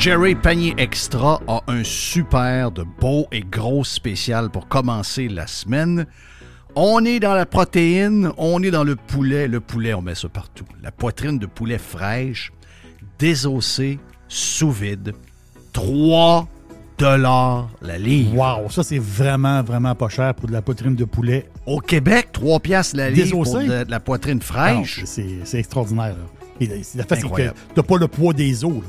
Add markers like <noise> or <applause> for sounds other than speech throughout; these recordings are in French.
Jerry Panier Extra a un super de beau et gros spécial pour commencer la semaine. On est dans la protéine, on est dans le poulet. Le poulet, on met ça partout. La poitrine de poulet fraîche, désossée, sous vide. 3 dollars la livre. Wow, ça c'est vraiment, vraiment pas cher pour de la poitrine de poulet. Au Québec, 3 piastres la livre pour de, de la poitrine fraîche. C'est extraordinaire. là. Et la- fait, c'est que t'as pas le poids des os. là.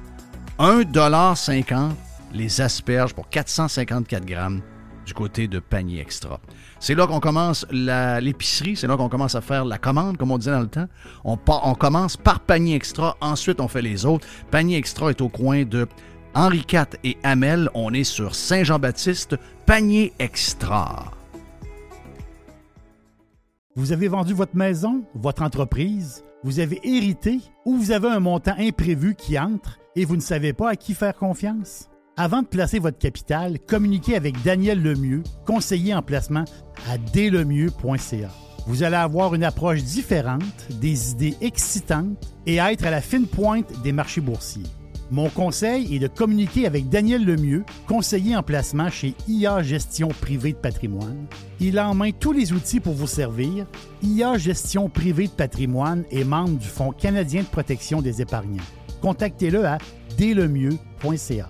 1,50 les asperges pour 454 grammes du côté de panier extra. C'est là qu'on commence l'épicerie, c'est là qu'on commence à faire la commande, comme on disait dans le temps. On commence par panier extra, ensuite on fait les autres. Panier extra est au coin de Henri IV et Hamel. On est sur Saint-Jean-Baptiste, panier extra. Vous avez vendu votre maison, votre entreprise, vous avez hérité ou vous avez un montant imprévu qui entre? Et vous ne savez pas à qui faire confiance? Avant de placer votre capital, communiquez avec Daniel Lemieux, conseiller en placement à dlemieux.ca. Vous allez avoir une approche différente, des idées excitantes et être à la fine pointe des marchés boursiers. Mon conseil est de communiquer avec Daniel Lemieux, conseiller en placement chez IA Gestion Privée de Patrimoine. Il a en main tous les outils pour vous servir. IA Gestion Privée de Patrimoine est membre du Fonds canadien de protection des épargnants. Contactez-le à dlemieux.ca.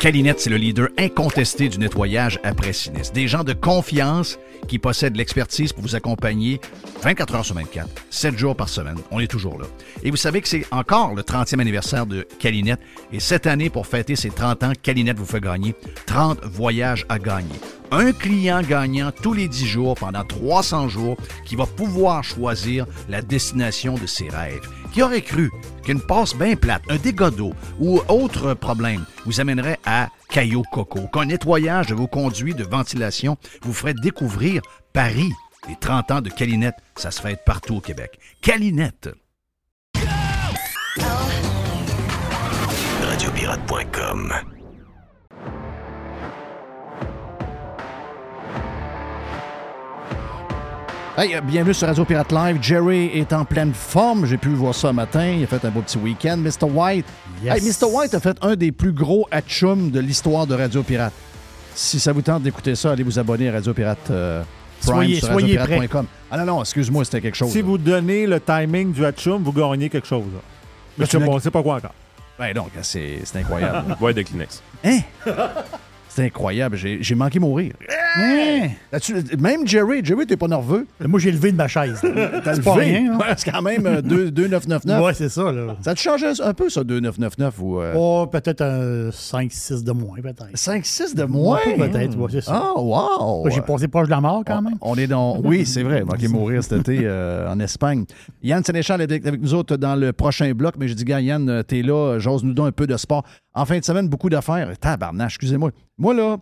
Calinette, c'est le leader incontesté du nettoyage après sinistre. Des gens de confiance qui possèdent l'expertise pour vous accompagner 24 heures sur 24, 7 jours par semaine. On est toujours là. Et vous savez que c'est encore le 30e anniversaire de Calinette. Et cette année, pour fêter ses 30 ans, Calinette vous fait gagner 30 voyages à gagner. Un client gagnant tous les 10 jours pendant 300 jours qui va pouvoir choisir la destination de ses rêves. Qui aurait cru qu'une passe bien plate, un dégât d'eau ou autre problème vous amènerait à Caillou Coco, qu'un nettoyage de vos conduits de ventilation vous ferait découvrir Paris. Les 30 ans de Calinette, ça se fête partout au Québec. Calinette. Radiopirate.com Hey, euh, bienvenue sur Radio Pirate Live. Jerry est en pleine forme. J'ai pu voir ça matin. Il a fait un beau petit week-end. Mr. White. Yes. Hey, Mr. White a fait un des plus gros hatchums de l'histoire de Radio Pirate. Si ça vous tente d'écouter ça, allez vous abonner à Radio Pirate euh, Prime Soyez- sur soyez radiopirate.com. Ah non, non, excuse-moi, c'était quelque chose. Si vous donnez le timing du hatchum, vous gagnez quelque chose. là. Mais je sais l'as- pas, on sait pas quoi encore. Ben donc, c'est incroyable. <laughs> Boîte de Kleenex. hein? <laughs> C'est incroyable. J'ai manqué mourir. Hein? Même Jerry, Jerry, t'es pas nerveux? Moi, j'ai levé de ma chaise. <laughs> T'as pas levé? rien. hein? Ouais, c'est quand même euh, deux- 2,999. Ouais, c'est ça. Là. Ça te changeait un peu, ça, 2,999 ou... euh, Oh, peut-être un 5-6 de moins, peut-être. 5-6 de moins? Peut-être, ouais, c'est ça. Ah, wow! J'ai passé proche de la mort quand même. On est dans. Oui, c'est vrai. Manqué mourir cet été <laughs> euh, en Espagne. Yann Sénéchal est avec nous autres dans le prochain bloc, mais j'ai dit, gars, Yann, euh, t'es là, j'ose nous donner un peu de sport. En fin de semaine, beaucoup d'affaires. Tabarnache, excusez-moi. Moi, là,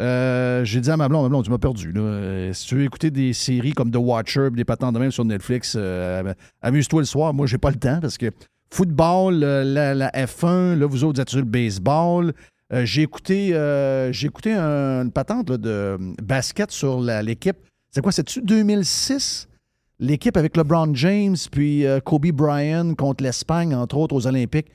euh, j'ai dit à ma blonde, ma blonde, tu m'as perdu. Euh, si tu veux écouter des séries comme The Watcher, des patents de même sur Netflix, euh, amuse-toi le soir. Moi, j'ai pas le temps parce que football, la, la F1, là, vous autres, vous êtes sur le baseball. J'ai écouté, j'ai écouté un- une patente de basket sur l'équipe. C'est quoi, c'est-tu 2006? L'équipe avec LeBron James, puis Kobe Bryant contre l'Espagne, entre autres, aux Olympiques.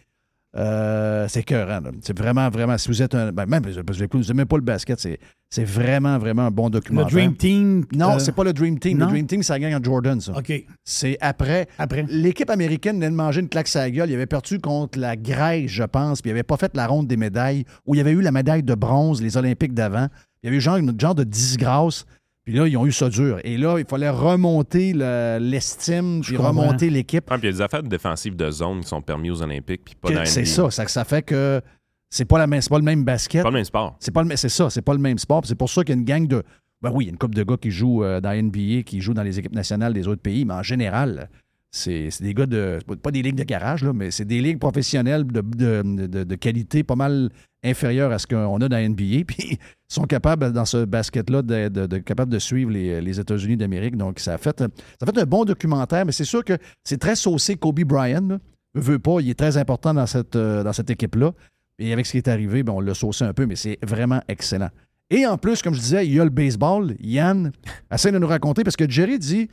Euh, c'est écœurant. C'est vraiment, vraiment. Si vous êtes un. ben, même, parce que vous n'aimez pas le basket, c'est, vraiment, vraiment un bon Le documentaire. Dream Team. Non, euh, c'est pas le Dream Team. non? Le Dream Team, ça gagne en Jordan, ça. OK. C'est après. Après. L'équipe américaine venait de manger une claque sa gueule. Il avait perdu contre la Grèce, je pense, puis il n'avait pas fait la ronde des médailles, où il y avait eu la médaille de bronze, les Olympiques d'avant. Il y avait eu genre, une genre de disgrâce. Puis là, ils ont eu ça dur. Et là, il fallait remonter le- l'estime, puis comprends. remonter l'équipe. Ah, puis il y a des affaires de défensive de zone qui sont permis aux Olympiques, puis pas dans C'est ça, ça. Ça fait que c'est pas, la même- c'est pas le même basket. Pas le même sport. C'est pas le, c'est ça, c'est pas le même sport. C'est pour ça qu'il y a une gang de. Ben oui, il y a une couple de gars qui jouent euh, dans la NBA, qui jouent dans les équipes nationales des autres pays, mais en général, c'est des gars de. Pas des ligues de garage, là, mais c'est des ligues professionnelles de, de- de- qualité pas mal inférieure à ce qu'on a dans la NBA. <laughs> Puis ils sont capables, dans ce basket-là, de- capables de suivre les, les États-Unis d'Amérique. Donc, ça a, fait, ça a fait un bon documentaire, mais c'est sûr que c'est très saucé Kobe Bryant. Là. Veut pas, il est très important dans cette, euh, dans cette équipe-là. Et avec ce qui est arrivé, ben, on l'a saucé un peu, mais c'est vraiment excellent. Et en plus, comme je disais, il y a le baseball. Yann essaie de nous raconter parce que Jerry dit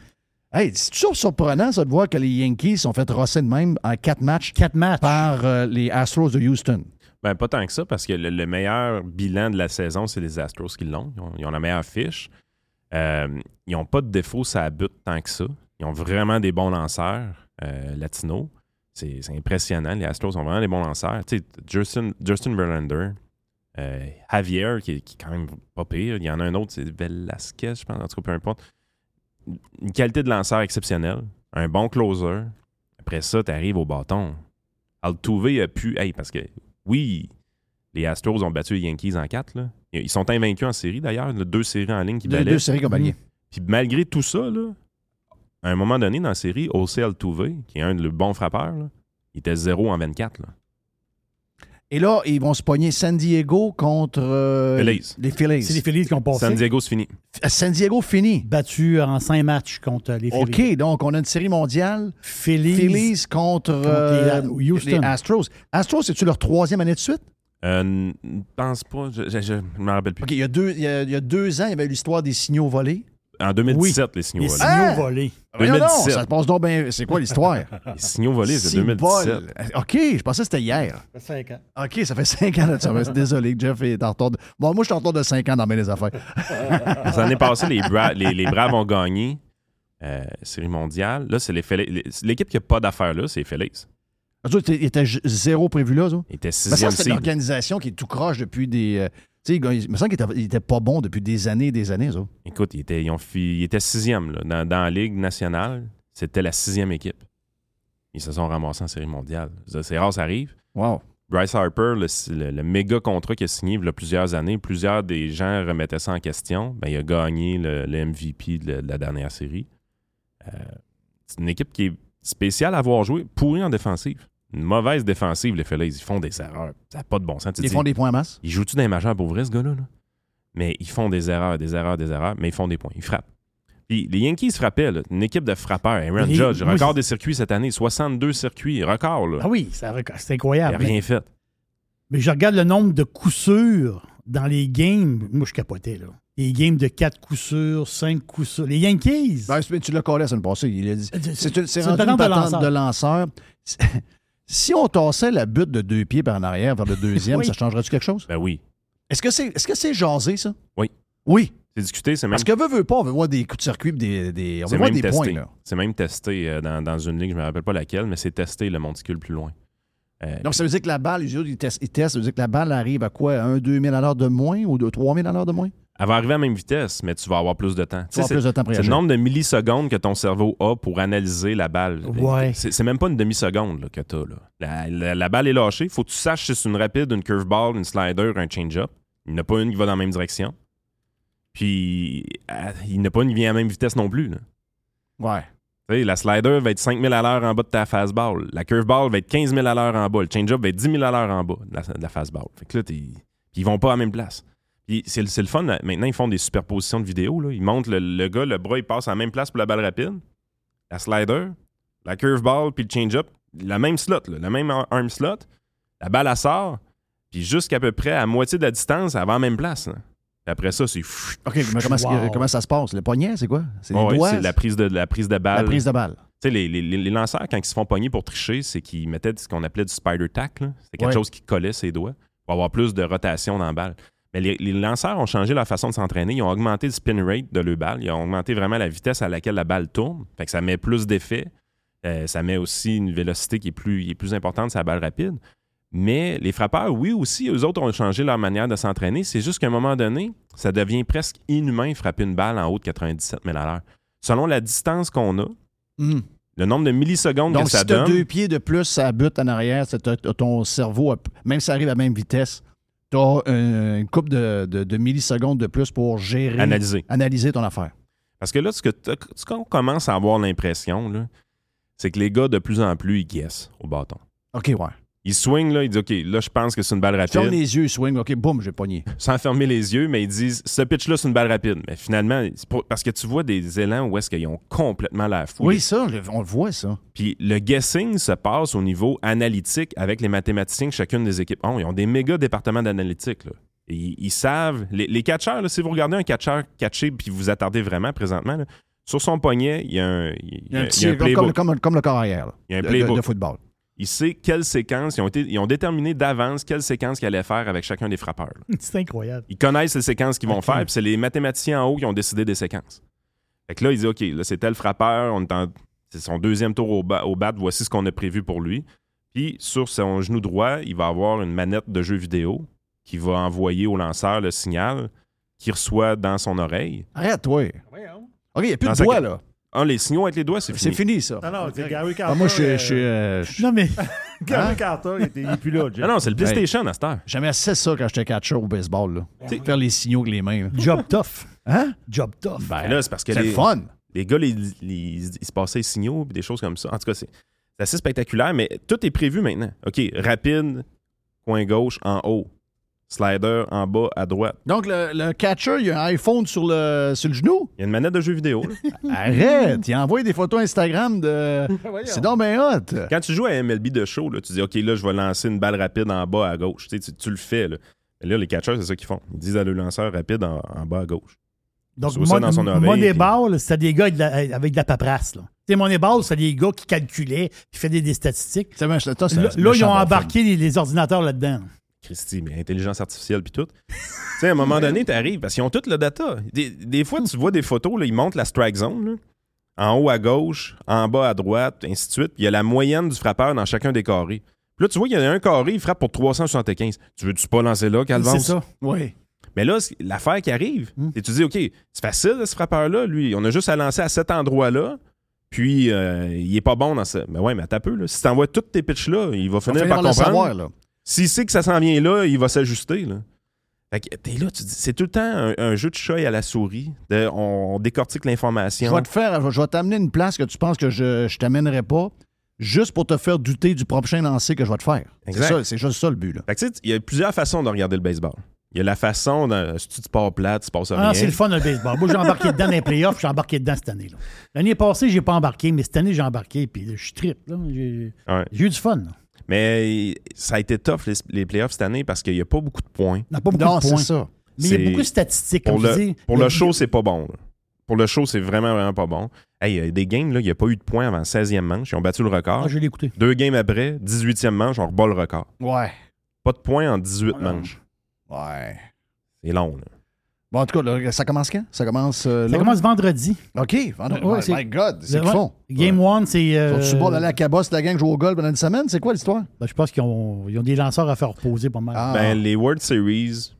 Hey, c'est toujours surprenant ça, de voir que les Yankees sont fait rosser de même en quatre matchs Quatre matchs. par euh, les Astros de Houston. Ben, pas tant que ça, parce que le, le meilleur bilan de la saison, c'est les Astros qui l'ont. Ils ont, ils ont la meilleure fiche. Euh, ils n'ont pas de défaut, ça but tant que ça. Ils ont vraiment des bons lanceurs euh, latinos. C'est impressionnant. Les Astros ont vraiment des bons lanceurs. Tu sais, Justin, Justin Verlander, euh, Javier, qui est quand même pas pire. Il y en a un autre, c'est Velasquez, je pense. En tout cas, peu importe. Une qualité de lanceur exceptionnelle. Un bon closer. Après ça, tu arrives au bâton. Altuve a pu. Hey, parce que oui, les Astros ont battu les Yankees en 4. Là. Ils sont invaincus en série d'ailleurs, deux séries en ligne qui Deux, balaient. deux séries comme alliés. Puis malgré tout ça, là, à un moment donné dans la série, José Altuve, qui est un de bons frappeurs, là, il était 0 en 24. Là. Et là, ils vont se pogner San Diego contre euh, Phillies. les Phillies. C'est les Phillies qui ont passé. San Diego, c'est fini. F- San Diego fini. Battu en cinq matchs contre les Phillies. OK, donc on a une série mondiale. Phillies. Phillies contre, euh, les Houston. les Astros. Astros, c'est-tu leur troisième année de suite? Euh, pense pas, je, je me rappelle plus. OK, il y, a deux, il, y a, il y a deux ans, il y avait eu l'histoire des signaux volés. En 2017, les signaux Les volés. signaux Ah! volés. Voyons donc, 2017. ça se passe donc bien. C'est quoi l'histoire? <laughs> Les signaux volés, c'est Si 2017. bol. OK, je pensais que c'était hier. Cinq ans. OK, ça fait cinq ans de ça. Désolé, Jeff est en retard. de- Bon, moi, je suis en retard de cinq ans dans mes affaires. <laughs> Les années passées, les, Bra- les, les Braves ont gagné euh, série mondiale. Là, c'est les les- L'équipe qui n'a pas d'affaires là, c'est les. Eux autres, Il était zéro prévu là, ça. Ils étaient Mais ça, sixième c'est seed. une organisation qui est tout croche depuis des. euh, tu sais, il il me semble qu'il était, il était pas bon depuis des années et des années, ça. Écoute, ils étaient, ils ont fi- sixième là. Dans, dans la Ligue nationale. C'était la sixième équipe. Ils se sont ramassés en série mondiale. C'est rare, ça arrive. Wow. Bryce Harper, le, le- le méga contrat qu'il a signé il y a plusieurs années, plusieurs des gens remettaient ça en question. Ben, il a gagné le, le MVP de la, de la dernière série. Euh, c'est une équipe qui est spéciale à avoir joué, pourrie en défensive. Une mauvaise défensive, les Phillies. Ils font des erreurs. Ça n'a pas de bon sens. Tu Ils dis, font des points à masse? Ils jouent-tu dans les majeurs pour vrai, ce gars-là? là? Mais ils font des erreurs, des erreurs, des erreurs, mais ils font des points. Ils frappent. Puis les Yankees frappaient, là, une équipe de frappeurs. Aaron Judge, record des circuits cette année, 62 circuits, record. Là. Ah oui, c'est Il incroyable. n'a Mais, rien fait. mais je regarde le nombre de coups sûrs dans les games. Moi, je capotais, là. Les games de 4 coups sûrs, 5 coups sûrs. Les Yankees. Ben, tu l'as collé la semaine passée. Il a dit. C'est- une, une une patente de lanceur. de lanceur. Si on tassait la butte de deux pieds par en arrière vers le deuxième, <laughs> Oui. ça changerait-tu quelque chose? Ben oui. Est-ce que c'est est -ce c'est jasé, ça? Oui. Oui. C'est discuté, c'est même, Parce que veut, veut pas, on veut voir des coups de circuit, des, des, on veut c'est voir même des testé. points. Là. C'est même testé euh, dans, dans une ligue, je ne me rappelle pas laquelle, mais c'est testé le monticule plus loin. Euh, Donc, ça veut dire que la balle, les autres, ils testent, ils testent, ça veut dire que la balle arrive à quoi? 1, 2 000 à l'heure de moins ou 2, 3 000 à l'heure de moins? Elle va arriver à la même vitesse, mais tu vas avoir plus de temps. Tu vas avoir Tu sais, plus de temps pour C'est le nombre de millisecondes que ton cerveau a pour analyser la balle. Ouais. C'est même pas une demi-seconde là, que tu as. La, la- la balle est lâchée. faut que tu saches si c'est une rapide, une curveball, une slider, un change-up. Il n'y en a pas une qui va dans la même direction. Puis, euh, il n'y en a pas une qui vient à la même vitesse non plus. là. Ouais. Tu sais, la slider va être 5000 à l'heure en bas de ta fastball. La curveball va être 15 000 à l'heure en bas. Le change-up va être 10 000 à l'heure en bas de la, de la fastball. Fait que là, t'es- ils vont pas à la même place. Puis c'est le- c'est le fun. là. Maintenant, ils font des superpositions de vidéos. Là. Ils montrent le, le gars, le bras, il passe à la même place pour la balle rapide. La slider, la curveball, puis le change-up. la même slot, là, la même ar- arm slot, la balle, elle sort, puis jusqu'à peu près à moitié de la distance, elle va en même place. là. Puis après ça, c'est fou. OK, mais comment, Wow. comment ça se passe? Le poignet, c'est quoi? C'est doigts? c'est la prise de, la prise de balle. la prise de balle. Tu sais, les, les- les lanceurs, quand ils se font pogner pour tricher, c'est qu'ils mettaient ce qu'on appelait du spider tack. C'est quelque Ouais. chose qui collait ses doigts pour avoir plus de rotation dans la balle. Mais les, les lanceurs ont changé leur façon de s'entraîner. Ils ont augmenté le spin rate de leur balle. Ils ont augmenté vraiment la vitesse à laquelle la balle tourne. Fait que ça met plus d'effet. Euh, ça met aussi une vélocité qui est plus, qui est plus importante la balle rapide. Mais les frappeurs, oui, aussi, eux autres ont changé leur manière de s'entraîner. C'est juste qu'à un moment donné, ça devient presque inhumain de frapper une balle en haut de 97 000 à l'heure. Selon la distance qu'on a, Hmm. le nombre de millisecondes Donc, que ça si tu as donne. deux pieds de plus, ça bute en arrière, ton cerveau, même si ça arrive à la même vitesse, tu as une coupe de, de- de millisecondes de plus pour gérer, Analyser. analyser ton affaire. Parce que là, ce que ce qu'on commence à avoir l'impression, c'est que les gars, de plus en plus, ils guessent au bâton. OK, ouais. Ils swingent, là, ils disent OK, là, je pense que c'est une balle Ferme rapide. les yeux, swing, OK, boum, j'ai pogné. Sans fermer les yeux, mais ils disent ce pitch-là, c'est une balle rapide. Mais finalement, pour- parce que tu vois des élans où est-ce qu'ils ont complètement la foule. Oui, ça, on le voit, ça. Puis le guessing se passe au niveau analytique avec les mathématiciens que chacune des équipes ont. Ils ont des méga départements d'analytique. là. Ils, ils savent. Les, les catcheurs, si vous regardez un catcheur catché puis vous attardez vraiment présentement, là, sur son poignet, il y a un, il Il y a un petit, il y a un comme, playbook. comme- comme- comme le corps arrière là, Il y a un playbook. de, de football. Il sait quelle séquence, ils ont, été, ils ont déterminé d'avance quelle séquence qu'ils allaient faire avec chacun des frappeurs. C'est incroyable. Ils connaissent les séquences qu'ils vont faire, puis c'est les mathématiciens en haut qui ont décidé des séquences. Fait que là, ils disent OK, là, c'est tel frappeur, on est en- c'est son deuxième tour au, ba- au bat, voici ce qu'on a prévu pour lui. Puis sur son genou droit, il va avoir une manette de jeu vidéo qui va envoyer au lanceur le signal qu'il reçoit dans son oreille. Arrête, toi. OK, il n'y a plus Dans de sa- doigts, là. Ah, les signaux avec les doigts, c'est C'est fini. fini, ça. Non, non, c'est Gary Carter. Ah, moi, je suis- euh, euh, Non, mais <laughs> Gary Hein? Carter, il était- plus là, Jeff. Ah non, c'est le PlayStation à cette heure. J'aimais assez ça quand j'étais catcher au baseball, là. Faire les signaux avec les mains. là. job tough. Hein? Job tough. Ben, là, c'est parce que c'est les, fun. les gars, les- les- ils se passaient les signaux et des choses comme ça. En tout cas, c'est c'est assez spectaculaire, mais tout est prévu maintenant. OK, rapide, coin gauche en haut. Slider en bas à droite. Donc, le, le catcher, il y a un iPhone sur le, sur le genou. Il y a une manette de jeu vidéo. là. <laughs> Arrête! Il envoie des photos Instagram de. <laughs> C'est donc bien hot. Quand tu joues à MLB de show, là, tu dis OK, là, je vais lancer une balle rapide en bas à gauche. Tu, sais, tu- tu le fais. Là. Mais là, les catchers, c'est ça qu'ils font. Ils disent à le lanceur rapide en, en bas à gauche. Donc, Sur ça dans son oreille, Moneyball, c'était des gars avec de la, avec de la paperasse. Là. Tu sais, Moneyball, c'était des gars qui calculaient, qui faisaient des statistiques. C'est bien, c'est- ça, c'est- Là, c'est là, ils ont embarqué les, les ordinateurs là-dedans. Christy, mais intelligence artificielle puis tout. tu sais, à un moment <laughs> donné, tu arrives parce qu'ils ont tout le data. Des, des fois, tu vois des photos, là, ils montrent la strike zone. là. En haut à gauche, en bas à droite, ainsi de suite. Il y a la moyenne du frappeur dans chacun des carrés. Puis là, tu vois qu'il y a un carré, il frappe pour 375. Tu veux-tu pas lancer là, Calvin? C'est ça. Oui. Mais là, l'affaire qui arrive, Hmm. c'est tu dis, OK, c'est facile, ce frappeur-là, lui. On a juste à lancer à cet endroit-là. Puis, euh, il est pas bon dans ça. Mais ouais, mais un peu. Là. Si t'envoies tous tes pitches là, il va finir par comprendre. savoir, là. S'il sait que ça s'en vient là, il va s'ajuster. Là. Fait que t'es là, tu dis, c'est tout le temps un, un jeu de chat et à la souris. De- on, on décortique Je l'information. vais te faire, je vais t'amener une place que tu penses que je, je t'amènerai pas, juste pour te faire douter du prochain lancer que je vais te faire. C'est Exact. ça, c'est juste ça le but, il y a plusieurs façons de regarder le baseball. Il y a la façon, si tu te pars plate, tu se passes rien. Ah, c'est le fun, le baseball. Moi, j'ai embarqué dedans dans les playoffs, j'ai embarqué dedans cette année. là. L'année passée, j'ai pas embarqué, mais cette année, j'ai embarqué, puis je suis trip. là. J'ai Ouais. j'ai eu du fun. là. Mais ça a été tough, les, les playoffs cette année, parce qu'il n'y a pas beaucoup de points. On n'a pas beaucoup Non, de points. ça. Mais il y a beaucoup de statistiques, Pour comme le, dis. pour Il a- le show, c'est pas bon. là. Pour le show, c'est vraiment, vraiment pas bon. Hey, il y a des games, là, il n'y a pas eu de points avant la 16e manche. Ils ont battu le record. Ah, je l'ai écouté. Deux games après, 18e manche, on rebat le record. Ouais. Pas de points en 18 Ouais. manches. Ouais. C'est long, là. Bon, en tout cas, là, ça commence quand? Ça commence euh, Ça là? commence vendredi. OK. vendredi. Ouais, My- God, c'est qu'ils font. Game one, c'est. euh, Sont-tu bons d'aller à la cabosse, la gang joue au golf pendant une semaine? C'est quoi l'histoire? ben, je pense qu'ils ont, ils ont des lanceurs à faire reposer pas mal. Ah. Ben, les World Series,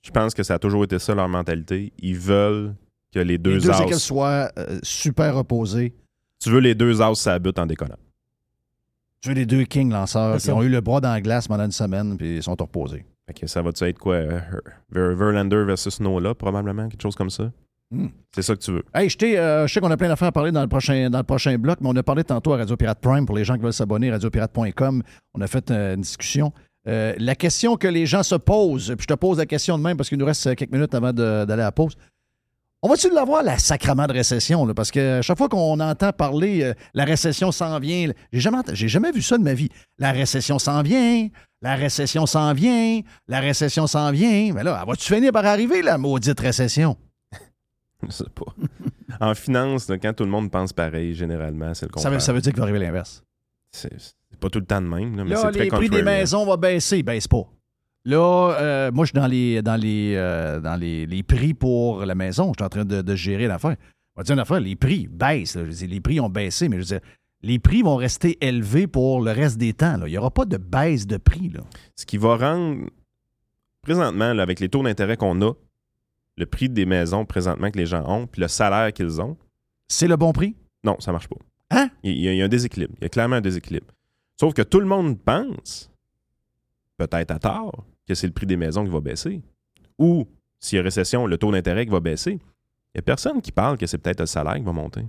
je pense que ça a toujours été ça leur mentalité. Ils veulent que les deux, les deux as. soient euh, super reposées. Tu veux les deux as, ça bute en déconnant. Tu veux les deux Kings lanceurs qui ont eu le bras dans la glace pendant une semaine puis ils sont reposés. Fait que ça va-tu être quoi? euh, Ver- Verlander versus Nola, probablement, quelque chose comme ça? Hmm. C'est ça que tu veux. Hey, je, t'ai, euh, je sais qu'on a plein d'affaires à parler dans le, prochain, dans le prochain bloc, mais on a parlé tantôt à Radio Pirate Prime pour les gens qui veulent s'abonner, radiopirate.com. On a fait euh, une discussion. La question que les gens se posent, puis je te pose la question de même parce qu'il nous reste quelques minutes avant de- d'aller à la pause. On va-tu l'avoir, la sacrament de récession? Là? Parce que chaque fois qu'on entend parler, euh, la récession s'en vient, j'ai jamais, vu ça de ma vie. La récession s'en vient, la récession s'en vient, la récession s'en vient. Mais là, va-tu finir par arriver, la maudite récession? <laughs> Je sais pas. en finance, là, quand tout le monde pense pareil, généralement, c'est le Ça contraire. veut, ça veut dire qu'il va arriver l'inverse. C'est pas tout le temps de même, là, mais Là, c'est très les prix des maisons vont baisser. Baisse pas. Là, euh, moi, je suis dans les dans les euh, dans les, les prix pour la maison. Je suis en train de, de gérer l'affaire. On va dire une affaire, les prix baissent. là. Je les prix ont baissé, mais je veux dire, les prix vont rester élevés pour le reste des temps. là. Il n'y aura pas de baisse de prix. Là. Ce qui va rendre, présentement, là, avec les taux d'intérêt qu'on a, le prix des maisons présentement que les gens ont, puis le salaire qu'ils ont, C'est le bon prix? non, ça marche pas. Hein? Il y, a, il y a un déséquilibre. Il y a clairement un déséquilibre. Sauf que tout le monde pense, peut-être à tort, que c'est le prix des maisons qui va baisser. Ou, s'il y a récession, le taux d'intérêt qui va baisser. Il n'y a personne qui parle que c'est peut-être le salaire qui va monter.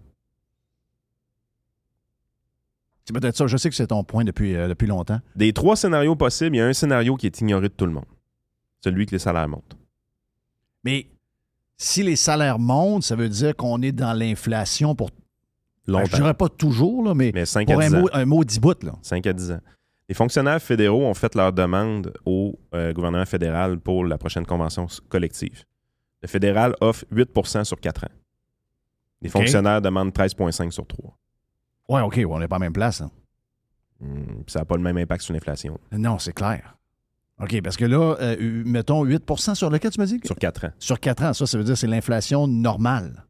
C'est peut-être ça. Je sais que c'est ton point depuis, euh, depuis longtemps. Des trois scénarios possibles, il y a un scénario qui est ignoré de tout le monde. Celui que les salaires montent. Mais si les salaires montent, ça veut dire qu'on est dans l'inflation pour. Ben, je Longtemps. dirais pas toujours, là, mais, mais 5 à pour un 10 ans. mot, un mot dix bouts, là. 5 à 10 ans. Les fonctionnaires fédéraux ont fait leur demande au euh, gouvernement fédéral pour la prochaine convention collective. Le fédéral offre 8% sur 4 ans. Les fonctionnaires demandent 13,5 sur 3. Ouais, OK, on n'est pas à la même place. hein. Puis ça n'a pas le même impact sur l'inflation. Non, c'est clair. OK, parce que là, euh, mettons 8% sur lequel tu m'as dit? Sur 4 ans. Sur 4 ans, ça, ça veut dire que c'est l'inflation normale.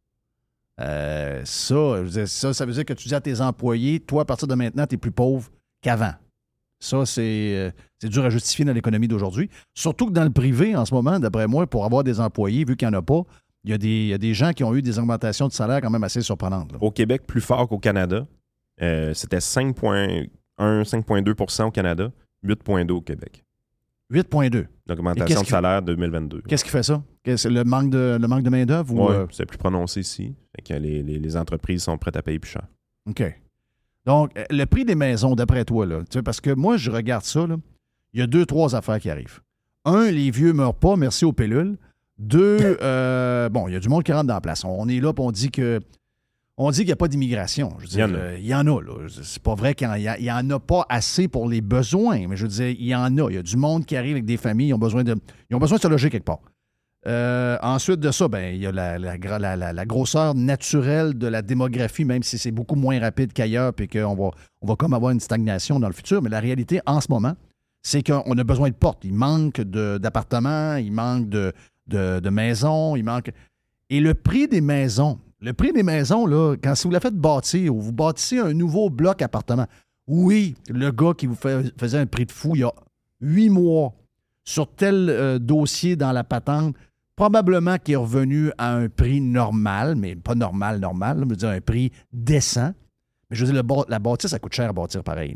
Euh, ça, ça, ça veut dire que tu dis à tes employés, toi, à partir de maintenant, tu es plus pauvre qu'avant. Ça, c'est euh, c'est dur à justifier dans l'économie d'aujourd'hui. Surtout que dans le privé, en ce moment, d'après moi, pour avoir des employés, vu qu'il n'y en a pas, il y, a des, il y a des gens qui ont eu des augmentations de salaire quand même assez surprenantes. là. Au Québec, plus fort qu'au Canada. Euh, C'était 5,1, 5,2% au Canada, 8,2 au Québec. 8,2. Et L'augmentation de salaire 2022. Qu'est-ce qui fait ça? Qu'est-ce- le manque de, le manque de main-d'œuvre? ou, Ouais, euh, c'est plus prononcé ici. Fait que les, les- les entreprises sont prêtes à payer plus cher. OK. Donc, euh, le prix des maisons, d'après toi, là, parce que moi, je regarde ça, là, il y a deux, trois affaires qui arrivent. Un, les vieux meurent pas, merci aux pilules. Deux, <laughs> euh, bon, il y a du monde qui rentre dans la place. On est là, on dit que. On dit qu'il n'y a pas d'immigration. Je veux Il y en a. euh, Il y en a, là. C'est pas vrai qu'il n'y en, a pas assez pour les besoins, mais je veux dire, il y en a. Il y a du monde qui arrive avec des familles, ils ont besoin de, ils ont besoin de se loger quelque part. Euh, ensuite de ça, ben, il y a la, grosseur naturelle de la démographie, même si c'est beaucoup moins rapide qu'ailleurs, puis qu'on va, on va comme avoir une stagnation dans le futur. Mais la réalité, en ce moment, c'est qu'on a besoin de portes. Il manque d'appartements, il manque de, maisons, il manque. Et le prix des maisons, le prix des maisons, là, quand si vous la faites bâtir ou vous bâtissez un nouveau bloc appartement, oui, le gars qui vous faisait un prix de fou il y a huit mois sur tel euh, dossier dans la patente, probablement qu'il est revenu à un prix normal, mais pas normal, normal, je veux dire un prix décent. Mais je veux dire, la bâtisse, ça coûte cher à bâtir pareil.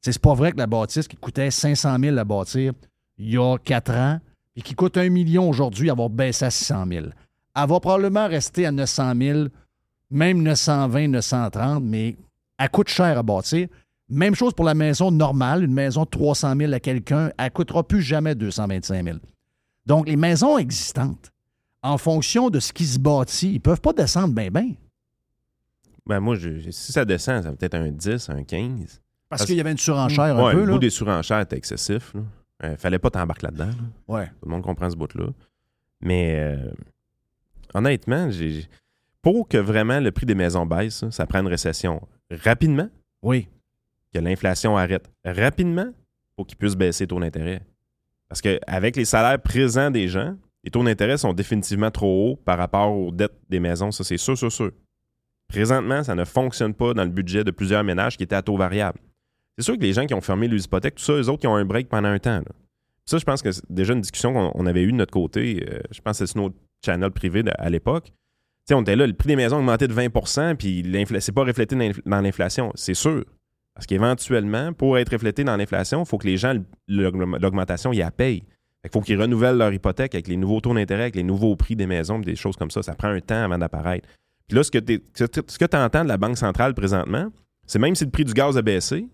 C'est pas vrai que la bâtisse qui coûtait 500 000 à bâtir il y a quatre ans et qui coûte un million aujourd'hui, elle va baisser à 600 000. Elle va probablement rester à 900 000, même 920, 930, mais elle coûte cher à bâtir. Même chose pour la maison normale, une maison de 300 000 à quelqu'un, elle ne coûtera plus jamais 225 000. Donc, les maisons existantes, en fonction de ce qui se bâtit, ils ne peuvent pas descendre bien, bien. Ben moi, je- si ça descend, ça va peut-être un 10, un 15. Parce Parce- qu'il y avait une surenchère un peu. le Là. bout des surenchères était excessif. Là. Euh, fallait pas t'embarquer là-dedans. là. Ouais. Tout le monde comprend ce bout-là. Mais euh, honnêtement, j'ai- pour que vraiment le prix des maisons baisse, ça, prend une récession rapidement, Oui. que l'inflation arrête rapidement pour qu'ils puissent baisser les taux d'intérêt. Parce qu'avec les salaires présents des gens, les taux d'intérêt sont définitivement trop hauts par rapport aux dettes des maisons. Ça, c'est sûr, sûr, sûr. Présentement, ça ne fonctionne pas dans le budget de plusieurs ménages qui étaient à taux variable. C'est sûr que les gens qui ont fermé les hypothèques, tout ça, eux autres, qui ont un break pendant un temps. Ça, je pense que c'est déjà une discussion qu'on on avait eue de notre côté. euh, je pense que c'est sur notre channel privé à l'époque. On était là, le prix des maisons a augmenté de 20% puis c'est pas reflété dans l'inflation. C'est sûr. Parce qu'éventuellement, pour être reflété dans l'inflation, il faut que les gens, l'aug- l'augmentation, ils la payent. Il faut qu'ils renouvellent leur hypothèque avec les nouveaux taux d'intérêt, avec les nouveaux prix des maisons, des choses comme ça. Ça prend un temps avant d'apparaître. Puis là, ce que tu entends de la Banque centrale présentement, c'est même si le prix du gaz a baissé,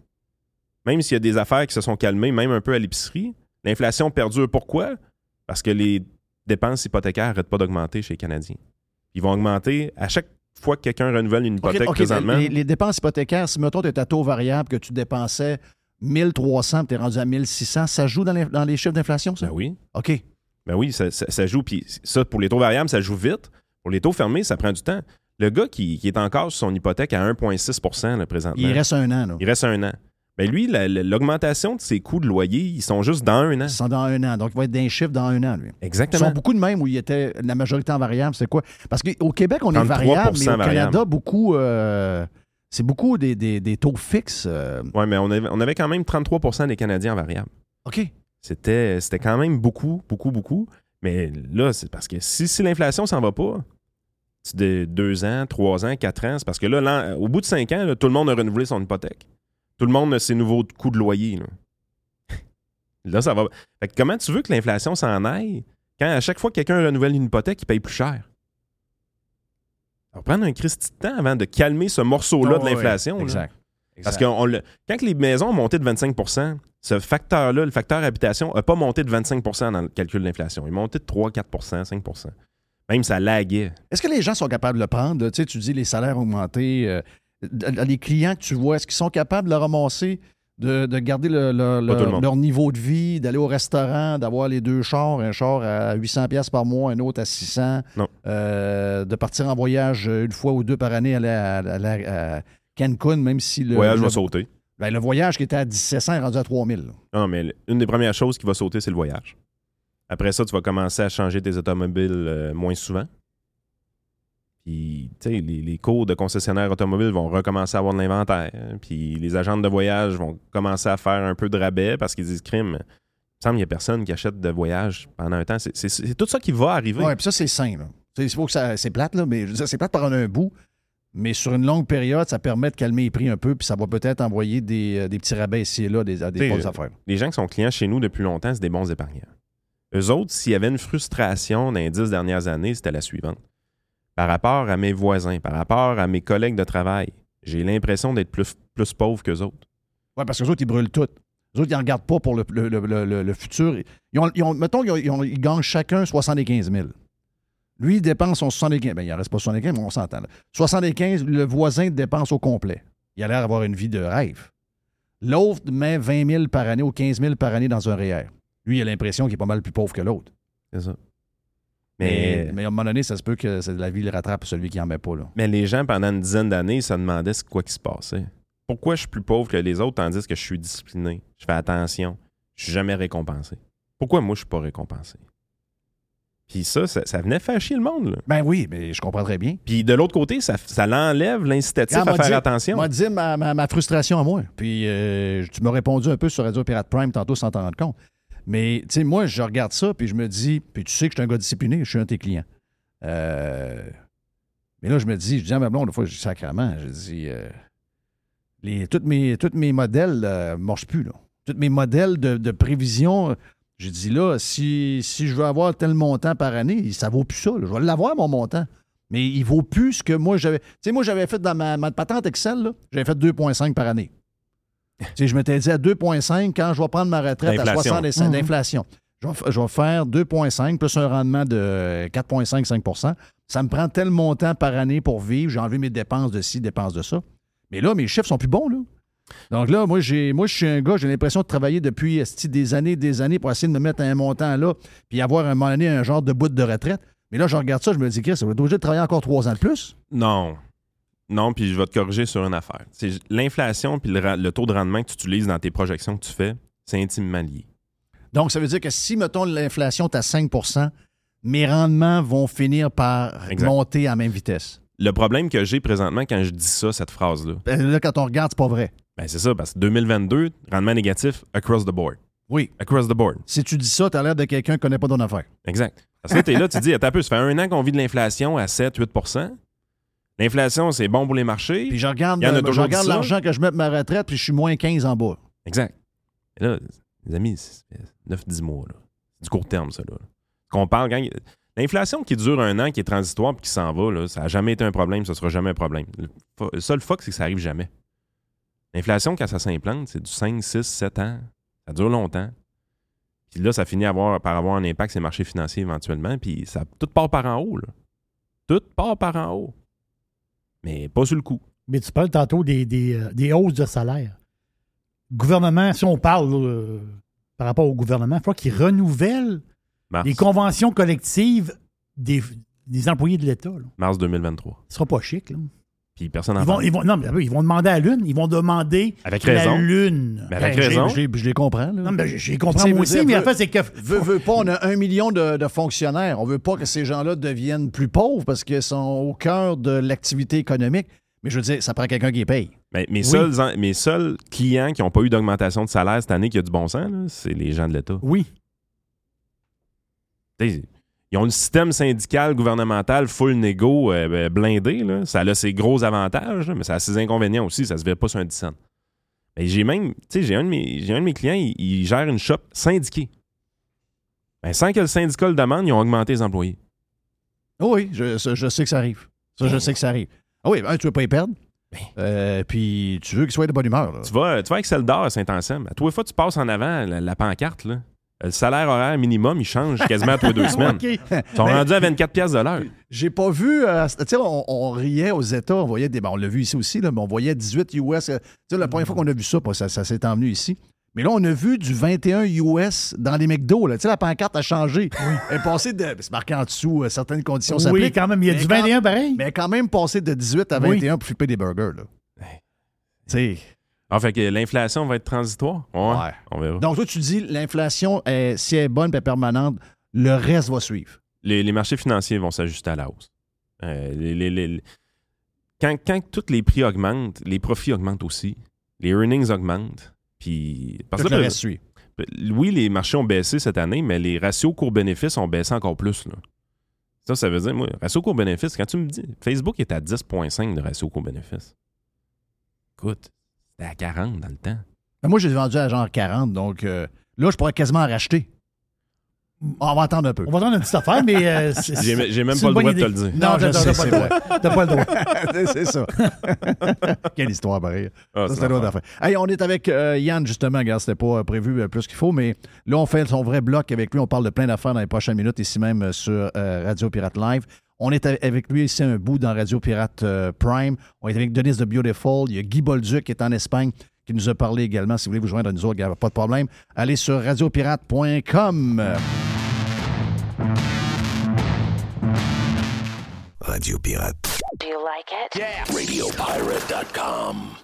même s'il y a des affaires qui se sont calmées, même un peu à l'épicerie, l'inflation perdure. Pourquoi? Parce que les dépenses hypothécaires n'arrêtent pas d'augmenter chez les Canadiens. Ils vont augmenter à chaque fois que quelqu'un renouvelle une hypothèque présentement. les, les dépenses hypothécaires, si mettons, tu es à taux variable, que tu dépensais 1300 tu es rendu à 1600, ça joue dans les, dans les chiffres d'inflation, ça? Ben oui. OK. Ben oui, ça, ça- ça joue. Puis ça, pour les taux variables, ça joue vite. Pour les taux fermés, ça prend du temps. Le gars qui, qui est encore sur son hypothèque à 1,6 là, présentement, Il reste un an, là. il reste un an. Ben lui, la- la- l'augmentation de ses coûts de loyer, ils sont juste dans un an. Ils sont dans un an. Donc, il va être d'un chiffre dans un an, lui. Ils Exactement. sont beaucoup de même où il était la majorité en variable. C'est quoi? Parce qu'au Québec, on est 33% variable, mais au variable. Canada, beaucoup. euh, c'est beaucoup des, des- des taux fixes. euh, Oui, mais on avait, on avait quand même 33% des Canadiens en variable. OK. C'était, c'était quand même beaucoup, beaucoup, beaucoup. Mais là, c'est parce que si, si l'inflation s'en va pas, c'est de deux ans, trois ans, quatre ans, c'est parce que là, au bout de cinq ans, là, tout le monde a renouvelé son hypothèque. Tout le monde a ses nouveaux coûts de loyer. Là, <laughs> Là, ça va. Fait que comment tu veux que l'inflation s'en aille quand à chaque fois que quelqu'un renouvelle une hypothèque, il paye plus cher? Ça va prendre un Christi de temps avant de calmer ce morceau-là Oh, de l'inflation. Exact. Parce que on le- quand les maisons ont monté de 25% ce facteur-là, le facteur habitation, n'a pas monté de 25% dans le calcul de l'inflation. Il est monté de 3, 4% 5% Même ça laguait. Est-ce que les gens sont capables de le prendre? Tu sais, tu dis les salaires augmentés. euh, les clients que tu vois, est-ce qu'ils sont capables de le ramasser, de, de garder le- le- le- leur niveau de vie, d'aller au restaurant, d'avoir les deux chars, un char à 800 pièces par mois, un autre à 600, Non. euh, de partir en voyage une fois ou deux par année à, Cancun, même si le, voyage va sauter. ben, le voyage qui était à 1700 est rendu à 3000. là. Non, mais une des premières choses qui va sauter, c'est le voyage. Après ça, tu vas commencer à changer tes automobiles euh, moins souvent. Puis, tu sais, les, les cours de concessionnaires automobiles vont recommencer à avoir de l'inventaire. Puis, les agents de voyage vont commencer à faire un peu de rabais parce qu'ils disent crime. Il me semble qu'il n'y a personne qui achète de voyage pendant un temps. C'est- tout ça qui va arriver. Oui, puis ça, c'est sain. C'est plate, là, mais c'est plate par un bout. Mais sur une longue période, ça permet de calmer les prix un peu, puis ça va peut-être envoyer des, euh, des petits rabais ici et là des, à des bonnes affaires. les gens qui sont clients chez nous depuis longtemps, c'est des bons épargnants. Eux autres, s'il y avait une frustration dans les dix dernières années, c'était la suivante. Par rapport à mes voisins, par rapport à mes collègues de travail, j'ai l'impression d'être plus, plus pauvre qu'eux autres. Oui, parce que les autres, ils brûlent tout. Les autres, ils n'en regardent pas pour le, le- le- le- le- le futur. Ils ont, ils ont- mettons, ils, ont- gagnent chacun 75 000. Lui, il dépense son 75 000. Ben, il n'en reste pas 75 mais on s'entend. là. 75 le voisin dépense au complet. Il a l'air d'avoir une vie de rêve. L'autre met 20 000 par année ou 15 000 par année dans un REER. Lui, il a l'impression qu'il est pas mal plus pauvre que l'autre. C'est ça. Mais, Mais, mais à un moment donné, ça se peut que la vie le rattrape celui qui n'en met pas. Là. mais les gens, pendant une dizaine d'années, se demandaient ce- quoi qui se passait. Pourquoi je suis plus pauvre que les autres tandis que je suis discipliné, je fais attention, je suis jamais récompensé? Pourquoi moi, je suis pas récompensé? Puis ça, ça, ça venait faire chier le monde. Là. Ben oui, mais je comprends très bien. Puis de l'autre côté, ça, ça l'enlève l'incitatif à faire dit- attention. m'a dit ma, ma- ma frustration à moi. Puis euh, tu m'as répondu un peu sur Radio Pirate Prime tantôt sans t'en rendre compte. Mais tu sais, moi, je regarde ça, puis je me dis, puis tu sais que je suis un gars discipliné, je suis un de tes clients. Euh, mais là, je me dis, je dis à ma blonde, une fois, je dis sacrément, je dis, euh, les, tous, mes, tous mes modèles ne marchent plus. Là. Tous mes modèles de, prévision, euh, j'ai dit là, si, si je veux avoir tel montant par année, ça vaut plus ça. Je vais l'avoir, mon montant. Mais il vaut plus ce que moi j'avais. Tu sais, moi, j'avais fait dans ma, ma patente Excel, j'avais fait 2,5 par année. Sais, je m'étais dit à 2,5 quand je vais prendre ma retraite à D'inflation. 65 d'inflation. Je vais, f- je vais faire 2,5 plus un rendement de 4,5-5% Ça me prend tel montant par année pour vivre. J'ai enlevé mes dépenses de ci, dépenses de ça. Mais là, mes chiffres sont plus bons, là. Donc là, moi, j'ai, moi je suis un gars, j'ai l'impression de travailler depuis des années des années pour essayer de me mettre à un montant là, puis avoir à un moment donné un genre de bout de retraite. Mais là, je regarde ça, je me dis, Chris, ça va être obligé de travailler encore trois ans de plus? Non. Non, puis je vais te corriger sur une affaire. C'est L'inflation puis le, taux de rendement que tu utilises dans tes projections que tu fais, c'est intimement lié. Donc, ça veut dire que si, mettons, l'inflation est à 5% mes rendements vont finir par Exact. monter à la même vitesse. Le problème que j'ai présentement quand je dis ça, cette phrase-là, Ben, Là, quand on regarde, c'est pas vrai. ben c'est ça, parce que 2022, rendement négatif across the board. Oui. Across the board. Si tu dis ça, tu as l'air de quelqu'un qui connaît pas ton affaire. Exact. Parce que tu es là, tu dis, attends un peu, ça fait un an qu'on vit de l'inflation à 7-8 L'inflation, c'est bon pour les marchés. Puis je regarde, Il y en a euh, je toujours regarde dit ça. l'argent que je mets de ma retraite, puis je suis moins 15 en bas. Exact. Et là, les amis, c'est 9-10 mois. là. C'est du court terme, ça. Là. Qu'on parle quand. L'inflation qui dure un an, qui est transitoire puis qui s'en va, là, ça n'a jamais été un problème, ça sera jamais un problème. Le, le seul fuck, c'est que ça arrive jamais. L'inflation, quand ça s'implante, c'est du 5, 6, 7 ans. Ça dure longtemps. Puis là, ça finit avoir- par avoir un impact sur les marchés financiers éventuellement, puis ça tout part par en haut. Là. Tout part par en haut. Mais pas sur le coup. Mais tu parles tantôt des, des, euh, des hausses de salaire. Gouvernement, si on parle euh, par rapport au gouvernement, il faut qu'il renouvelle Mars, les conventions collectives des, des employés de l'État. mars 2023. Ce sera pas chic. Là. Puis personne n'en Ils, vont, parle. ils, vont, non, mais ils vont demander à la Lune. Ils vont demander Avec la raison. Lune. Ben, avec Ben, raison. Je les, je les comprends. là. Non, mais je, je les comprends moi aussi, dire, mais en fait, c'est que. Veux, veux pas, on a un million de, de fonctionnaires. On veut pas que ces gens-là deviennent plus pauvres parce qu'ils sont au cœur de l'activité économique. Mais je veux dire, ça prend quelqu'un qui les paye. Mais mes, Oui. seuls, mes seuls clients qui n'ont pas eu d'augmentation de salaire cette année qui a du bon sens, c'est les gens de l'État. Oui. T'sais, Ils ont le système syndical gouvernemental full négo euh, ben, blindé. Là. Ça a ses gros avantages, là, mais ça a ses inconvénients aussi. Ça se fait pas sur un 10 cents. Mais j'ai même, tu sais, j'ai un, de mes- j'ai un de mes clients, il, il gère une shop syndiquée. Ben, sans que le syndicat le demande, ils ont augmenté les employés. Oh oui, je, sais que ça arrive. Ça, je sais que ça arrive. Ah oui, un, tu veux pas y perdre. Euh, puis tu veux qu'ils soient de bonne humeur. là. Tu vas, tu vas avec celle d'or à Saint-Anselme. À tous les fois, tu passes en avant la, la pancarte. Là. Le salaire horaire minimum, il change quasiment à tous les deux <laughs> semaines. OK. Ils sont rendus à 24 pièces de l'heure. J'ai pas vu. euh, tu sais, on, on riait aux États, on voyait des. bon, on l'a vu ici aussi, là, mais on voyait 18 US. euh, Tu sais, la première fois qu'on a vu ça, pas, ça, ça s'est emmené ici. Mais là, on a vu du 21 US dans les McDo. là. Tu sais, la pancarte a changé. Elle est passée de. C'est marqué en dessous, euh, certaines conditions Oui, s'appliquent. quand même. Il y a Mais du quand- 21 pareil. Mais elle est quand même passé de 18 à Oui. 21 pour flipper des burgers. Là. Tu sais. Ah, fait que l'inflation va être transitoire? Ouais. Ouais. On verra. Donc, toi, tu dis l'inflation, est- si elle est bonne et permanente, le reste va suivre. les, les marchés financiers vont s'ajuster à la hausse. Euh, les- les- les- quand, quand tous les prix augmentent, les profits augmentent aussi. Les earnings augmentent. Puis, parce que le reste suit. oui, les marchés ont baissé cette année, mais les ratios cours-bénéfices ont baissé encore plus. là. Ça, ça veut dire, moi, ratio cours-bénéfice, quand tu me dis, Facebook est à 10,5 de ratio cours-bénéfice. Écoute, c'était à 40 dans le temps. Mais moi, j'ai vendu à genre 40, donc euh, là, je pourrais quasiment en racheter. On va attendre un peu. On va entendre une petite affaire, mais. euh, <laughs> c'est- J'ai même pas le droit de te le dire. Non, Non, je t'as sais, t'as c'est pas le droit. T'as pas le droit. <laughs> c'est ça. Quelle histoire, pareil. Ah, Ça, c'est l'autre affaire. Hey, on est avec euh, Yann, justement. Regarde, c'était pas euh, prévu euh, plus qu'il faut, mais là, on fait son vrai bloc avec lui. On parle de plein d'affaires dans les prochaines minutes, ici même euh, sur euh, Radio Pirate Live. On est avec lui ici un bout dans Radio Pirate euh, Prime. On est avec Denise de Beautiful. Il y a Guy Bolduc qui est en Espagne qui nous a parlé également. Si vous voulez vous joindre à nous autres, il n'y a pas de problème. Allez sur radiopirate.com. Radio Pirate. Do you like it? RadioPirate.com.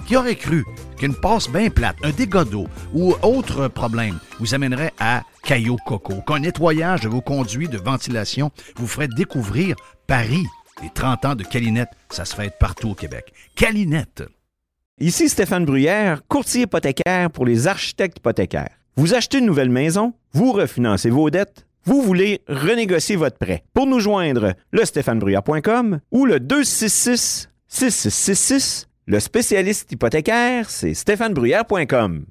Qui aurait cru qu'une passe bien plate, un dégât d'eau ou autre problème vous amènerait à Caillou Coco, qu'un nettoyage de vos conduits de ventilation vous ferait découvrir Paris. Les 30 ans de Calinette, ça se fait partout au Québec. Calinette. Ici Stéphane Bruyère, courtier hypothécaire pour les architectes hypothécaires. Vous achetez une nouvelle maison, vous refinancez vos dettes, vous voulez renégocier votre prêt. Pour nous joindre, le stéphanebruyère.com ou le 266 6666. Le spécialiste hypothécaire, c'est stéphanebruyère.com.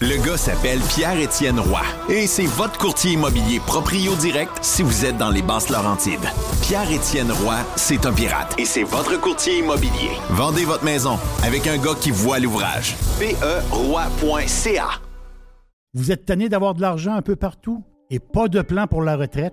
Le gars s'appelle Pierre-Étienne Roy et c'est votre courtier immobilier proprio direct si vous êtes dans les basses Laurentides. Pierre-Étienne Roy, c'est un pirate et c'est votre courtier immobilier. Vendez votre maison avec un gars qui voit l'ouvrage. E PERoy.ca Vous êtes tanné d'avoir de l'argent un peu partout et pas de plan pour la retraite?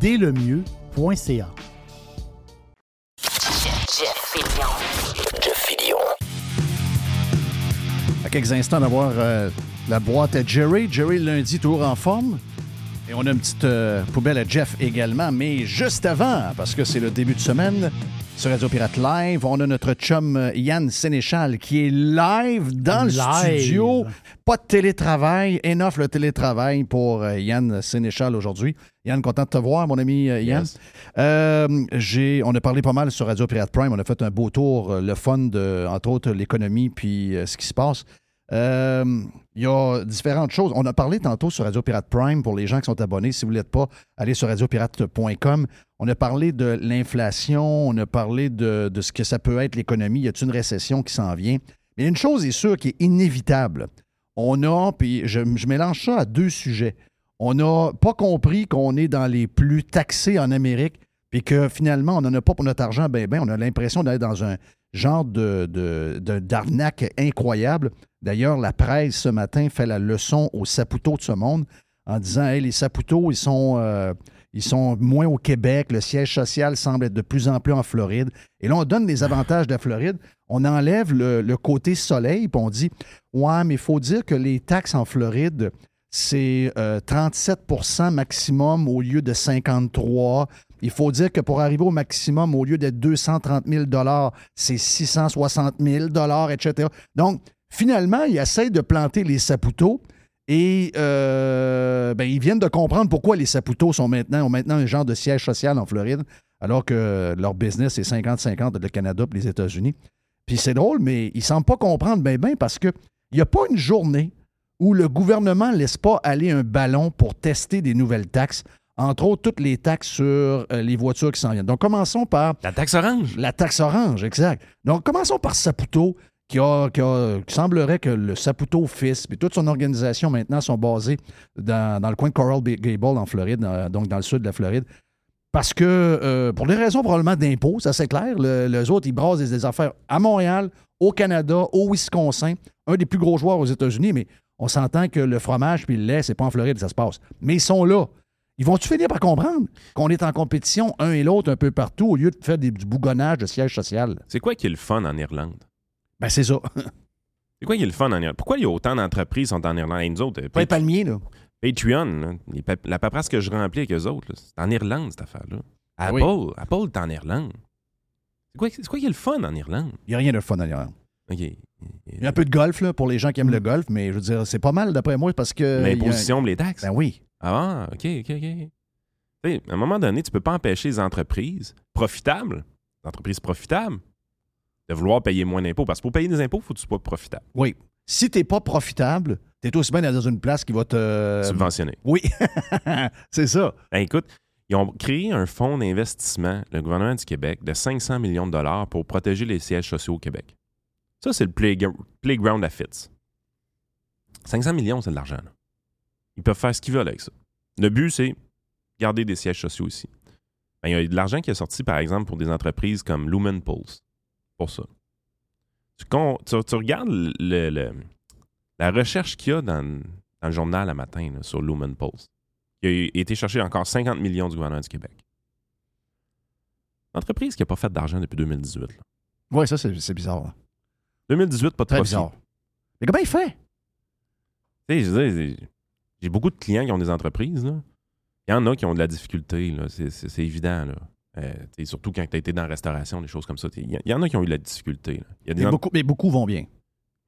delemieux.ca. Jeff Fillion. Fillion. À quelques instants d'avoir euh, la boîte à Jerry. Jerry, lundi, toujours en forme. Et on a une petite euh, poubelle à Jeff également. Mais juste avant, parce que c'est le début de semaine, sur Radio Pirate Live. On a notre chum euh, Yann Sénéchal qui est live dans le Live. studio. Pas de télétravail. Enough le télétravail pour euh, Yann Sénéchal aujourd'hui. Yann, content de te voir, mon ami euh, Yann. Yes. Euh, j'ai, on a parlé pas mal sur Radio Pirate Prime. On a fait un beau tour, le fun de, entre autres, l'économie puis euh, ce qui se passe. Euh, Il y a différentes choses. On a parlé tantôt sur Radio Pirate Prime pour les gens qui sont abonnés. Si vous ne l'êtes pas, allez sur radiopirate.com. On a parlé de l'inflation, on a parlé de, ce que ça peut être l'économie. Y a-t-il une récession qui s'en vient? Mais une chose est sûre qui est inévitable. On a, puis je, mélange ça à deux sujets. On n'a pas compris qu'on est dans les plus taxés en Amérique, puis que finalement, on n'en a pas pour notre argent, ben ben, on a l'impression d'être dans un genre de, d'arnaque incroyable. D'ailleurs, la presse ce matin fait la leçon aux sapoteaux de ce monde en disant Hey, les sapoteaux, ils sont, euh, ils sont moins au Québec, le siège social semble être de plus en plus en Floride. Et là, on donne les avantages de la Floride, on enlève le, le côté soleil, puis on dit Ouais, mais il faut dire que les taxes en Floride, c'est euh, 37% maximum au lieu de 53 il faut dire que pour arriver au maximum, au lieu d'être 230 000 c'est 660 000 etc. Donc, finalement, ils essayent de planter les sapoteaux et euh, ben, ils viennent de comprendre pourquoi les sapoteaux sont maintenant, ont maintenant un genre de siège social en Floride, alors que leur business est 50-50 le Canada et les États-Unis. Puis c'est drôle, mais ils ne semblent pas comprendre bien, bien parce qu'il n'y a pas une journée où le gouvernement ne laisse pas aller un ballon pour tester des nouvelles taxes entre autres toutes les taxes sur euh, les voitures qui s'en viennent. Donc, commençons par La taxe orange. la taxe orange, exact. Donc, commençons par Saputo, qui, a, semblerait que le Saputo Fils et toute son organisation maintenant sont basés dans, le coin de Coral Gable en Floride, euh, donc dans le sud de la Floride. Parce que, euh, pour des raisons probablement d'impôts, ça c'est clair, le- les autres, ils brassent des, affaires à Montréal, au Canada, au Wisconsin, un des plus gros joueurs aux États-Unis, mais on s'entend que le fromage puis le lait, c'est pas en Floride, ça se passe. Mais ils sont là. Ils vont-tu finir par comprendre qu'on est en compétition un et l'autre un peu partout au lieu de faire du bougonnage de siège social? C'est quoi qui est le fun en Irlande? Ben, c'est ça. C'est quoi qui est le fun en Irlande? Pourquoi il y a autant d'entreprises qui sont en Irlande? Et nous autres, euh, Pas les palmiers, là. Patreon, là, les la paperasse que je remplis avec eux autres, c'est en Irlande, cette affaire-là. Apple, Oui. Apple est en Irlande. C'est quoi, quoi qui est le fun en Irlande? Il n'y a rien de fun en Irlande. OK. Il y a un peu de golf, là, pour les gens qui aiment le golf, mais je veux dire, c'est pas mal, d'après moi, parce que. L'imposition, les taxes? Ben oui. Ah, OK, OK, OK. À un moment donné, tu peux pas empêcher les entreprises profitables, les entreprises profitables, de vouloir payer moins d'impôts. Parce que pour payer des impôts, il faut que tu sois profitable, Oui. Si t'es pas profitable, t'es aussi bien dans une place qui va te. subventionné. Oui. <laughs> c'est ça. Ben, écoute, ils ont créé un fonds d'investissement, le gouvernement du Québec, de 500 millions de dollars pour protéger les sièges sociaux au Québec. Ça, c'est le playg- playground à Fitz. 500 millions, c'est de l'argent. Ils peuvent faire ce qu'ils veulent avec ça. Le but, c'est garder des sièges sociaux ici. Ben, il y a de l'argent qui est sorti, par exemple, pour des entreprises comme Lumen Pulse. Pour ça. Tu, con- tu- tu regardes le- le- la recherche qu'il y a dans, dans le journal à matin là, sur Lumen Pulse qui a été chercher encore 50 millions du gouvernement du Québec. Entreprise qui n'a pas fait d'argent depuis 2018. là. Oui, ça, c'est bizarre. là. 2018, pas de Très bizarre. Mais comment il fait? J'ai- beaucoup de clients qui ont des entreprises. là. Il y en a qui ont de la difficulté. c'est évident. Là. Euh, surtout quand tu as été dans la restauration, des choses comme ça. Il y, en a qui ont eu de la difficulté. là. Y a des Mais beaucoup, mais beaucoup vont bien.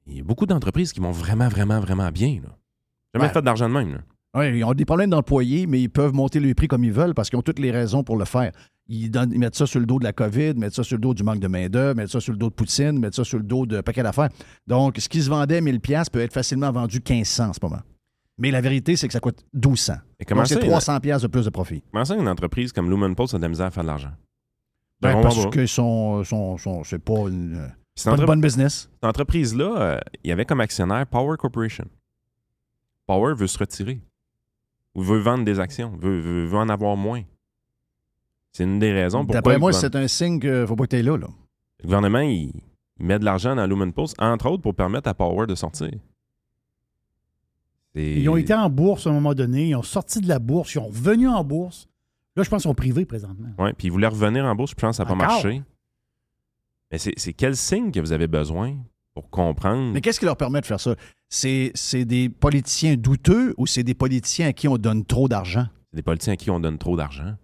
il y a beaucoup d'entreprises qui vont vraiment, vraiment, vraiment bien. Là. Jamais Ouais. fait d'argent de même. Oui, ils ont des problèmes d'employés, mais ils peuvent monter le prix comme ils veulent parce qu'ils ont toutes les raisons pour le faire. Ils, donnent- ils mettent ça sur le dos de la COVID, mettent ça sur le dos du manque de main-d'œuvre, mettent ça sur le dos de Poutine, mettent ça sur le dos de paquet d'affaires. Donc, ce qui se vendait 1000$ piastres peut être facilement vendu 1500 en ce moment. Mais la vérité, c'est que ça coûte 1200. Et comment Donc, c'est ça, 300$ piastres de plus de profit. Comment ça, une entreprise comme Lumen Pulse a de la misère à faire de l'argent? Ben, parce que sont- c'est pas une, euh, pas une entreprise- bonne business. Cette entreprise-là, euh, il y avait comme actionnaire Power Corporation. Power veut se retirer. Ou veut vendre des actions. Veut, veut, veut en avoir moins. C'est une des raisons pourquoi D'après moi, c'est un signe qu'il ne faut pas que tu là, là. le gouvernement il, il met de l'argent dans Lumen Pulse, entre autres pour permettre à Power de sortir. Ils ont été en bourse à un moment donné, ils ont sorti de la bourse, ils ont revenu en bourse. Là, je pense qu'ils sont privés présentement. Ouais, puis ils voulaient revenir en bourse, je pense que ça n'a pas marché. Mais c'est c'est quel signe que vous avez besoin pour comprendre? Mais qu'est-ce qui leur permet de faire ça? C'est c'est des politiciens douteux ou c'est des politiciens à qui on donne trop d'argent? C'est des politiciens à qui on donne trop d'argent.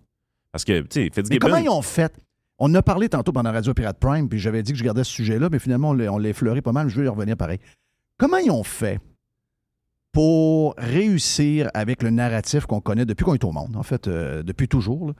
Parce que, tu sais, Mais Fitzgibbon... comment ils ont fait? On a parlé tantôt pendant Radio Pirate Prime, puis j'avais dit que je gardais ce sujet-là, mais finalement, on l'a- effleuré pas mal. Je vais y revenir pareil. Comment ils ont fait? Pour réussir avec le narratif qu'on connaît depuis qu'on est au monde, en fait, euh, depuis toujours?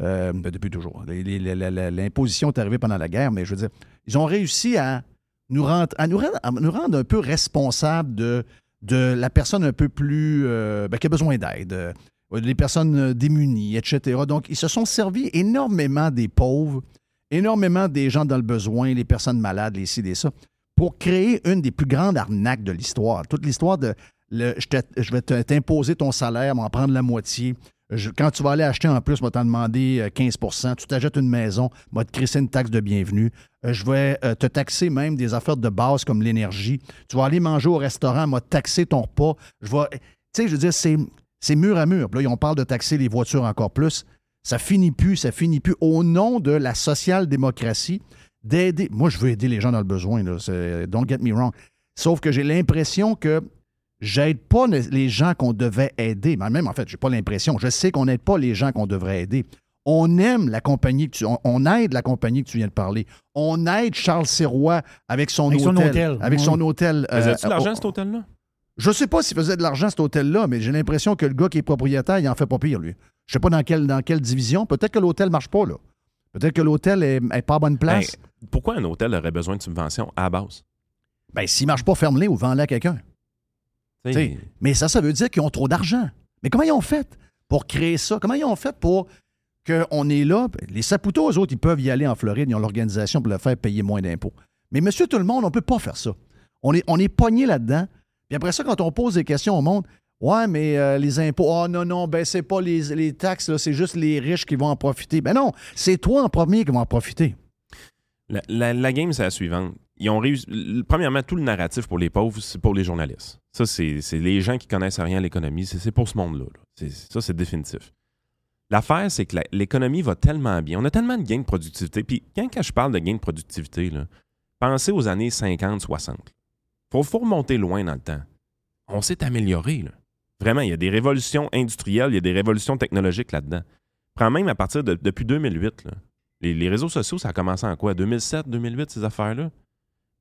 Euh, ben, depuis toujours. L'imposition est arrivée pendant la guerre, mais je veux dire, ils ont réussi à nous rendre, un peu responsables de, la personne un peu plus. euh, ben, qui a besoin d'aide, des personnes démunies, etc. Donc, ils se sont servis énormément des pauvres, énormément des gens dans le besoin, les personnes malades, les ci, ça, pour créer une des plus grandes arnaques de l'histoire. Toute l'histoire de je, je vais t'imposer ton salaire, m'en prendre la moitié. Je- quand tu vas aller acheter en plus, je vais t'en demander euh, 15% Tu t'achètes une maison, je vais te crisser une taxe de bienvenue. Euh, Je vais euh, te taxer même des affaires de base comme l'énergie. Tu vas aller manger au restaurant, moi taxer ton repas. Je vais. Tu sais, je veux dire, c'est, c'est mur à mur. Là, on parle de taxer les voitures encore plus. Ça finit plus, ça finit plus. Au nom de la social-démocratie, d'aider. Moi, je veux aider les gens dans le besoin. Là. Don't get me wrong. Sauf que j'ai l'impression que j'aide pas les gens qu'on devait aider. Mais Même, en fait, j'ai pas l'impression. Je sais qu'on n'aide pas les gens qu'on devrait aider. On aime la compagnie que tu. On, on aide la compagnie que tu viens de parler. On aide Charles Sirois avec son Avec son hôtel. hôtel. Avec Oui. son hôtel. euh, Faisais-tu de l'argent, cet hôtel-là? je sais pas s'il faisait de l'argent, cet hôtel-là, mais j'ai l'impression que le gars qui est propriétaire, il en fait pas pire, lui. Je sais pas dans quelle, dans quelle division. Peut-être que l'hôtel marche pas, là. Peut-être que l'hôtel est, est pas à bonne place. Ben, pourquoi un hôtel aurait besoin de subvention à la base? Ben, s'il marche pas, ferme-les ou vends-les à quelqu'un. T'sais, Mais ça, ça veut dire qu'ils ont trop d'argent. Mais comment ils ont fait pour créer ça? Comment ils ont fait pour qu'on est là? Les Saputo, eux autres, ils peuvent y aller en Floride, ils ont l'organisation pour le faire payer moins d'impôts. Mais monsieur tout le monde, on ne peut pas faire ça. On est, on est pogné là-dedans. Puis après ça, quand on pose des questions au monde, ouais, mais euh, les impôts, oh non, non, ben c'est pas les, les taxes, c'est juste les riches qui vont en profiter. Ben non, c'est toi en premier qui vont en profiter. La, la- la game, c'est la suivante. Ils ont réussi. Premièrement, tout le narratif pour les pauvres, c'est pour les journalistes. Ça, c'est les gens qui connaissent rien à l'économie. C'est pour ce monde-là. Ça, c'est définitif. L'affaire, c'est que l'économie va tellement bien. On a tellement de gains de productivité. Puis quand, je parle de gains de productivité, pensez aux années 50-60. Faut, faut remonter loin dans le temps. On s'est amélioré. Vraiment, il y a des révolutions industrielles, il y a des révolutions technologiques là-dedans. Prends même à partir de depuis 2008. là. Les, les réseaux sociaux, ça a commencé en quoi? 2007, 2008, ces affaires-là?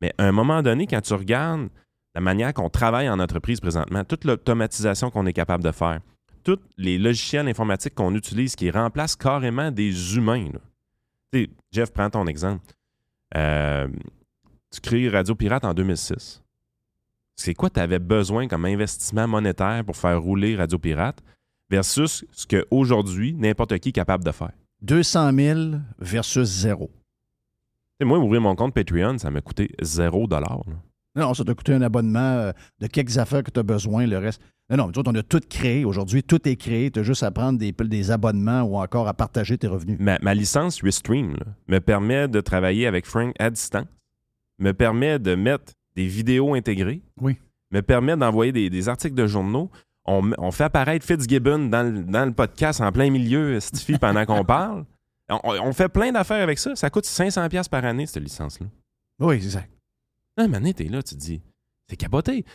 Mais à un moment donné, quand tu regardes la manière qu'on travaille en entreprise présentement, toute l'automatisation qu'on est capable de faire, tous les logiciels informatiques qu'on utilise qui remplacent carrément des humains. là. Jeff, prends ton exemple. Euh, tu crées Radio Pirate en 2006. C'est quoi tu avais besoin comme investissement monétaire pour faire rouler Radio Pirate versus ce qu'aujourd'hui, n'importe qui est capable de faire? 200 000 versus zéro. Moi, ouvrir mon compte Patreon, ça m'a coûté 0 dollar. Non, ça t'a coûté un abonnement euh, de quelques affaires que tu as besoin, le reste. Non, non, nous autres, on a tout créé. Aujourd'hui, tout est créé. Tu as juste à prendre des, des abonnements ou encore à partager tes revenus. Ma, ma licence Restream là, me permet de travailler avec Frank à distance, me permet de mettre des vidéos intégrées, Oui. me permet d'envoyer des, des articles de journaux. On fait apparaître Fitzgibbon dans le, dans le podcast en plein milieu, Stiffy, pendant qu'on <laughs> parle. On, on fait plein d'affaires avec ça. Ça coûte 500$ par année, cette licence-là. Oui, exact. Un moment donné, t'es là, tu te dis, c'est capoté.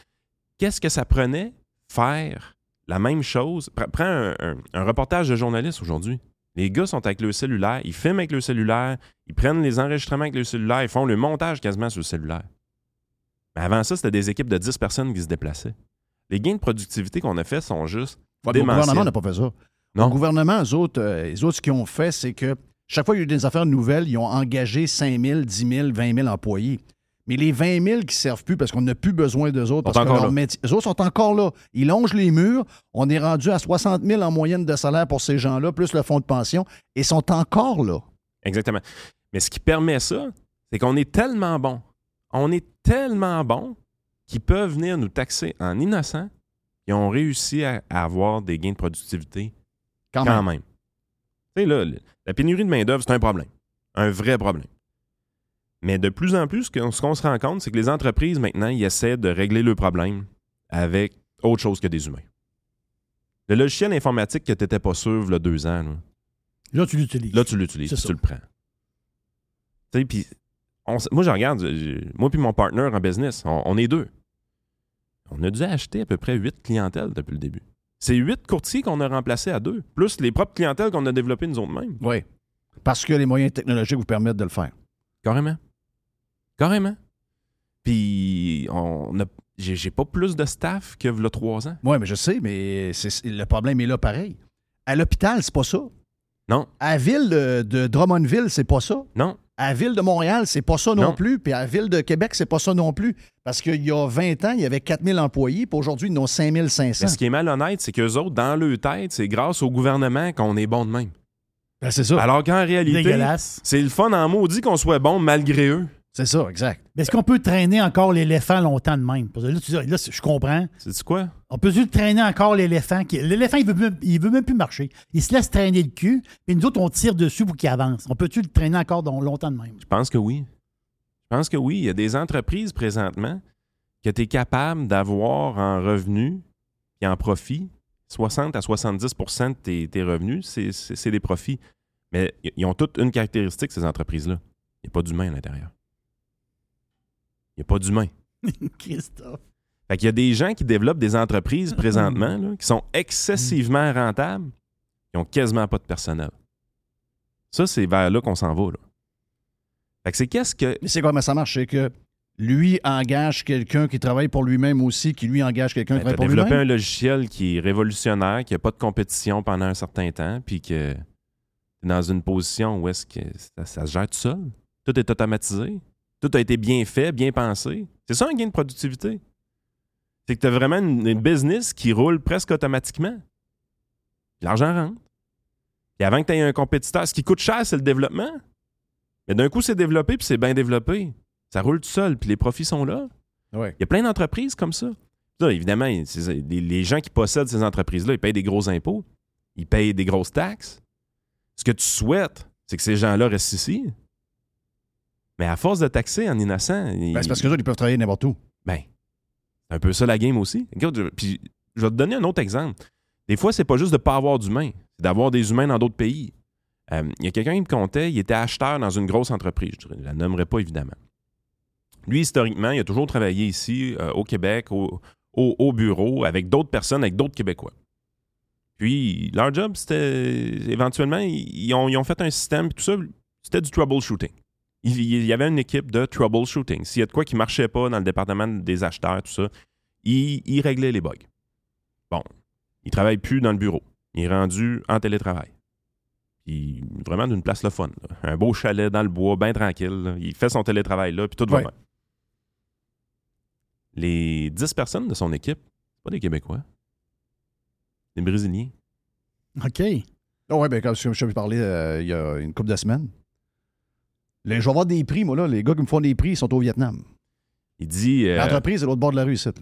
Qu'est-ce que ça prenait faire la même chose? Pre- Prends un, un- un reportage de journaliste aujourd'hui. Les gars sont avec le cellulaire, ils filment avec le cellulaire, ils prennent les enregistrements avec le cellulaire, ils font le montage quasiment sur le cellulaire. Mais avant ça, c'était des équipes de 10 personnes qui se déplaçaient. Les gains de productivité qu'on a fait sont juste Ouais, le gouvernement n'a pas fait ça. Non? Le gouvernement, eux autres, euh, les autres, ce qu'ils ont fait, c'est que chaque fois qu'il y a eu des affaires nouvelles, ils ont engagé 5 000, 10 000, 20 000 employés. Mais les 20 000 qui ne servent plus parce qu'on n'a plus besoin d'eux autres, parce que eux autres sont encore là. Ils longent les murs. On est rendu à 60 000 en moyenne de salaire pour ces gens-là, plus le fonds de pension, et sont encore là. Exactement. Mais ce qui permet ça, c'est qu'on est tellement bon. On est tellement bon qu'ils peuvent venir nous taxer en innocent et ont réussi à, à avoir des gains de productivité Quand, quand même. même. Tu sais, là, la pénurie de main-d'œuvre, c'est un problème. Un vrai problème. Mais de plus en plus, ce qu'on se rend compte, c'est que les entreprises, maintenant, ils essaient de régler le problème avec autre chose que des humains. Le logiciel informatique que tu n'étais pas sûr, il y a deux ans, là, Là, tu l'utilises. Là, tu l'utilises, tu le prends. Tu sais, puis moi, je regarde, moi puis mon partner en business, on, on est deux. On a dû acheter à peu près huit clientèles depuis le début. C'est huit courtiers qu'on a remplacés à deux, plus les propres clientèles qu'on a développées nous autres mêmes. Oui. Parce que les moyens technologiques vous permettent de le faire. Carrément. Carrément. Puis, on a, j'ai, pas plus de staff que le trois ans. Oui, mais je sais, mais le problème est là pareil. À l'hôpital, c'est pas ça. Non, À la ville de, de Drummondville, c'est pas ça. non. À la ville de Montréal, c'est pas ça non, Non. plus. Puis à la ville de Québec, c'est pas ça non plus. Parce qu'il y a 20 ans, il y avait 4000 employés, puis aujourd'hui, ils ont 5500. Mais ce qui est malhonnête, c'est qu'eux autres, dans leur tête, c'est grâce au gouvernement qu'on est bon de même. Ben, c'est ça. Alors qu'en réalité, c'est le fun en maudit qu'on soit bon malgré eux. C'est ça, exact. Mais Est-ce qu'on peut traîner encore l'éléphant longtemps de même? Parce que là, tu dis- là, je comprends. C'est quoi? On peut juste traîner encore l'éléphant. qui- L'éléphant, il veut, même, il veut même plus marcher. Il se laisse traîner le cul, puis nous autres, on tire dessus pour qu'il avance. On peut-tu le traîner encore dans- longtemps de même? Je pense que oui. Je pense que oui. Il y a des entreprises présentement que tu es capable d'avoir en revenus et en profit. 60 à 70% de tes, tes revenus, c'est- des profits. Mais ils ont toutes une caractéristique, ces entreprises-là. Il n'y a pas d'humain à l'intérieur. Il n'y a pas d'humain. <laughs> Christophe. Fait qu'il y a des gens qui développent des entreprises présentement là, qui sont excessivement rentables, qui ont quasiment pas de personnel. Ça, c'est vers là qu'on s'en va. Là. Fait que c'est qu'est-ce que. Mais c'est comment ça marche? C'est que lui engage quelqu'un qui travaille pour lui-même aussi, qui lui engage quelqu'un qui Ben, travaille pour développé lui-même? un logiciel qui est révolutionnaire, qui n'a pas de compétition pendant un certain temps, puis que dans une position où est-ce que ça, ça se gère tout seul? Tout est automatisé? Tout a été bien fait, bien pensé. C'est ça un gain de productivité. C'est que tu as vraiment une, une business qui roule presque automatiquement. L'argent rentre. Puis avant que tu aies un compétiteur, ce qui coûte cher, c'est le développement. Mais d'un coup, c'est développé, puis c'est bien développé. Ça roule tout seul, puis les profits sont là. Ouais. Il y a plein d'entreprises comme ça. Évidemment, les gens qui possèdent ces entreprises-là, ils payent des gros impôts, ils payent des grosses taxes. Ce que tu souhaites, c'est que ces gens-là restent ici. Mais à force de taxer en innocent, Ben, c'est parce que autres, ils peuvent travailler n'importe où. ben, c'est un peu ça la game aussi. Puis je vais te donner un autre exemple. Des fois, c'est pas juste de pas avoir d'humains, c'est d'avoir des humains dans d'autres pays. Euh, Il y a quelqu'un qui me comptait, il était acheteur dans une grosse entreprise. Je ne la nommerai pas évidemment. Lui, historiquement, il a toujours travaillé ici, euh, au Québec, au, au- au bureau, avec d'autres personnes, avec d'autres Québécois. Puis, leur job, c'était éventuellement, ils ils ont, ils ont fait un système, puis tout ça, c'était du troubleshooting. Il, il y avait une équipe de troubleshooting. S'il y a de quoi qui ne marchait pas dans le département des acheteurs, tout ça, il, il réglait les bugs. Bon, il ne travaille plus dans le bureau. Il est rendu en télétravail. Puis, vraiment d'une place le fun. là. Un beau chalet dans le bois, bien tranquille. là. Il fait son télétravail là, puis tout va Ouais. bien. Les 10 personnes de son équipe, pas des Québécois. Des Brésiliens. OK. Ah ouais, ben, comme je je parlais euh, il y a une couple de semaines. Les, je vais avoir des prix, moi, là. Les gars qui me font des prix, ils sont au Vietnam. Il dit. euh, L'entreprise est l'autre bord de la rue, ici. là.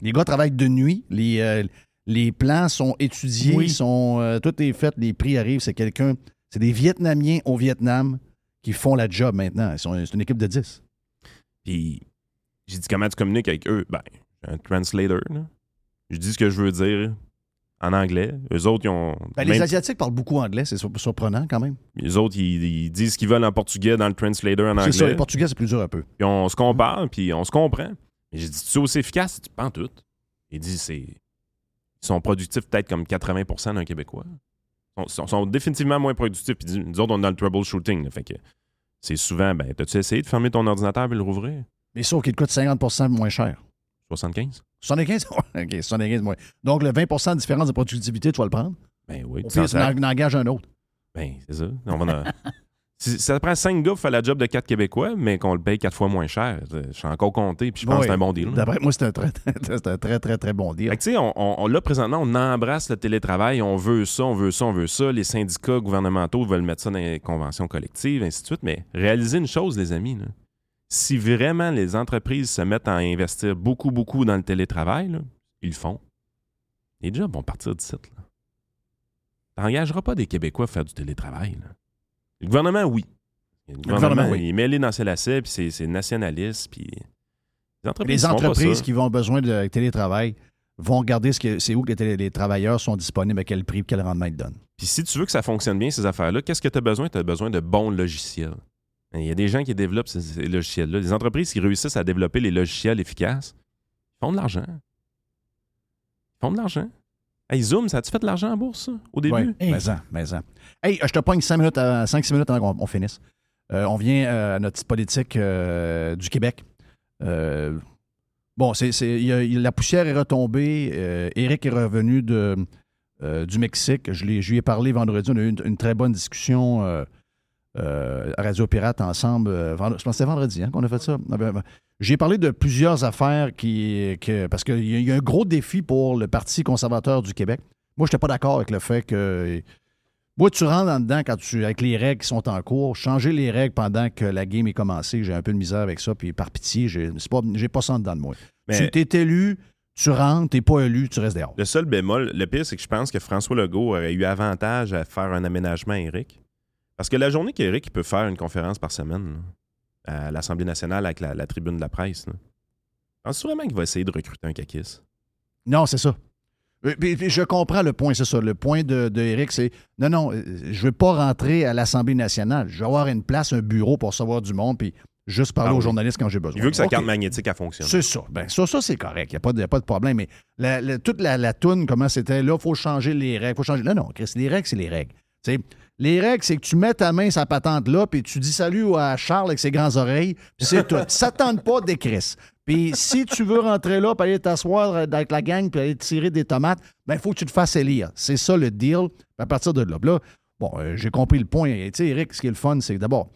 Les gars travaillent de nuit. Les, euh, les plans sont étudiés. Oui. Sont, euh, tout est fait. Les prix arrivent. C'est quelqu'un. C'est des Vietnamiens au Vietnam qui font la job maintenant. C'est une équipe de 10. Puis j'ai dit comment tu communiques avec eux? Ben, j'ai un translator. là. Je dis ce que je veux dire en anglais. Eux autres, ils ont. Ben, les Asiatiques parlent beaucoup anglais. C'est sur- surprenant quand même. les autres, ils, ils disent ce qu'ils veulent en portugais dans le translator en C'est anglais. ça. Les Portugais, c'est plus dur un peu. Puis on se compare, puis on se comprend. Mais j'ai dit, tu es aussi efficace? Tu penses tout. Il dit, c'est. Ils sont productifs peut-être comme 80% d'un Québécois. Ils sont, définitivement moins productifs. Puis nous autres, on est dans le troubleshooting. là. Fait que c'est souvent, ben, t'as-tu essayé de fermer ton ordinateur et le rouvrir? Mais sauf qu'il coûte 50% moins cher. 75? 75? <laughs> Ouais, OK, 75 moins. Donc, le 20% de différence de productivité, tu vas le prendre? Ben oui. Au tu pire, en engages un autre. Ben, c'est ça. On va en- <laughs> Si ça prend 5 gars pour faire la job de 4 Québécois, mais qu'on le paye 4 fois moins cher. Je suis encore compté, puis je pense que c'est un bon deal. D'après moi, c'est un très, <laughs> c'est un très, très, très bon deal. Fait que, tu sais, on, on- on- là, présentement, on embrasse le télétravail, on veut ça, on veut ça, on veut ça. Les syndicats gouvernementaux veulent mettre ça dans les conventions collectives, ainsi de suite. Mais réalisez une chose, les amis. là. Si vraiment les entreprises se mettent à investir beaucoup, beaucoup dans le télétravail, là, ils le font. Les jobs vont partir d'ici. là. T'engageras pas des Québécois à faire du télétravail. là. Le gouvernement, oui. Le gouvernement, gouvernement, oui. il est mêlé dans ses lacets, puis c'est- nationaliste, puis... Les entreprises, Les qui vont besoin de télétravail vont regarder ce que, c'est où que les travailleurs sont disponibles, à quel prix, quel rendement ils donnent. Puis si tu veux que ça fonctionne bien, ces affaires-là, qu'est-ce que tu as besoin? Tu as besoin de bons logiciels. Il y a des gens qui développent ces, logiciels-là. Les entreprises qui réussissent à développer les logiciels efficaces, font de l'argent. Ils font de l'argent. Hey, Zoom, ça a-tu fait de l'argent en bourse, au début? Oui, mais en, mais. Hey, je te pogne 5 minutes, 5-6 minutes avant qu'on on finisse. Euh, on vient euh, à notre politique euh, du Québec. Euh, bon, c'est, la poussière est retombée. Euh, Éric est revenu de, euh, du Mexique. Je, je lui ai parlé vendredi. On a eu une très bonne discussion euh, Radio Pirate ensemble. euh, je pense que c'était vendredi hein, qu'on a fait ça. Ah ben, ben, J'ai parlé de plusieurs affaires qui. que- parce qu'il y, y a un gros défi pour le Parti conservateur du Québec. Moi, je n'étais pas d'accord avec le fait que. Moi, tu rentres en dedans quand tu, avec les règles qui sont en cours. Changer les règles pendant que la game est commencée, j'ai un peu de misère avec ça. Puis par pitié, j'ai pas, pas ça en dedans de moi. Mais- Tu t'es élu, tu rentres, t'es pas élu, tu restes dehors. Le seul bémol, le pire, c'est que je pense que François Legault aurait eu avantage à faire un aménagement à Eric. Parce que la journée qu'Éric peut faire une conférence par semaine là, à l'Assemblée nationale avec la, la tribune de la presse, là, penses-tu vraiment qu'il va essayer de recruter un caquiste? Non, c'est ça. Euh, puis- puis je comprends le point, c'est ça. Le point de, de Eric, c'est non, non, euh, je veux pas rentrer à l'Assemblée nationale. Je veux avoir une place, un bureau pour savoir du monde, puis juste parler Ah aux journalistes quand j'ai besoin. Il veut que sa carte magnétique elle fonctionne. C'est ça. Ben, ça, ça c'est correct. Il n'y a, pas de- y a pas de problème. Mais la- la- toute la, la toune, comment c'était, là, il faut changer les règles. faut changer. Non, non, Chris, les règles, c'est les règles. Les règles, c'est que tu mets ta main la patente là, puis tu dis salut à Charles avec ses grandes oreilles, puis c'est tout. <laughs> Ça tente pas des Chris. Puis si tu veux rentrer là, puis aller t'asseoir avec la gang, puis aller tirer des tomates, ben il faut que tu te fasses élire. C'est ça le deal. À partir de là, bon, euh, j'ai compris le point. Tu sais, Eric, ce qui est le fun, c'est que d'abord,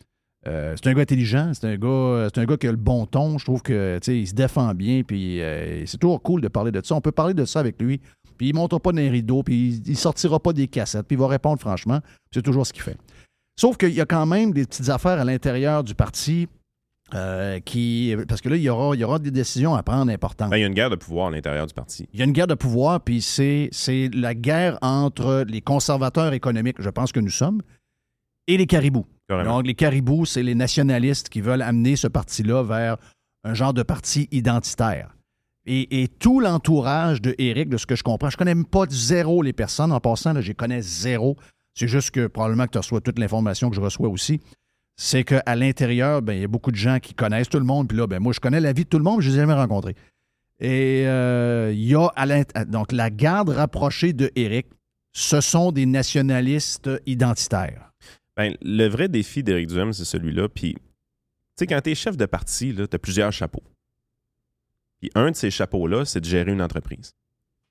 euh, c'est un gars intelligent, c'est un gars, euh, c'est un gars qui a le bon ton. Je trouve que tu sais, il se défend bien, puis euh, c'est toujours cool de parler de ça. On peut parler de ça avec lui. Puis il ne montera pas dans les rideaux, puis il, il sortira pas des cassettes, puis il va répondre franchement. C'est toujours ce qu'il fait. Sauf qu'il y a quand même des petites affaires à l'intérieur du parti euh, qui. Parce que là, il y aura, il y aura des décisions à prendre importantes. Ben, il y a une guerre de pouvoir à l'intérieur du parti. Il y a une guerre de pouvoir, puis c'est, c'est la guerre entre les conservateurs économiques, je pense que nous sommes, et les caribous. Carrément. Donc, les caribous, c'est les nationalistes qui veulent amener ce parti-là vers un genre de parti identitaire. Et, tout l'entourage de Éric, de ce que je comprends, je connais même pas zéro les personnes. En passant, là, je connais zéro. C'est juste que probablement que tu reçois toute l'information que je reçois aussi. C'est qu'à l'intérieur, ben, il y a beaucoup de gens qui connaissent tout le monde. Puis là, ben, moi, je connais la vie de tout le monde, mais je ne les ai jamais rencontrés. Et euh, il y a à donc la garde rapprochée de Éric, ce sont des nationalistes identitaires. Ben, le vrai défi d'Éric Duhem, c'est celui-là. Puis, tu sais, quand tu es chef de parti, tu as plusieurs chapeaux. Puis, un de ces chapeaux-là, c'est de gérer une entreprise.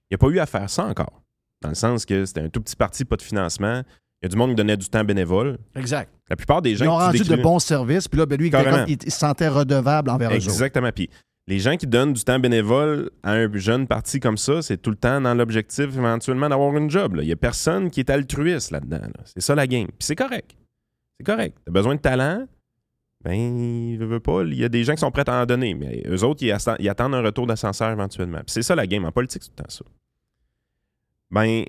Il n'y a pas eu à faire ça encore. Dans le sens que c'était un tout petit parti, pas de financement. Il y a du monde qui donnait du temps bénévole. Exact. La plupart des gens Ils ont rendu de bons services, puis là, ben, lui, il, comme- se sentait redevable envers eux. Exactement. Puis les gens qui donnent du temps bénévole à un jeune parti comme ça, c'est tout le temps dans l'objectif éventuellement d'avoir une job. là. Il n'y a personne qui est altruiste là-dedans. là. C'est ça la game. Puis c'est correct. C'est correct. Tu as besoin de talent. Ben, il veut, veut pas. Il y a des gens qui sont prêts à en donner, mais eux autres, ils, attendent un retour d'ascenseur éventuellement. Puis c'est ça la game. En politique, c'est tout le temps ça. Ben,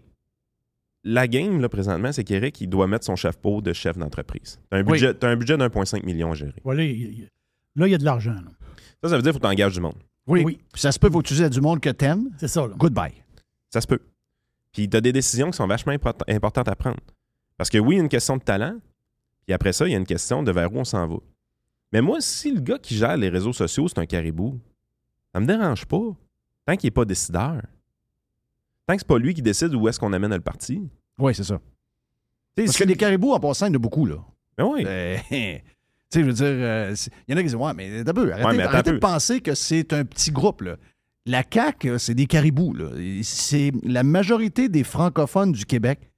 la game, là, présentement, c'est qu'Éric, il doit mettre son chapeau de chef d'entreprise. Tu as un Oui. budget, t'as un budget d'1,5 million à gérer. Voilà, il- il- là, il y a de l'argent. Ça, ça veut dire qu'il faut engages du monde. Oui. Oui. Puis ça se peut, faut que tu dises à du monde que t'aimes. C'est ça. Là. Goodbye. Ça se peut. Puis tu as des décisions qui sont vachement import- importantes à prendre. Parce que oui, il y a une question de talent, puis après ça, il y a une question de vers où on s'en va. Mais moi, si le gars qui gère les réseaux sociaux, c'est un caribou, ça me dérange pas. Tant qu'il n'est pas décideur. Tant que c'est pas lui qui décide où est-ce qu'on amène le parti. Oui, c'est ça. Tu sais, Parce que les caribous, en passant, il y en a beaucoup, là. Ben oui. Euh, <laughs> tu sais, je veux dire, euh, il y en a qui disent, ouais, mais peu. Arrêtez, Ouais, mais arrêtez de peu. penser que c'est un petit groupe, là. La CAQ, euh, c'est des caribous, là. C'est la majorité des francophones du Québec.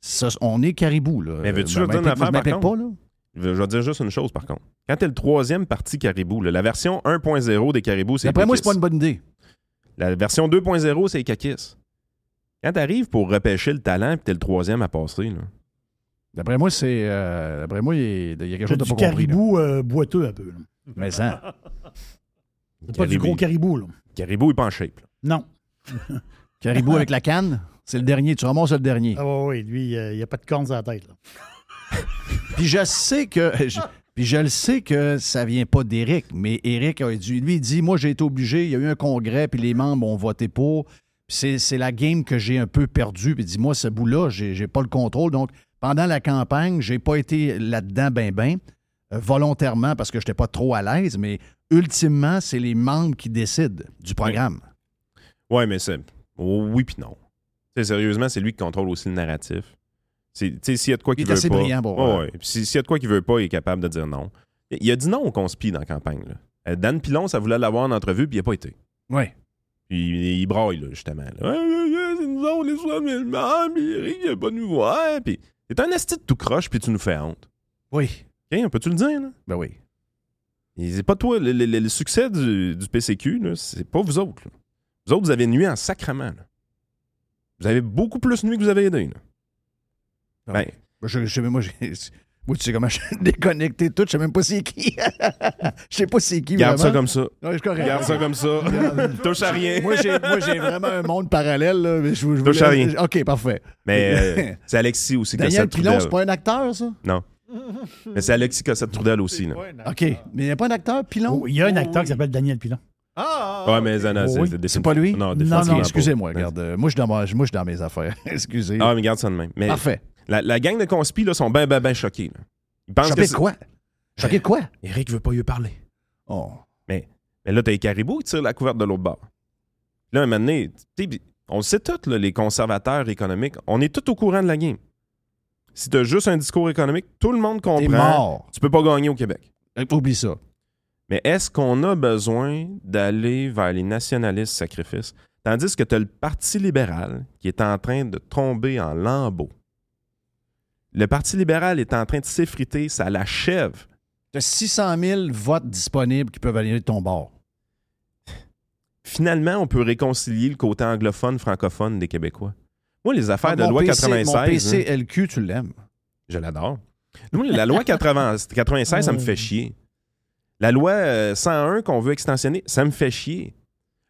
ça, on est caribous, là. Mais veux-tu Ben, dire une affaire, par contre? pas, là. Je vais dire juste une chose, par contre. Quand tu es le troisième parti caribou, là, la version 1.0 des caribous, c'est les D'après moi, c'est pas une bonne idée. La version 2.0, c'est les caquistes. Quand tu arrives pour repêcher le talent, puis tu es le troisième à passer, là. D'après moi, c'est. euh, D'après moi, il y a- il y a quelque chose de du pas compris. caribou euh, boiteux un peu. là. Mais ça. C'est pas du Caribou. gros caribou. Là. Caribou, il est pas en shape. là. Non. <laughs> Caribou avec la canne, c'est le dernier. Tu ramasses le dernier. Ah oui, oui, lui, euh, il n'y a pas de cornes à la tête. Là. Puis je sais que. je- puis je le sais que ça vient pas d'Éric, mais Éric a dit, lui, il dit Moi, j'ai été obligé, il y a eu un congrès, puis les membres ont voté pour. Puis c'est, la game que j'ai un peu perdue. Puis il dit Moi, ce bout-là, j'ai, pas le contrôle. Donc, pendant la campagne, j'ai pas été là-dedans ben ben, euh, volontairement, parce que j'étais pas trop à l'aise, mais ultimement, c'est les membres qui décident du programme. Ouais, mais c'est. oh, oui, puis non. Sérieusement, c'est lui qui contrôle aussi le narratif. S'il y a de quoi Il qu'il veut assez pas. pour, ouais. S'il y a de quoi qu'il veut pas, il est capable de dire non. Il a dit non au conspi dans la campagne. là. Euh, Dan Pilon, ça voulait l'avoir en entrevue, puis il n'a pas été. Oui. Puis il braille, là, justement. là. Ouais, ouais, ouais, c'est nous autres, les soins puis Eric, il a pas nous voir. Puis t'es un esti de tout croche, puis tu nous fais honte. Oui. OK, on peut-tu le dire, là? Ben oui. C'est pas toi. Le, le- le- le succès du, du PCQ, c'est pas vous autres. là. Vous autres, vous avez nuit en sacrement. là. Vous avez beaucoup plus nuit que vous avez aidé. là. Ben, Moi, je, je- moi, j'ai- moi, tu sais comment <laughs> je suis déconnecté tout, je sais même pas c'est qui. <laughs> je sais pas c'est qui. garde ça comme ça. Ouais, je correct. Garde ça comme ça. <laughs> Touche à rien. Moi, j'ai, moi, j'ai vraiment un monde parallèle. Là, mais je, je Touche à rien. OK, parfait. Mais euh, c'est Alexis aussi Daniel Cossette Pilon, Trudel. c'est pas un acteur, ça? Non. Mais c'est Alexis Cossette Trudel aussi. Là. OK. Mais il n'y a pas un acteur, Pilon? Oh, il y a un acteur qui s'appelle Daniel Pilon. Ah, Ouais, mais Zana, Oui. c'est C'est pas lui? Non, Non, non. Excusez-moi, regarde. euh, moi, je suis dans, ma- moi, je suis dans mes affaires. Excusez. Ah, mais garde ça de même. Mais Parfait. La, la gang de conspi, là, sont bien, bien, bien choqués. là. Ils pensent Choqué que de quoi? Choqué de quoi? Eric veut pas lui parler. Oh. Mais là, t'as les caribous qui tirent la couverte de l'autre bord. Là, un moment donné, on le sait tous, les conservateurs économiques, on est tous au courant de la game. Si t'as juste un discours économique, tout le monde comprend. mort. Tu peux pas gagner au Québec. Oublie ça. Mais est-ce qu'on a besoin d'aller vers les nationalistes sacrifices? Tandis que tu as le Parti libéral qui est en train de tomber en lambeaux. Le Parti libéral est en train de s'effriter, ça l'achève. Tu as 600 000 votes disponibles qui peuvent aller de ton bord. Finalement, on peut réconcilier le côté anglophone, francophone des Québécois. Moi, les affaires de Mon loi PC 96, Mon hein, PCLQ, tu l'aimes. je l'adore. Moi, la loi 80 96, ça me fait chier. La loi euh, 101 qu'on veut extensionner, ça me fait chier.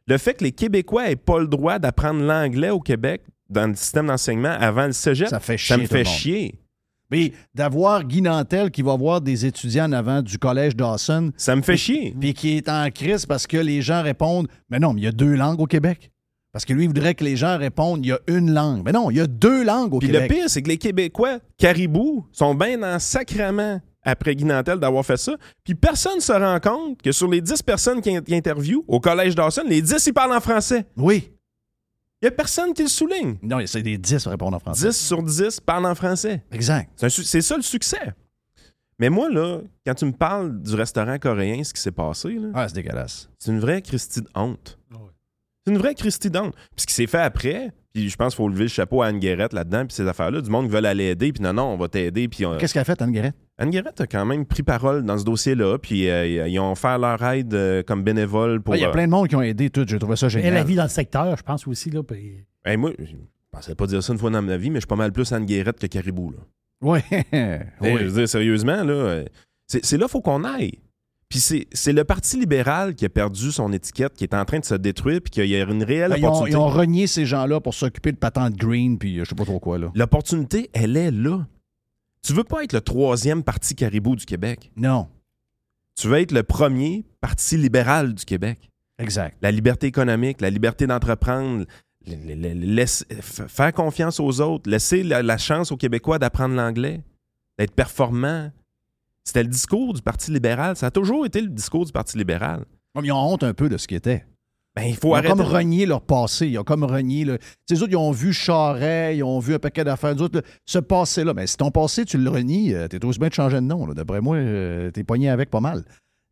Le fait que les Québécois n'aient pas le droit d'apprendre l'anglais au Québec dans le système d'enseignement avant le cégep, Ça fait ça chier me fait monde. chier. Mais d'avoir Guy Nantel qui va voir des étudiants en avant du collège Dawson, Ça me fait chier. puis qui est en crise parce que les gens répondent Mais non, mais il y a deux langues au Québec. Parce que lui, il voudrait que les gens répondent Il y a une langue. Mais non, il y a deux langues au Puis Québec. le pire, c'est que les Québécois, caribous, sont bien dans sacrament après Guy Nantel d'avoir fait ça. Puis personne ne se rend compte que sur les 10 personnes qui, qui interviewent au collège Dawson, les 10, ils parlent en français. Oui. Il n'y a personne qui le souligne. Non, c'est des 10 à répondre en français. 10 sur 10 parlent en français. Exact. C'est ça le succès. Mais moi, là, quand tu me parles du restaurant coréen, ce qui s'est passé, là, Ah, c'est dégueulasse. c'est une vraie Christie de honte. Ah. C'est une vraie Christie de honte. Puis ce qui s'est fait après, puis je pense qu'il faut lever le chapeau à Anne Guérette là-dedans, puis ces affaires-là, du monde qui veulent aller aider, puis non, non, on va t'aider, puis on- Qu'est-ce qu'elle a fait, Anne Guérette? Anne Guérette a quand même pris parole dans ce dossier-là, puis euh, ils ont fait leur aide euh, comme bénévole pour. Il y a euh, plein de monde qui ont aidé tout. J'ai trouvé ça Et génial. la vie dans le secteur, je pense aussi. Là, puis- hey, moi, je pensais pas dire ça une fois dans ma vie, mais je suis pas mal plus Anne Guérette que Caribou. Là. Oui. Hey, <laughs> Je veux dire, sérieusement, là, c'est c'est là qu'il faut qu'on aille. Puis c'est le Parti libéral qui a perdu son étiquette, qui est en train de se détruire, puis qu'il y a une réelle Ben, ils, ont, opportunité. ils ont renié ces gens-là pour s'occuper de patente green, puis euh, je sais pas trop quoi, là. L'opportunité, elle est là. Tu veux pas être le troisième parti caribou du Québec. Non. Tu veux être le premier parti libéral du Québec. Exact. La liberté économique, la liberté d'entreprendre, faire confiance aux autres, laisser la, la chance aux Québécois d'apprendre l'anglais, d'être performants. C'était le discours du Parti libéral. Ça a toujours été le discours du Parti libéral. Comme ils ont honte un peu de ce qui était. Ben, il Ils faut ont arrêter. comme renié leur passé. Ils ont comme renié. Le... Les autres, ils ont vu Charret, ils ont vu un paquet d'affaires. Autres, ce passé-là, mais si ton passé, tu le renies, euh, t'es aussi bien de changer de nom. D'après moi, euh, t'es pogné avec pas mal.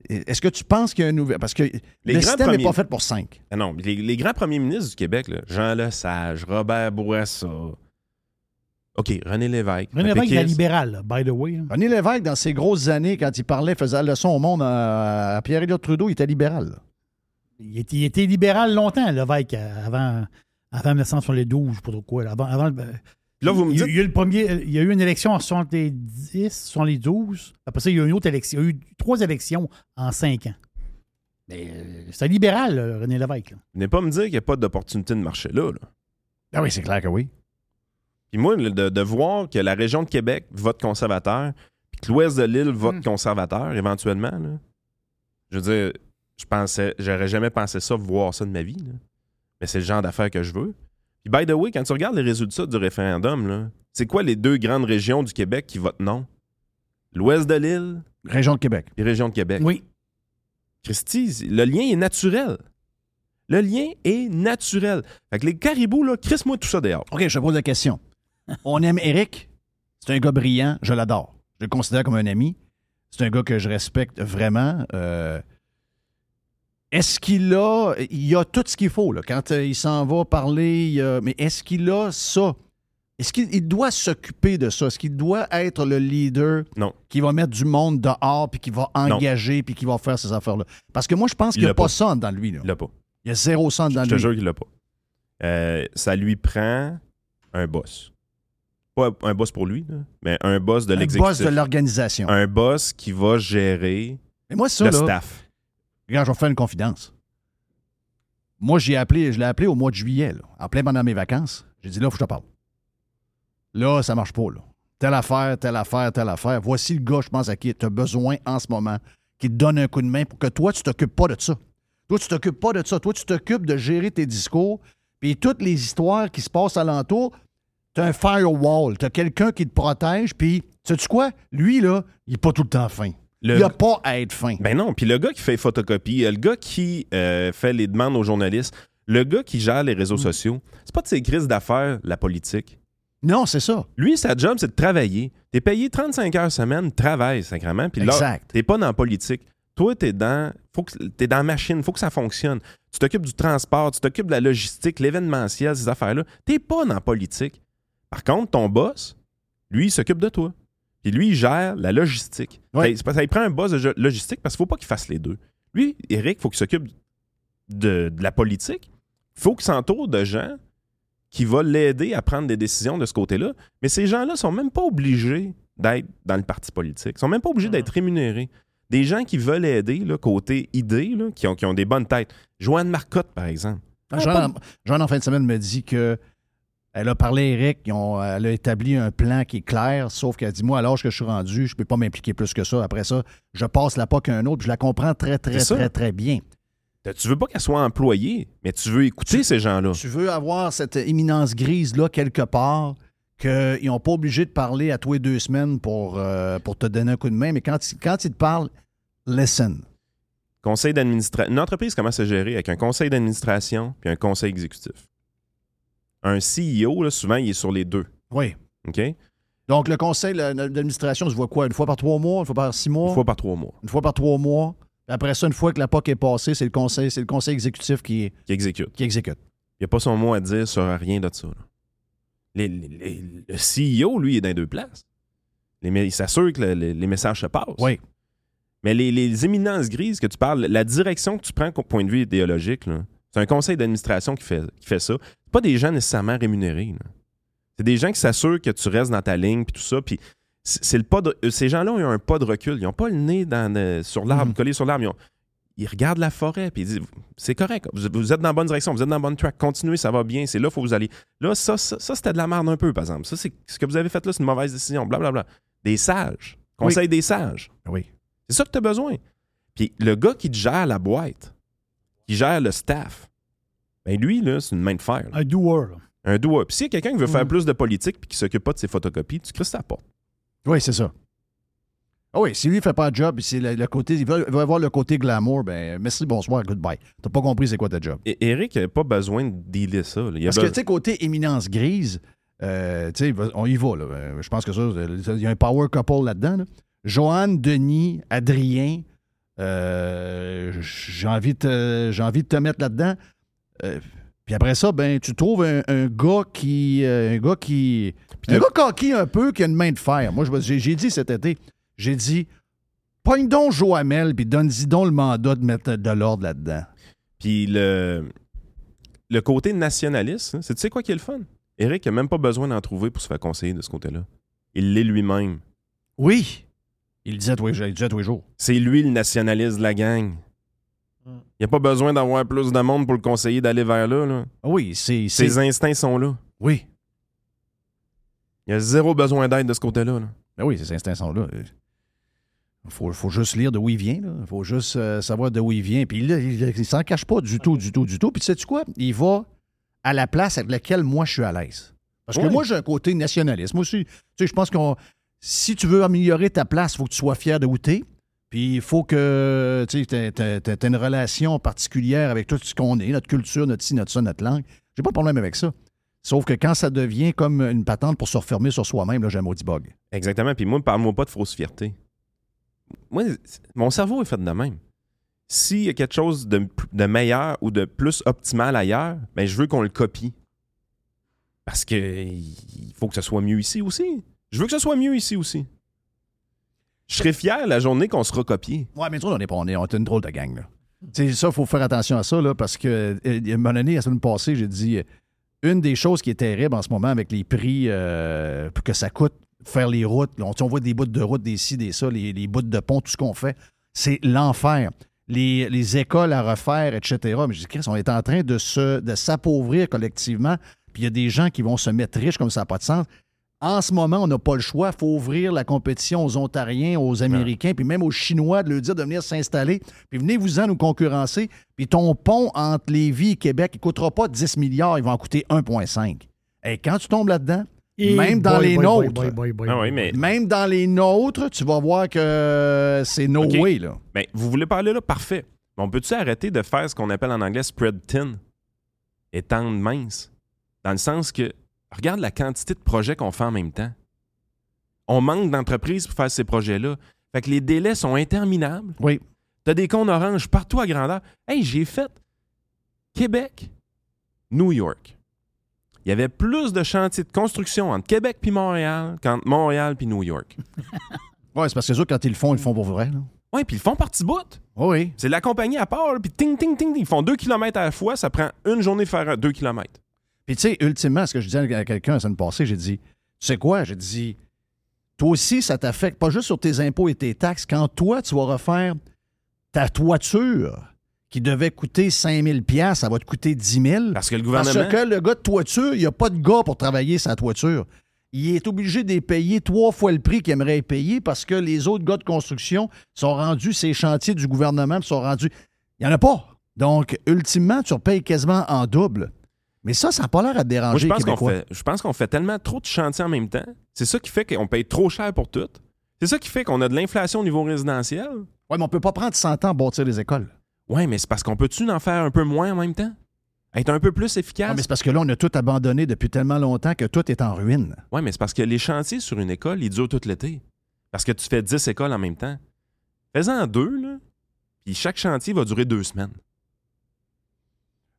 Est-ce que tu penses qu'il y a un nouvel. Parce que Les le système n'est premiers- pas fait pour cinq. Ah non, les, les grands premiers ministres du Québec, là, Jean Lesage, Robert Bourassa. OK, René Lévesque. René Lévesque, il est péquiste. libéral, là, by the way. hein. René Lévesque, dans ses grosses années, quand il parlait, faisait la leçon au monde à, à Pierre-Éliott Trudeau, il était libéral. Il était, il était libéral longtemps, Lévesque, euh, avant, avant 1972, je sais pas trop quoi. là. Avant, avant le- Là, vous me il, y a- dites. il y a eu le premier, il y a eu une élection en 70, 72. Après ça, il y a eu une autre élection. Il y a eu trois élections en cinq ans. Mais euh, c'est un libéral, René Lévesque. là. Venez pas me dire qu'il n'y a pas d'opportunité de marché là. là. Ah oui, c'est clair que oui. Puis moi, de, de voir que la région de Québec vote conservateur, puis que l'ouest de l'île vote Mm. conservateur, éventuellement, là, je veux dire, je pensais, j'aurais jamais pensé ça, voir ça de ma vie. là. Mais c'est le genre d'affaires que je veux. Puis, by the way, quand tu regardes les résultats du référendum, là, c'est quoi les deux grandes régions du Québec qui votent non? L'ouest de l'île Région de Québec. et région de Québec. Oui. Christy, le lien est naturel. Le lien est naturel. Fait que les caribous, là, crisse-moi tout ça dehors. OK, je te pose la question. On aime Eric. C'est un gars brillant. Je l'adore. Je le considère comme un ami. C'est un gars que je respecte vraiment. Euh, est-ce qu'il a. Il a tout ce qu'il faut, là. Quand euh, il s'en va parler, il a- mais est-ce qu'il a ça? Est-ce qu'il il doit s'occuper de ça? Est-ce qu'il doit être le leader Non. qui va mettre du monde dehors, puis qui va engager, puis qui va faire ces affaires-là? Parce que moi, je pense Il qu'il n'y a pas ça dans lui. Là. Il l'a pas. Il y a zéro sang dans Je te lui. jure qu'il l'a pas. Euh, ça lui prend un boss. Pas un boss pour lui, là, mais un boss de Un l'exécutif. boss de l'organisation. Un boss qui va gérer Mais moi, ça, le là, staff. Regarde, je vais faire une confidence. Moi, j'ai appelé, je l'ai appelé au mois de juillet, là, en plein pendant mes vacances. J'ai dit là, faut que je te parle. Là, ça marche pas, là. Telle affaire, telle affaire, telle affaire. Voici le gars, je pense, à qui tu as besoin en ce moment, qui te donne un coup de main pour que toi, tu t'occupes pas de ça. Toi, tu t'occupes pas de ça. Toi, tu t'occupes de gérer tes discours, puis toutes les histoires qui se passent alentour. Tu as un firewall, tu as quelqu'un qui te protège, puis, sais-tu quoi? Lui, là, il est pas tout le temps fin. Le- Il n'a pas à être fin. Ben non, puis le gars qui fait les photocopies, euh, le gars qui euh, fait les demandes aux journalistes, le gars qui gère les réseaux sociaux, c'est pas de ses crises d'affaires, la politique. Non, c'est ça. Lui, sa job, c'est de travailler. T'es payé 35 heures semaine, travaille, sacrément. Puis là, t'es pas dans la politique. Toi, t'es dans, faut que, t'es dans la machine, faut que ça fonctionne. Tu t'occupes du transport, tu t'occupes de la logistique, l'événementiel, ces affaires-là. T'es pas dans la politique. Par contre, ton boss, lui, il s'occupe de toi. Puis lui, il gère la logistique. Ouais. Ça, c'est parce- ça, il prend un boss de logistique parce qu'il faut pas qu'il fasse les deux. Lui, Eric, faut qu'il s'occupe de, de la politique. faut qu'il s'entoure de gens qui vont l'aider à prendre des décisions de ce côté-là. Mais ces gens-là sont même pas obligés d'être dans le parti politique. Ils sont même pas obligés d'être rémunérés. Des gens qui veulent aider, là, côté idée, là, qui, ont, qui ont des bonnes têtes. Joanne Marcotte, par exemple. Jean, Jean, en fin de semaine, me dit que elle a parlé à Eric, ils ont- elle a établi un plan qui est clair, sauf qu'elle dit Moi, à l'âge que je suis rendu, je ne peux pas m'impliquer plus que ça. Après ça, je passe la pas qu'un autre. puis Je la comprends très, très, très, très bien. Tu veux pas qu'elle soit employée, mais tu veux écouter ces gens-là. Tu veux avoir cette éminence grise-là quelque part, qu'ils n'ont pas obligé de parler à toi deux semaines pour, euh, pour te donner un coup de main, mais quand, ils- quand ils te parlent, listen. Conseil d'administration. Une entreprise commence à gérer avec un conseil d'administration puis un conseil exécutif? Un CEO, là, souvent, il est sur les deux. Oui. OK? Une Donc, le conseil d'administration se voit quoi? Une fois par trois mois Une fois par six mois? Fois par trois mois. Une fois par trois mois. Après ça, une fois que la POC est passée, c'est le conseil, c'est le conseil exécutif qui, Qui exécute. qui exécute. Il n'y a pas son mot à dire sur rien de ça. là. Les- les- les- le CEO, lui, il est dans deux places. Il s'assure que le- le- les messages se passent. Oui. Mais les, les éminences grises que tu parles, la direction que tu prends au point de vue idéologique, là, c'est un conseil d'administration qui fait, qui fait ça. Pas des gens nécessairement rémunérés. C'est des gens qui s'assurent que tu restes dans ta ligne puis tout ça. Puis c'est le pas de- euh, ces gens-là ont un pas de recul. Ils n'ont pas le nez dans, le- sur l'arbre, Mhm. collé sur l'arbre. Ils, ont- ils regardent la forêt puis ils disent c'est correct. Vous, vous êtes dans la bonne direction, vous êtes dans la bonne track. Continuez, ça va bien. C'est là, il faut vous aller. Là, ça, ça, ça, c'était de la merde un peu, par exemple. Ça, c'est ce que vous avez fait là, c'est une mauvaise décision. Blablabla. Des sages. Conseil des sages. Oui. C'est ça que tu as besoin. Puis le gars qui te gère la boîte, qui gère le staff, ben lui, là, c'est une main de fer. là. Un doer. là. Un doigt. Puis s'il y a quelqu'un qui veut faire Mm. plus de politique puis qui s'occupe pas de ses photocopies, tu crisses ta porte. Oui, c'est ça. Ah oui, si lui ne fait pas de job, c'est le, le côté, il veut avoir le côté glamour, ben merci, bonsoir, goodbye. T'as pas compris c'est quoi ta job. Et Eric n'a pas besoin de dealer ça. là. Il a Parce que, tu sais, côté éminence grise, euh, tu sais, va- on y va, là. Euh, Je pense que ça, il y a un power couple là-dedans. là. Joanne, Denis, Adrien, euh, j'ai envie, de te- j'ai envie de te mettre là-dedans. Euh, puis après ça, ben, tu trouves un, un gars qui. euh, un gars qui. un le- gars coquille un peu, qui a une main de fer. Moi, j'ai j'ai dit cet été, j'ai dit, pogne donc Joamel, puis donne-y donc le mandat de mettre de l'ordre là-dedans. Puis le, le côté nationaliste, hein, c'est tu sais quoi qui est le fun? Eric n'a même pas besoin d'en trouver pour se faire conseiller de ce côté-là. Il l'est lui-même. Oui. Il le disait tous les tous les jours. C'est lui le nationaliste de la gang. Il n'y a pas besoin d'avoir plus de monde pour le conseiller d'aller vers là. là. Ah Oui, c'est. Ses instincts sont là. Oui. Il y a zéro besoin d'aide de ce côté-là. là. Ben oui, ces instincts-là. Il faut, faut juste lire de où il vient. Il faut juste euh, savoir de où il vient. Puis là, il, il s'en cache pas du tout, du tout, du tout. Puis sais-tu quoi? Il va à la place avec laquelle moi je suis à l'aise. Parce que moi, j'ai un côté nationaliste. Moi aussi, tu sais, je pense qu'on. Si tu veux améliorer ta place, il faut que tu sois fier de où t'es. Puis il faut que tu aies une relation particulière avec tout ce qu'on est, notre culture, notre ci, notre ça, notre langue. J'ai pas de problème avec ça. Sauf que quand ça devient comme une patente pour se refermer sur soi-même, là, j'ai un maudit bug. Exactement. Puis moi, parle-moi pas de fausse fierté. Moi, mon cerveau est fait de même. S'il y a quelque chose de, meilleur ou de plus optimal ailleurs, ben, je veux qu'on le copie. Parce que il faut que ce soit mieux ici aussi. Je veux que ce soit mieux ici aussi. Je serais fier la journée qu'on sera copié. Ouais, mais autres, on est pas, on est, on est une drôle de gang, là. Sais, ça, il faut faire attention à ça, là, parce que, euh, a un moment donné, la semaine passée, j'ai dit, euh, une des choses qui est terrible en ce moment avec les prix euh, que ça coûte faire les routes, on, on voit des bouts de route, des ci, des ça, les, les bouts de pont, tout ce qu'on fait, c'est l'enfer. Les, les écoles à refaire, etc. Mais je dis, Chris, on est en train de se de s'appauvrir collectivement, puis il y a des gens qui vont se mettre riches comme ça n'a pas de sens. En ce moment, on n'a pas le choix. Il faut ouvrir la compétition aux Ontariens, aux Américains, puis même aux Chinois de leur dire de venir s'installer. Puis venez-vous-en nous concurrencer. Puis ton pont entre Lévis et Québec, il ne coûtera pas 10 milliards, il va en coûter 1,5. Et quand tu tombes là-dedans, Et même dans boy, les boy, boy, nôtres, boy, boy, boy, Ah boy. oui, mais, même dans les nôtres, tu vas voir que c'est no way, là. mais vous voulez parler là? Parfait. Mais on peut-tu arrêter de faire ce qu'on appelle en anglais spread thin? Étendre mince. Dans le sens que, regarde la quantité de projets qu'on fait en même temps. On manque d'entreprises pour faire ces projets-là. Fait que les délais sont interminables. Oui. T'as des cônes oranges partout à grandeur. Hey, j'ai fait Québec, New York. Il y avait plus de chantiers de construction entre Québec puis Montréal qu'entre Montréal puis New York. <laughs> Ouais, c'est parce que autres, quand ils le font, ils le font pour vrai. Ouais, puis ils le font partie bout. Oui. C'est la compagnie à part, puis ting, ting, ting, ils font deux kilomètres à la fois, ça prend une journée de faire deux kilomètres. Puis tu sais, ultimement, ce que je disais à quelqu'un la semaine passée, j'ai dit, tu sais quoi? J'ai dit, toi aussi, ça t'affecte pas juste sur tes impôts et tes taxes. Quand toi, tu vas refaire ta toiture qui devait coûter 5000 pièces, ça va te coûter 10 000. Parce que le Parce gouvernement. que le gars de toiture, il n'y a pas de gars pour travailler sa toiture. Il est obligé de payer trois fois le prix qu'il aimerait payer parce que les autres gars de construction sont rendus ces chantiers du gouvernement, sont rendus. Il n'y en a pas. Donc, ultimement, tu repayes quasiment en double. Mais ça, ça n'a pas l'air à te Moi, déranger je pense qu'on fait, je pense qu'on fait tellement trop de chantiers en même temps. C'est ça qui fait qu'on paye trop cher pour tout. C'est ça qui fait qu'on a de l'inflation au niveau résidentiel. Oui, mais on peut pas prendre 100 ans à bâtir les écoles. Ouais, mais c'est parce qu'on peut-tu en faire un peu moins en même temps? Être un peu plus efficace? Ah, mais c'est parce que là, on a tout abandonné depuis tellement longtemps que tout est en ruine. Ouais, mais c'est parce que les chantiers sur une école, ils durent tout l'été. Parce que tu fais 10 écoles en même temps. Fais-en deux, là. Puis chaque chantier va durer deux semaines.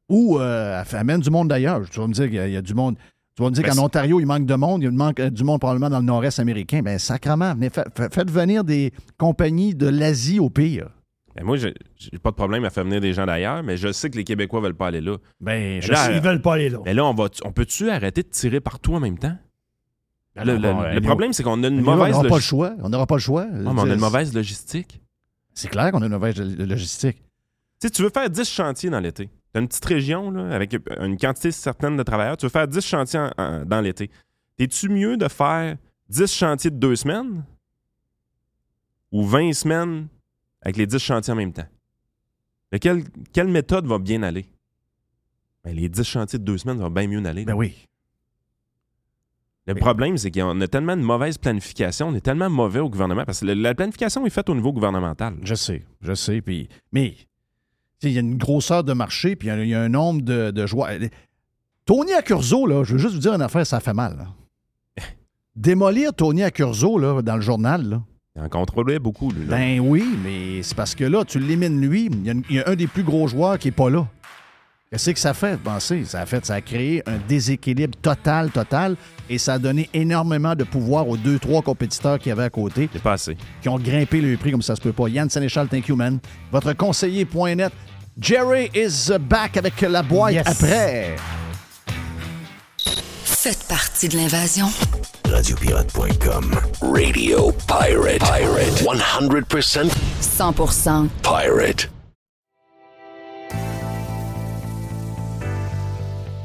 Ou euh, amène du monde d'ailleurs. Tu vas me dire qu'il y, a- il y a du monde. Tu vas me dire Ben, qu'en Ontario, il manque de monde. Il manque euh, du monde probablement dans le nord-est américain. Ben sacrement, venez, fa- fa- faites venir des compagnies de l'Asie au pire. Ben, moi, j'ai pas de problème à faire venir des gens d'ailleurs, mais je sais que les Québécois veulent pas aller là. Ben, je Là, sais. Ils veulent pas aller là. Mais là, on, va on peut-tu arrêter de tirer partout en même temps? Le, le- bon, le euh, problème, c'est qu'on a une nous, on mauvaise n'aura pas le logistique. choix. On n'aura pas le choix. mais on a une mauvaise logistique. C'est clair qu'on a une mauvaise lo- logistique. Tu sais, tu veux faire 10 chantiers dans l'été. Tu as une petite région là, avec une quantité certaine de travailleurs. Tu veux faire 10 chantiers en- en- dans l'été. Es-tu mieux de faire 10 chantiers de deux semaines ou 20 semaines avec les 10 chantiers en même temps? Lequel- quelle méthode va bien aller? Ben, les 10 chantiers de deux semaines vont bien mieux aller. Ben oui. Le Mais- problème, c'est qu'on a tellement de mauvaise planification, on est tellement mauvais au gouvernement, parce que la planification est faite au niveau gouvernemental. Je sais, je sais. Puis, mais il y a une grosseur de marché, puis il y a- il y, a un nombre de, de joueurs. Tony Accurso, là, je veux juste vous dire une affaire, ça fait mal. là. <laughs> Démolir Tony Accurso là, dans le journal, là, Il en contrôlait beaucoup, lui. là. ben oui, mais c'est parce que là, tu l'élimines lui. Il y, a une- il y a un des plus gros joueurs qui n'est pas là. Qu'est-ce que ça fait, pensez? Ça a fait, ça a créé un déséquilibre total, total, et ça a donné énormément de pouvoir aux deux, trois compétiteurs qui avaient à côté. C'est pas assez. qui ont grimpé le prix comme ça se peut pas. Yann Sénéchal, thank you, man. Votre conseiller.net. Jerry is back avec la boîte Yes. après. Faites partie de l'invasion. Radiopirate.com. Radio Pirate. Pirate. 100% 100% pirate.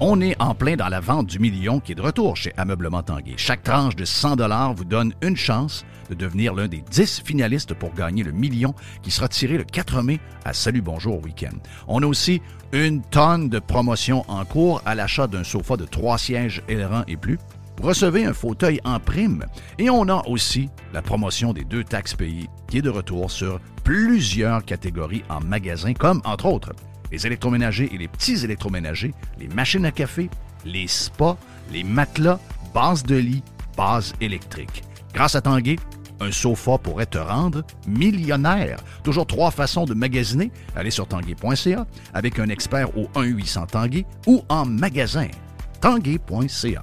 On est en plein dans la vente du million qui est de retour chez Ameublement Tanguay. Chaque tranche de 100 vous donne une chance de devenir l'un des 10 finalistes pour gagner le million qui sera tiré le 4 mai à Salut Bonjour Week-end. On a aussi une tonne de promotions en cours à l'achat d'un sofa de 3 sièges ailerons et plus. Recevez un fauteuil en prime. Et on a aussi la promotion des deux taxes payées qui est de retour sur plusieurs catégories en magasin, comme entre autres les électroménagers et les petits électroménagers, les machines à café, les spas, les matelas, bases de lit, bases électriques. Grâce à Tanguay, un sofa pourrait te rendre millionnaire. Toujours trois façons de magasiner. Allez sur tanguay.ca avec un expert au 1-800 Tanguay ou en magasin. Tanguay.ca.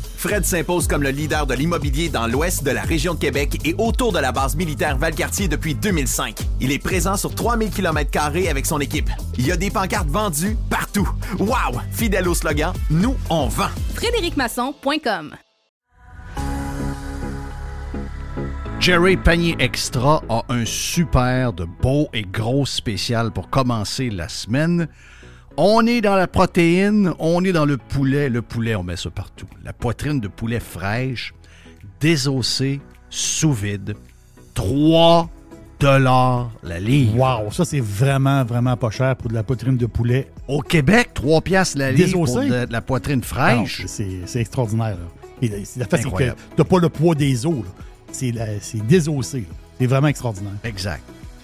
Fred s'impose comme le leader de l'immobilier dans l'ouest de la région de Québec et autour de la base militaire Valcartier depuis 2005. Il est présent sur 3000 km avec son équipe. Il y a des pancartes vendues partout. Wow! Fidèle au slogan, nous, on vend. FrédéricMasson.com Jerry Panier Extra a un super de beau et gros spécial pour commencer la semaine. On est dans la protéine, on est dans le poulet. Le poulet, on met ça partout. La poitrine de poulet fraîche, désossée, sous vide. 3 dollars la livre. Wow, ça c'est vraiment, vraiment pas cher pour de la poitrine de poulet. Au Québec, 3 piastres la livre pour de, de la poitrine Ah fraîche. c'est extraordinaire. Là. Et la- c'est- la fait, c'est que t'as pas le poids des os. C'est désossé. C'est vraiment extraordinaire. Exact.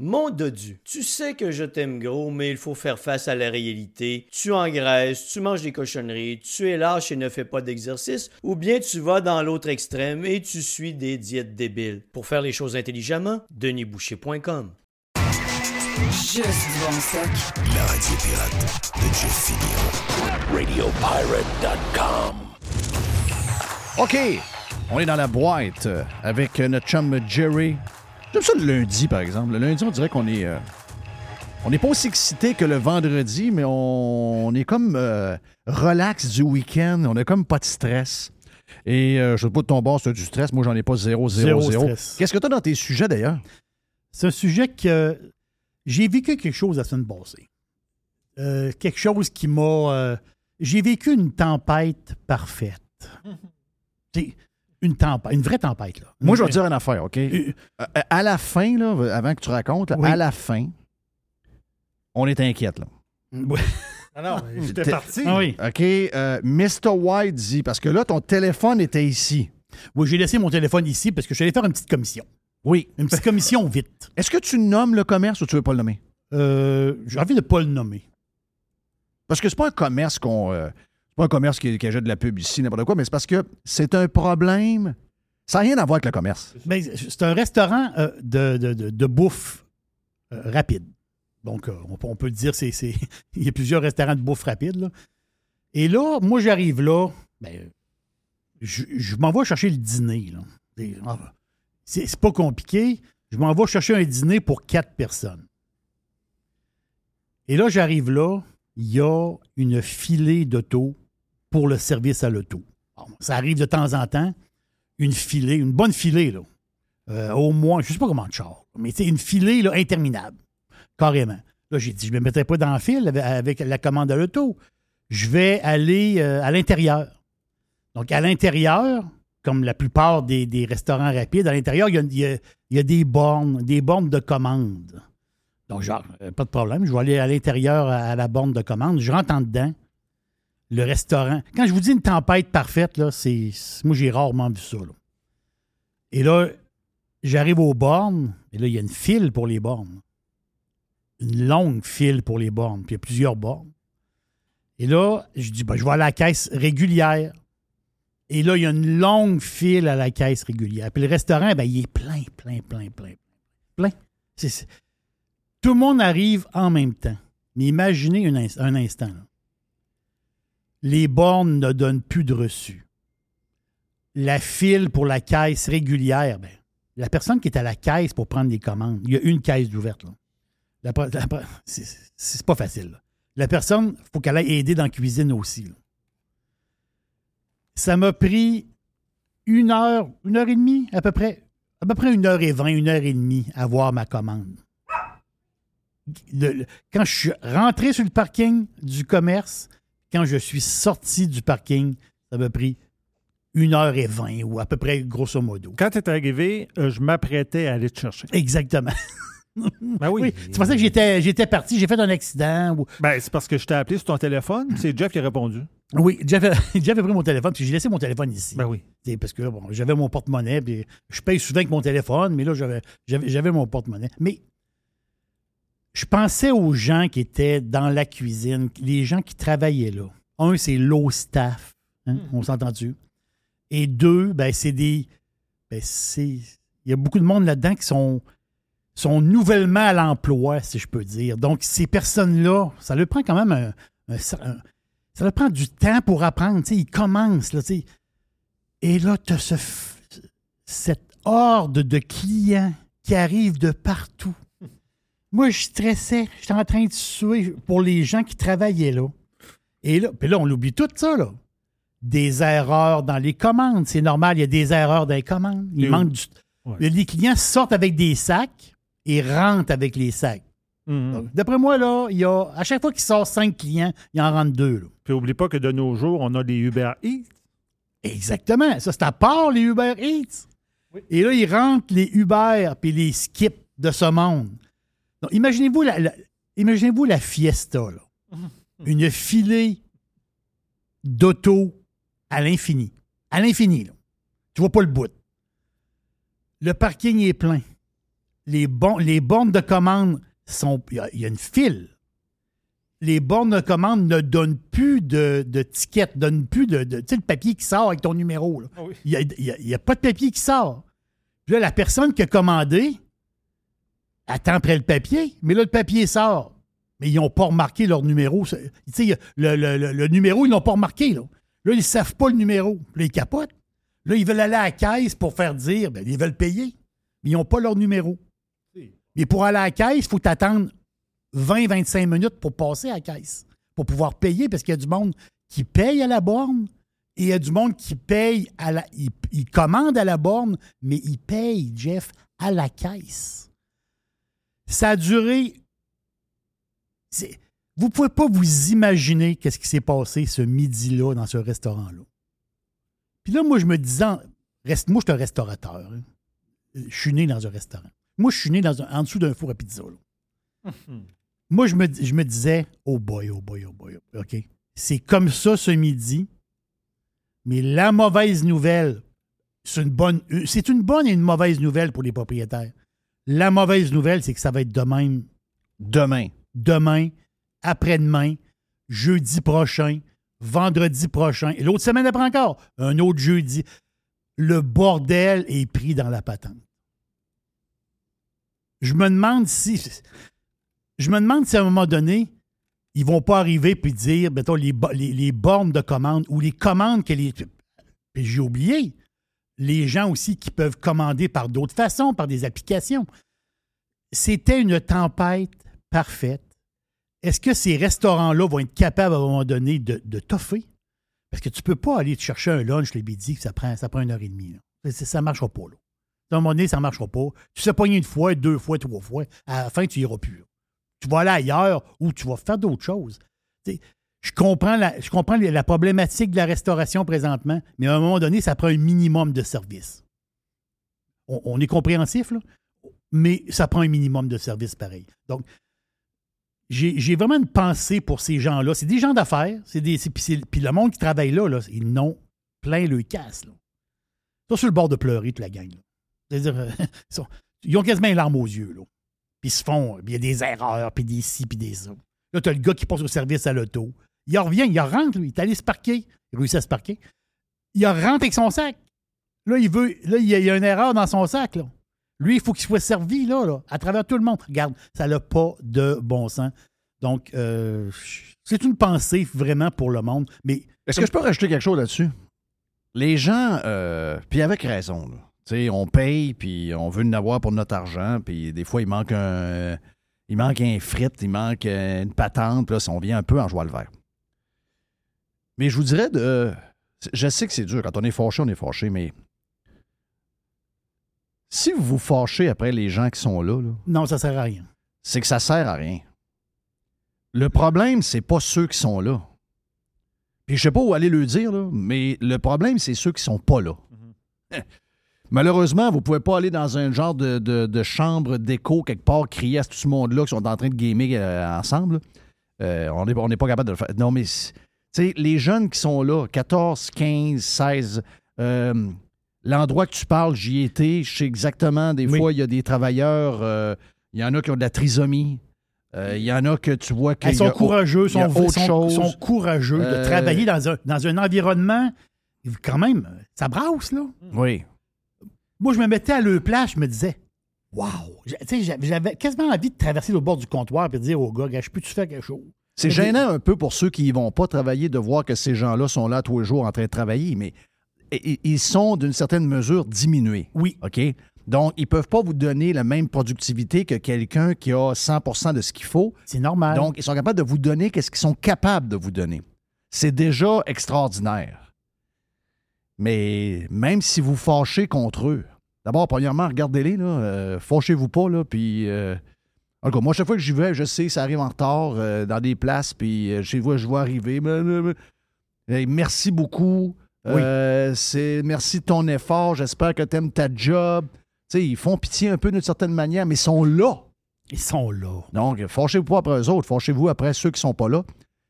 Mon dodu, tu sais que je t'aime gros, mais il faut faire face à la réalité. Tu engraisses, tu manges des cochonneries, tu es lâche et ne fais pas d'exercice, ou bien tu vas dans l'autre extrême et tu suis des diètes débiles. Pour faire les choses intelligemment, denisboucher.com. Juste bon stock. La radio pirate de Jeff. RadioPirate.com. OK, on est dans la boîte avec notre chum Jerry. J'aime ça le lundi, par exemple. Le lundi, on dirait qu'on est... euh, on n'est pas aussi excité que le vendredi, mais on, on est comme euh, relax du week-end. On n'a comme pas de stress. Et euh, je sais pas de ton bord, c'est du stress. Moi, j'en ai pas zéro, zéro, Zéro. Qu'est-ce que tu as dans tes sujets, d'ailleurs? C'est un sujet que j'ai vécu quelque chose la semaine passée. Euh, quelque chose qui m'a. euh, j'ai vécu une tempête parfaite. <laughs> Une tempête, une vraie tempête. Là. Moi, je vais te dire une affaire, OK? Euh, À, à la fin, là, avant que tu racontes, là, Oui. à la fin, on est inquiète, là. Ouais. <laughs> Ah non, <laughs> j'étais parti. Ah oui. OK, euh, Mr. White dit, parce que là, ton téléphone était ici. Oui, j'ai laissé mon téléphone ici parce que je suis allé faire une petite commission. Oui. Une petite commission <laughs> vite. Est-ce que tu nommes le commerce ou tu veux pas le nommer? Euh, j'ai envie de ne pas le nommer. Parce que c'est pas un commerce qu'on. euh, pas un commerce qui, qui achète de la pub ici, n'importe quoi, mais c'est parce que c'est un problème. Ça n'a rien à voir avec le commerce. C'est un restaurant euh, de, de- de- bouffe euh, rapide. Donc, euh, on, peut- on peut dire, c'est, <laughs> il y a plusieurs restaurants de bouffe rapide. Et là, moi, j'arrive là, ben, je, je m'en vais chercher le dîner. ah, c'est pas compliqué. Je m'en vais chercher un dîner pour quatre personnes. Et là, j'arrive là, il y a une filée d'auto pour le service à l'auto. Ça arrive de temps en temps une filée, une bonne filée, là. euh, au moins, je sais pas comment de char, mais sais, une filée interminable. Carrément. Là, j'ai dit, je ne me mettrai pas dans le fil avec, la commande de l'auto. Je vais aller euh, à l'intérieur. Donc, à l'intérieur, comme la plupart des, restaurants rapides, à l'intérieur, il y a, des bornes, des bornes de commande. Donc, genre, euh, pas de problème. Je vais aller à l'intérieur à, à la borne de commande. Je rentre en dedans. Le restaurant. Quand je vous dis une tempête parfaite, là, c'est. Moi, j'ai rarement vu ça. Et là, j'arrive aux bornes, et là, il y a une file pour les bornes. Une longue file pour les bornes. Puis il y a plusieurs bornes. Et là, je dis, ben, je vais à la caisse régulière. Et là, il y a une longue file à la caisse régulière. Puis le restaurant, ben, il est plein, plein, plein, plein, plein. Tout le monde arrive en même temps. Mais imaginez un, ins- un instant. Les bornes ne donnent plus de reçus. La file pour la caisse régulière, ben, la personne qui est à la caisse pour prendre des commandes, il y a une caisse d'ouverte. La la c'est pas facile. La personne, il faut qu'elle aille aider dans la cuisine aussi. Ça m'a pris une heure, une heure et demie à peu près, à une heure et vingt, une heure et demie à voir ma commande. Quand je suis rentré sur le parking du commerce, quand je suis sorti du parking, ça m'a pris une heure et vingt, ou à peu près grosso modo. Quand tu es arrivé, euh, je m'apprêtais à aller te chercher. Exactement. <laughs> Ben oui. C'est pour ça que j'étais, j'étais parti, j'ai fait un accident. ou- Ben, c'est parce que je t'ai appelé sur ton téléphone, c'est Jeff qui a répondu. Oui, Jeff a, <laughs> Jeff a pris mon téléphone, puis j'ai laissé mon téléphone ici. Ben oui. C'est Parce que bon, j'avais mon porte-monnaie, puis je paye souvent avec mon téléphone, mais là, j'avais, j'avais, j'avais mon porte-monnaie. Mais je pensais aux gens qui étaient dans la cuisine, les gens qui travaillaient là. Un, c'est low staff, hein, on s'entend-tu? Et deux, ben, c'est des. Ben, c'est. Il y a beaucoup de monde là-dedans qui sont, sont nouvellement à l'emploi, si je peux dire. Donc, ces personnes-là, ça leur prend quand même un. un- un- ça leur prend du temps pour apprendre. ils commencent, là. Et là, tu as ce cette horde de clients qui arrivent de partout. Moi, je stressais. J'étais en train de suer pour les gens qui travaillaient là. Et là, puis là, on oublie tout ça, là. Des erreurs dans les commandes. C'est normal, il y a des erreurs dans les commandes. Il manque du. Ouais. Les clients sortent avec des sacs et rentrent avec les sacs. Mhm. D'après moi, là, il y a. À chaque fois qu'il sort cinq clients, il en rentre deux. là. Puis oublie pas que de nos jours, on a les Uber Eats. Exactement. Ça, c'est à part les Uber Eats. Et là, ils rentrent les Uber puis les skips de ce monde. Imaginez-vous la, la- imaginez-vous la fiesta, là. <laughs> Une filée d'auto à l'infini. À l'infini, là. Tu vois pas le bout. Le parking est plein. Les, bon- les bornes de commande sont. Il y a- il y, a une file. Les bornes de commande ne donnent plus de, de tickets, donnent plus de. de- tu sais, le papier qui sort avec ton numéro. là. Il n'y a, il y a- il y a pas de papier qui sort. Puis là, la personne qui a commandé attend après le papier, mais là, le papier sort. Mais ils n'ont pas remarqué leur numéro. Le, le- numéro, ils l'ont pas remarqué. Là, ils ne savent pas le numéro. Là, ils capotent. Là, ils veulent aller à la caisse pour faire dire, ben, ils veulent payer. Mais ils n'ont pas leur numéro. Mais pour aller à la caisse, il faut t'attendre 20-25 minutes pour passer à la caisse, pour pouvoir payer, parce qu'il y a du monde qui paye à la borne et il y a du monde qui paye à la. Il, il commande à la borne, mais il paye, Jeff, à la caisse. Ça a duré. Vous ne pouvez pas vous imaginer qu'est-ce qui s'est passé ce midi-là dans ce restaurant-là. Puis là, moi, je me disais, reste, moi, je suis un restaurateur. hein. Je suis né dans un restaurant. Moi, je suis né dans un- en dessous d'un four à pizza. là. <laughs> Moi, je me, je me disais, oh boy, oh boy, oh boy, oh boy, OK. C'est comme ça ce midi. Mais la mauvaise nouvelle, c'est une bonne, c'est une bonne et une mauvaise nouvelle pour les propriétaires. La mauvaise nouvelle, c'est que ça va être de même Demain. demain, après-demain, jeudi prochain, vendredi prochain, et l'autre semaine après encore, un autre jeudi. Le bordel est pris dans la patente. Je me demande si. Je me demande si à un moment donné, ils vont pas arriver puis dire, mettons, les, bo- les, les bornes de commande ou les commandes que les. Puis j'ai oublié. Les gens aussi qui peuvent commander par d'autres façons, par des applications. C'était une tempête parfaite. Est-ce que ces restaurants-là vont être capables à un moment donné de, de toffer? Parce que tu ne peux pas aller te chercher un lunch le midi, ça prend, ça prend une heure et demie. Ça- ne marchera pas. Là. À un moment donné, ça ne marchera pas. Tu sais pogner une fois, deux fois, trois fois. À la fin, tu n'iras plus. Tu vas aller ailleurs ou tu vas faire d'autres choses. Je comprends, la, je comprends la problématique de la restauration présentement, mais à un moment donné, ça prend un minimum de service. On, est compréhensif, là, mais ça prend un minimum de service pareil. Donc, j'ai vraiment une pensée pour ces gens-là. C'est des gens d'affaires. c'est Puis le monde qui travaille là, là ils n'ont plein le casse. Là. Ils sont sur le bord de pleurer, toute la gang. C'est-à-dire, euh, <laughs> ils ont quasiment les larmes aux yeux. Là. Puis ils se font, puis il y a des erreurs, puis des ci, puis des ça. Là, tu as le gars qui passe au service à l'auto. Il en revient, il en rentre, lui. Il est allé se parquer. Il réussit à se parquer. Il en rentre avec son sac. Là, il veut. Là, il y a, une erreur dans son sac. Lui, il faut qu'il soit servi là, à travers tout le monde. Regarde, ça n'a pas de bon sens. Donc, euh, c'est une pensée vraiment pour le monde. Mais Est-ce que je peux rajouter quelque chose là-dessus? Les gens, euh, puis avec raison, là. On paye, puis on veut en avoir pour notre argent, puis des fois, il manque un, il manque un frite, il manque une patente, puis là, on vient un peu en joie le vert. Mais je vous dirais de. Je sais que c'est dur. Quand on est fâché, on est fâché, mais. Si vous vous fâchez après les gens qui sont là, là, non, ça sert à rien. c'est que ça sert à rien. Le problème, c'est pas ceux qui sont là. Puis je sais pas où aller le dire, là, mais le problème, c'est ceux qui sont pas là. <laughs> Malheureusement, vous pouvez pas aller dans un genre de, de- de chambre d'écho quelque part, crier à tout ce monde-là qui sont en train de gamer euh, ensemble. Euh, on n'est on n'est pas capable de le faire. Non, mais les jeunes qui sont là, 14, 15, 16, euh, l'endroit que tu parles, j'y étais, je sais exactement, des Oui. fois, il y a des travailleurs, euh, il y en a qui ont de la trisomie, euh, il y en a que tu vois qu'ils Ils sont courageux, sont, autre sont- sont courageux de Euh, travailler dans un, dans un environnement. Quand même, ça brasse, là. Oui. Moi, je me mettais à le place, je me disais, waouh! J'avais- quasiment envie de traverser le bord du comptoir et de dire au gars, Gars, je peux-tu faire quelque chose? C'est gênant un peu pour ceux qui ne vont pas travailler de voir que ces gens-là sont là tous les jours en train de travailler, mais ils sont d'une certaine mesure diminués. Oui. OK? Donc, ils ne peuvent pas vous donner la même productivité que quelqu'un qui a 100% de ce qu'il faut. C'est normal. Donc, ils sont capables de vous donner ce qu'ils sont capables de vous donner. C'est déjà extraordinaire. Mais même si vous fâchez contre eux, d'abord, premièrement, regardez-les, là, euh, fâchez-vous pas, là, puis... euh, en tout cas, moi, chaque fois que j'y vais, je sais, ça arrive en retard euh, dans des places, puis euh, je vois, je vois arriver. Hey, merci beaucoup. Euh, c'est, merci de ton effort. J'espère que tu aimes ta job. Ils font pitié un peu d'une certaine manière, mais ils sont là. Ils sont là. Donc, fâchez-vous pas après eux autres, fâchez-vous après ceux qui sont pas là.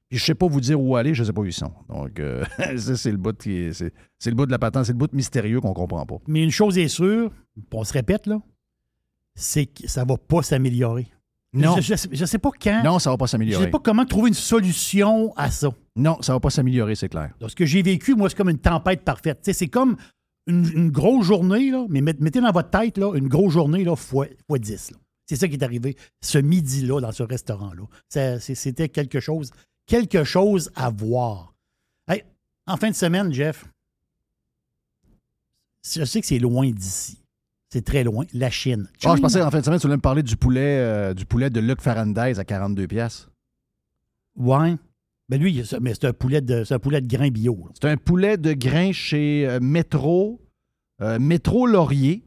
Puis je sais pas vous dire où aller, je sais pas où ils sont. Donc, euh, <laughs> ça, c'est le bout qui est- c'est, le bout de la patente, c'est le bout mystérieux qu'on comprend pas. Mais une chose est sûre, on se répète, là, c'est que ça va pas s'améliorer. Non. Je, je sais pas quand. Non, ça va pas Je s'améliorer. sais pas comment trouver une solution à ça. Non, ça va pas s'améliorer, c'est clair. Donc, ce que j'ai vécu, moi, c'est comme une tempête parfaite. C'est comme une, une grosse journée, là, mais met- mettez dans votre tête là, une grosse journée là, fois, fois 10. là. C'est ça qui est arrivé ce midi-là dans ce restaurant-là. C'était quelque chose, quelque chose à voir. Hey, en fin de semaine, Jeff, je sais que c'est loin d'ici. C'est très loin. La Chine. Ah, je pensais en fin de semaine, tu voulais me parler du poulet, euh, du poulet de Luc Farandez à 42 pièces. Ouais. Ben lui, il- mais c'est un poulet de, c'est un poulet de grain bio. là. C'est un poulet de grain chez euh, Métro, euh, Métro Laurier.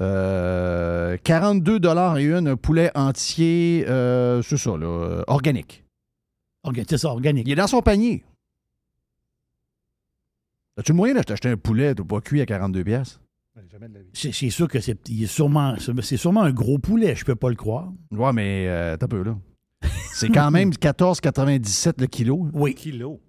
Euh, 42 dollars et une, un poulet entier, euh, c'est ça, là, euh, organique. Orga- C'est ça, organique. Il est dans son panier. As-tu le moyen d'acheter un poulet pas cuit à 42 pièces? C'est c'est sûr que c'est il est sûrement, c'est sûrement un gros poulet, je peux pas le croire. Ouais, mais euh, t'as peu, là. C'est quand même <laughs> 14,97 le kilo. Oui. Kilo.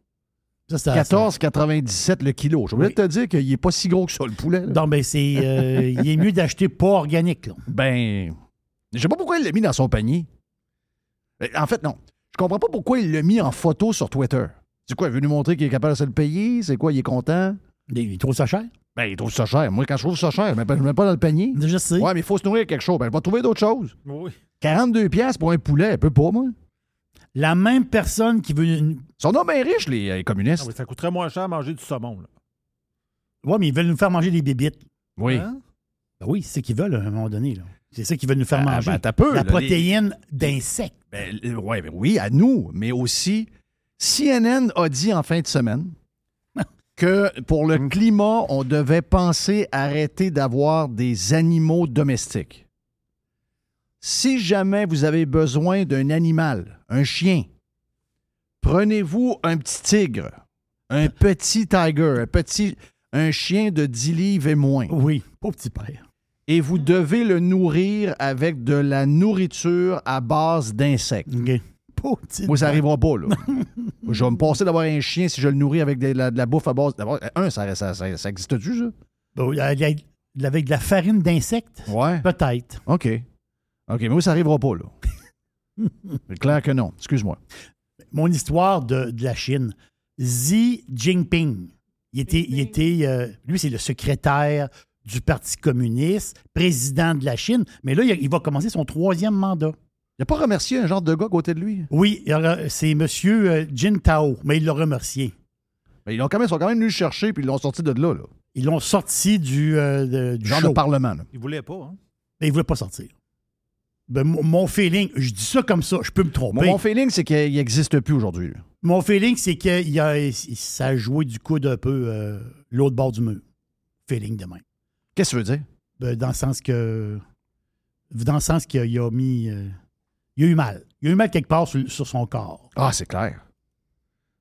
Ça, ça- 14,97 le kilo. Je voulais te dire qu'il n'est pas si gros que ça, le poulet. là. Non, ben c'est. euh, <laughs> il est mieux d'acheter pas organique, là. Ben, je sais pas pourquoi il l'a mis dans son panier. Euh, En fait, non. Je comprends pas pourquoi il l'a mis en photo sur Twitter. C'est quoi, il veut nous montrer qu'il est capable de se le payer? C'est quoi, il est content? Il trouve ça cher? Ben, il trouve ça cher. Moi, quand je trouve ça cher, je ne le mets pas dans le panier. Je sais. Ouais, mais il faut se nourrir quelque chose. Ben, je vais trouver d'autres choses. Oui. 42 pièces pour un poulet, elle peut pas, moi. La même personne qui veut. Une... Ils sont donc bien riches, les, euh, communistes. Ah oui, ça coûterait moins cher à manger du saumon. Là. Ouais, mais ils veulent nous faire manger des bébites. Oui. Hein? Ben oui, c'est ce qu'ils veulent à un moment donné, là. C'est ça qu'ils veulent nous faire Ah, manger. ben, t'as peu, La là, protéine d'insectes. Ben, ouais, ben oui, à nous, mais aussi, CNN a dit en fin de semaine que pour le climat, on devait penser arrêter d'avoir des animaux domestiques. Si jamais vous avez besoin d'un animal, un chien, prenez-vous un petit tigre, un petit tiger, un petit un chien de 10 livres et moins. Oui, pas petit père. Et vous devez le nourrir avec de la nourriture à base d'insectes. Moi, ça n'arrivera pas, là. <laughs> je vais me passer d'avoir un chien si je le nourris avec de la, de la bouffe à base. D'abord, un, ça, ça, ça, ça existe-tu, ça? Bon, avec avec de la farine d'insectes? Ouais. Peut-être. OK. OK, mais moi, ça n'arrivera pas, là. <laughs> C'est clair que non. Excuse-moi. Mon histoire de, de la Chine. Xi Jinping. Il était, il était euh, lui, c'est le secrétaire du Parti communiste, président de la Chine. Mais là, il va commencer son troisième mandat. Il n'a pas remercié un genre de gars à côté de lui? Oui, c'est M. Jin Tao, mais il l'a remercié. Mais ils, ont quand même, ils sont quand même venus le chercher puis ils l'ont sorti de là. là. Ils l'ont sorti du, euh, de- du Genre show. de parlement. là. Il voulait pas, hein? Mais il ne voulait pas sortir. Ben, mon- feeling, je dis ça comme ça, je peux me tromper. Mon, mon feeling, c'est qu'il n'existe plus aujourd'hui. Mon feeling, c'est que il a, ça a joué du coude un peu euh, l'autre bord du mur. Feeling de même. Qu'est-ce que tu veux dire? Ben, dans le sens que. Dans le sens qu'il a mis. euh, il a eu mal. Il a eu mal quelque part sur, sur son corps. Ah, c'est clair.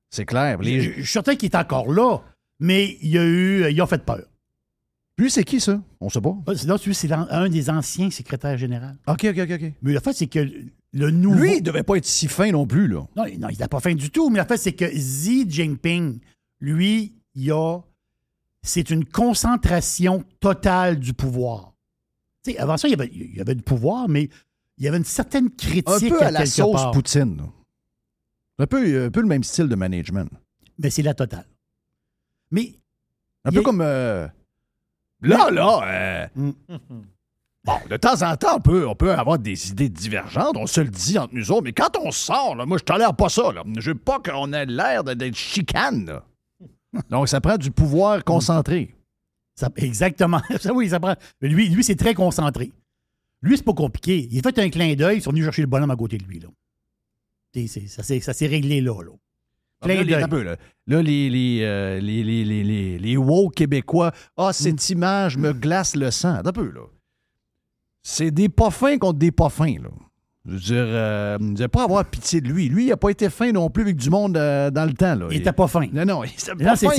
C'est clair. Les- Je je suis certain qu'il est encore là, mais il a eu. Ils ont fait peur. Lui, c'est qui, ça? On sait pas. Ah, c'est- Non, tu c'est un des anciens secrétaires généraux. OK, OK, OK. ok. Mais la fait, c'est que le nouveau. Lui, il devait pas être si fin non plus, là. Non, non il n'a pas faim du tout. Mais la fait, c'est que Xi Jinping, lui, il a. C'est une concentration totale du pouvoir. Tu sais, avant ça, il y, avait, il y avait du pouvoir, mais il y avait une certaine critique. Un peu à la sauce part. Poutine. Un peu, un peu le même style de management. Mais c'est la totale. Mais. Un peu a- comme. euh, Là, là. euh, Mm. Bon, de temps en temps, on peut, on peut avoir des idées divergentes, on se le dit entre nous autres, mais quand on sort, là, moi, je tolère pas ça. Là. Je veux pas qu'on ait l'air d'être chicane. là. <laughs> Donc, ça prend du pouvoir concentré. Ça- exactement. <laughs> Ça, oui, ça prend. mais Lui, lui c'est très concentré. Lui, c'est pas compliqué. Il a fait un clin d'œil, ils sont venus chercher le bonhomme à côté de lui. Là. Ça s'est réglé là. là. Ah, Là, les, un peu, là. Là, les, les, euh, les, les, les, woke québécois, ah, cette image me glace le sang. Un peu, là. C'est des pas fins contre des pas fins, là. Je veux dire, euh, je vais pas avoir pitié de lui. Lui, il n'a pas été fin non plus avec du monde euh, dans le temps, là. Il était pas fin. Non, non, il était pas c'est fin,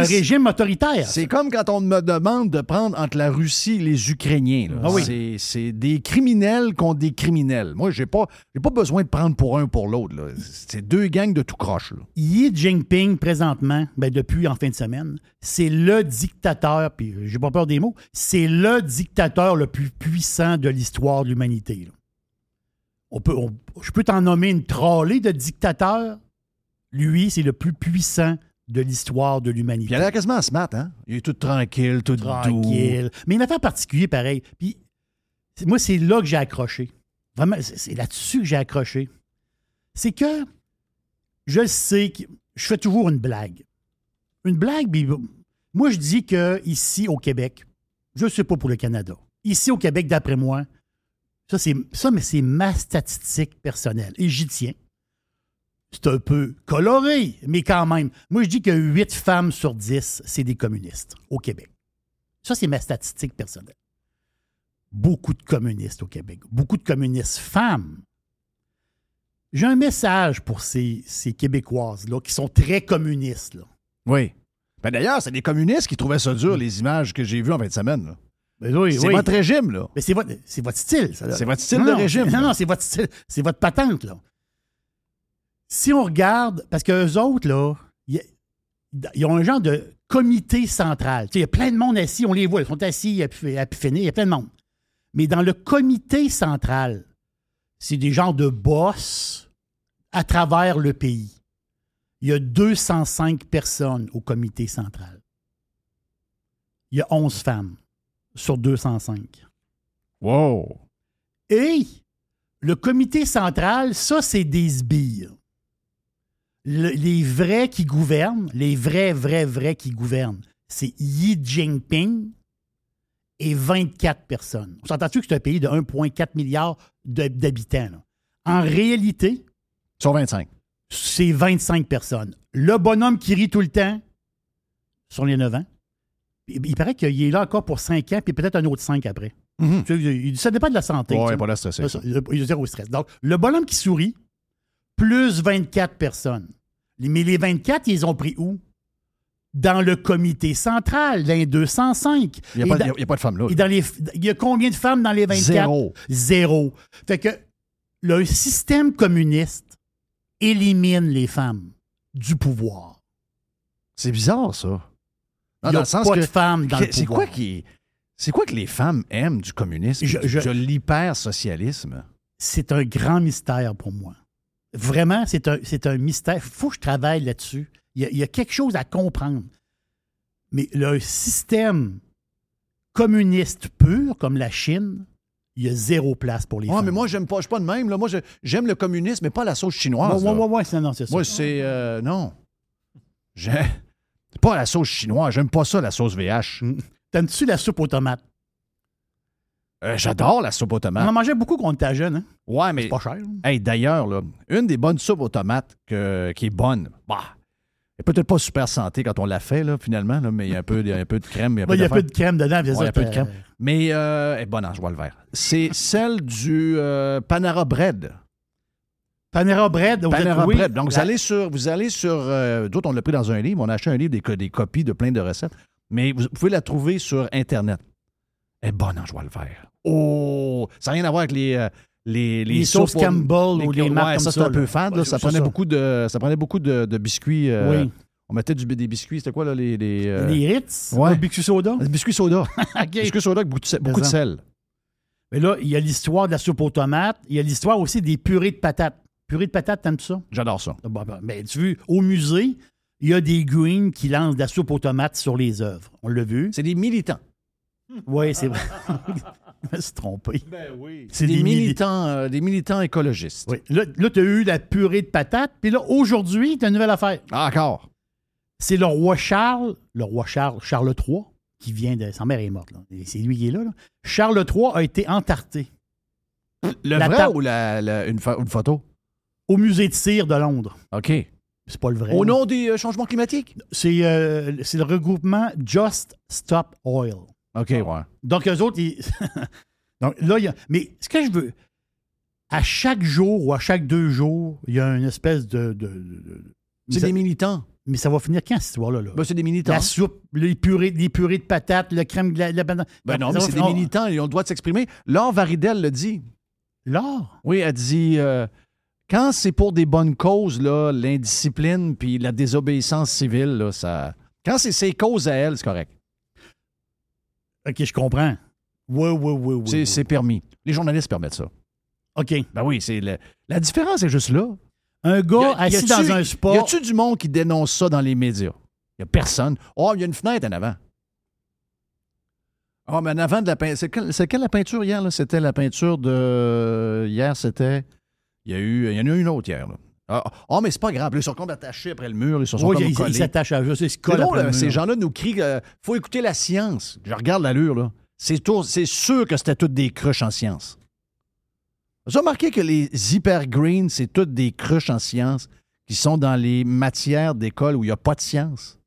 un régime autoritaire. C'est comme quand on me demande de prendre entre la Russie et les Ukrainiens. Ah oui. C'est- des criminels contre des criminels. Moi, j'ai pas, pas besoin de prendre pour un pour l'autre. C'est deux gangs de tout croche. là. Xi Jinping, présentement, ben depuis en fin de semaine, c'est le dictateur, puis j'ai pas peur des mots, c'est le dictateur le plus puissant de l'histoire de l'humanité. On peut, on- je peux t'en nommer une trollée de dictateurs. Lui, c'est le plus puissant de l'histoire de l'humanité. il a l'air quasiment smart, hein? Il est tout tranquille, tout doux. Tranquille. Mais une affaire particulière, pareil. Puis, moi, c'est là que j'ai accroché. Vraiment, c'est là-dessus que j'ai accroché. C'est que je sais que je fais toujours une blague. Une blague, puis moi, je dis que ici au Québec, je ne sais pas pour le Canada. Ici au Québec, d'après moi, ça, c'est ça, mais c'est ma statistique personnelle. Et j'y tiens. C'est un peu coloré, mais quand même. Moi, je dis que 8 femmes sur 10, c'est des communistes au Québec. Ça, c'est ma statistique personnelle. Beaucoup de communistes au Québec. Beaucoup de communistes femmes. J'ai un message pour ces, ces Québécoises-là qui sont très communistes. Là. Oui. Ben D'ailleurs, c'est des communistes qui trouvaient ça dur, les images que j'ai vues en fin de semaine. Ben oui, c'est oui. votre régime, là. Mais c'est votre, c'est votre style, ça. C'est votre style Non, de non, régime. Non, non, c'est votre style. C'est votre patente, là. Si on regarde, parce qu'eux autres, là, ils ont un genre de comité central. Tu sais, Il y a plein de monde assis, on les voit, ils sont assis à finir, il y a plein de monde. Mais dans le comité central, c'est des genres de boss à travers le pays. Il y a 205 personnes au comité central. Il y a 11 femmes sur 205. Wow. Et le comité central, ça, c'est des sbires. Le- les vrais qui gouvernent, les vrais, vrais, vrais qui gouvernent, c'est Xi Jinping et 24 personnes. On s'entend-tu que c'est un pays de 1,4 milliard d'habitants? En réalité, Sur 25. c'est 25 personnes. Le bonhomme qui rit tout le temps, sur les 9 ans. Il, paraît qu'il est là encore pour 5 ans, puis peut-être un autre 5 après. Mhm. Ça dépend de la santé. Sais. pas là stressé. Il a zéro stress. Donc, le bonhomme qui sourit, plus 24 personnes. Mais les 24, ils ont pris où? Dans le comité central, dans les 205. Il n'y a, pas- a- de femme là. et dans les, il y a combien de femmes dans les 24? Zéro. Zéro. Fait que le système communiste élimine les femmes du pouvoir. C'est bizarre, ça. Non, dans le sens pas que- de femmes dans le C'est quoi qui. C'est quoi que les femmes aiment du communisme, Je- de l'hyper-socialisme? C'est un grand mystère pour moi. Vraiment, c'est un, c'est un mystère. Il faut que je travaille là-dessus. Il y, a, il y a quelque chose à comprendre. Mais le système communiste pur, comme la Chine, il y a zéro place pour les Ouais, femmes. mais moi, j'aime pas, je suis pas de même. Là. Moi, j'aime le communisme, mais pas la sauce chinoise. Là. ouais, ouais, c'est- non, c'est ça. Moi, c'est. euh, non. Pas la sauce chinoise. J'aime pas ça, la sauce VH. T'aimes-tu la soupe aux tomates? Euh, J'adore la soupe aux On tomates. en mangeait beaucoup quand on était jeune. Hein? Ouais, mais. C'est pas cher. hein? Hey, d'ailleurs, une des bonnes soupes aux tomates que- qui est bonne, bah, elle est peut-être pas super santé quand on l'a fait, là, finalement, là, mais il y a un peu, il y a un peu de crème. Il y a un peu de crème dedans. c'est Ouais, il y a peu de crème. Mais euh, elle est bonne, je vois le vert. C'est <laughs> celle du euh, Panera Bread. Panera Bread. vous Panera êtes- oui, Bread. Donc, vous allez sur. Vous allez sur euh, D'autres, on l'a pris dans un livre. On a acheté un livre des, des copies de plein de recettes. Mais vous pouvez la trouver sur Internet. Elle est bonne en joie le vert. Oh! Ça n'a rien à voir avec les. euh, les, Les sauces Campbell ou les marques comme ça, ça, un peu fade. là. Ça, prenait ça. Beaucoup de, ça prenait beaucoup de, de biscuits. euh, Oui. On mettait du, des biscuits. C'était quoi, là, les. Les, euh, Les Ritz? Ouais. Le Bixu Soda? biscuits soda. <laughs> OK. biscuits soda avec beaucoup de. Beaucoup de sel. Mais là, il y a l'histoire de la soupe aux tomates. Il y a l'histoire aussi des purées de patates. Purée de patates, t'aimes ça? J'adore ça. Bon, ben, ben, tu vois, au musée, il y a des greens qui lancent de la soupe aux tomates sur les œuvres. On l'a vu? C'est des militants. Oui, c'est vrai. <laughs> Je me suis trompé. Ben oui. C'est des, des mili- militants, euh, des militants écologistes. Oui. Là, là tu as eu la purée de patates. Puis là, aujourd'hui, tu as une nouvelle affaire. Ah, encore. C'est le roi Charles, le roi Charles, Charles III, qui vient de. Sa mère est morte, là. C'est lui qui est là, là. Charles III a été entarté Le La vrai ou la, la- une, une photo? Au musée de cire de Londres. OK. C'est pas le vrai. Au nom des euh, changements climatiques? C'est euh, c'est le regroupement Just Stop Oil. OK, ouais. Donc, eux autres, ils... <laughs> Donc, là, il y a... Mais ce que je veux... À chaque jour ou à chaque deux jours, il y a une espèce de... de- de- de- C'est ça- des militants. Mais ça va finir quand, cette histoire-là? là? Ben, c'est des militants. La soupe, les purées, les purées de patates, le crème de la, la banane. Ben non, mais c'est des militants. Ils ont le droit de s'exprimer. Laure Varidel le dit. L'or? Oui, elle dit euh, quand c'est pour des bonnes causes, là, l'indiscipline puis la désobéissance civile, là, ça. Quand c'est ses causes à elle, c'est correct. OK, je comprends. Oui, oui, oui, oui. c'est, oui. c'est permis. Les journalistes permettent ça. OK. Ben oui, c'est le- la différence est juste là. Un gars a- assis dans un spa... Y a-tu du monde qui dénonce ça dans les médias? Y a personne. Oh, il y a une fenêtre en avant. Oh, mais en avant de la peinture. C'est quelle, c'est quelle la peinture hier? là? C'était la peinture de. Hier, c'était. Il y, a eu... il y en a eu une autre hier. Là. Ah, oh, mais c'est pas grave. Ils sont comme attachés après le mur. Ils sont Oui, comme il, il collés. s'attache à juste, il se C'est drôle, là, ces gens-là nous crient euh, faut écouter la science. Je regarde l'allure, là. C'est, sûr que c'était toutes des cruches en science. Vous avez remarqué que les hyper green, c'est toutes des cruches en science qui sont dans les matières d'école où il n'y a pas de science?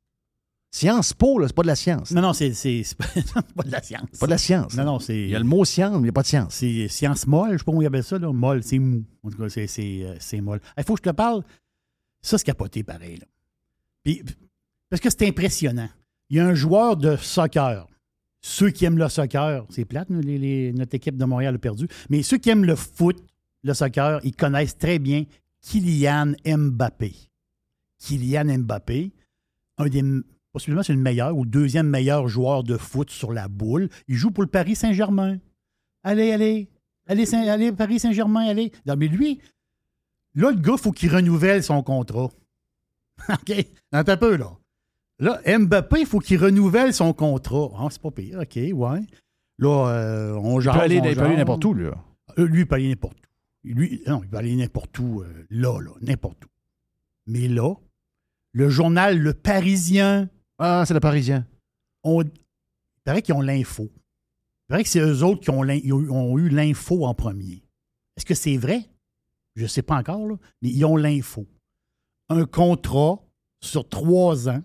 Science Po, là, c'est pas de la science. Non, non, c'est c'est- c'est pas, <laughs> de la science. C'est pas de la science. Non, non, c'est... Il y a le mot science, mais il n'y a pas de science. C'est science molle, je sais pas comment ils appellent ça, là. Molle, c'est mou. En tout cas, c'est- c'est euh, c'est molle. Il faut que je te parle. Ça, c'est capoté pareil. Là. Puis, parce que c'est impressionnant. Il y a un joueur de soccer. Ceux qui aiment le soccer, c'est plate, nous, les- les- notre équipe de Montréal a perdu. Mais ceux qui aiment le foot, le soccer, ils connaissent très bien Kylian Mbappé. Kylian Mbappé, un des possiblement c'est le meilleur ou le deuxième meilleur joueur de foot sur la boule. Il joue pour le Paris Saint-Germain. Allez, allez, allez, Saint- allez Paris Saint-Germain, allez. Non, mais lui, là, le gars, il faut qu'il renouvelle son contrat. <laughs> OK? Attends un peu, là. Là, Mbappé, il faut qu'il renouvelle son contrat. Ah, c'est pas pire, OK, ouais. Là, euh, on jase, il peut aller n'importe où, là. Euh, lui, il peut aller n'importe où. Lui, non, il peut aller n'importe où, euh, là, là, n'importe où. Mais là, le journal Le Parisien, Ah, c'est le Parisien. on, il paraît qu'ils ont l'info. Il paraît que c'est eux autres qui ont, eu l'info en premier. Est-ce que c'est vrai? Je ne sais pas encore, là, mais ils ont l'info. Un contrat sur trois ans,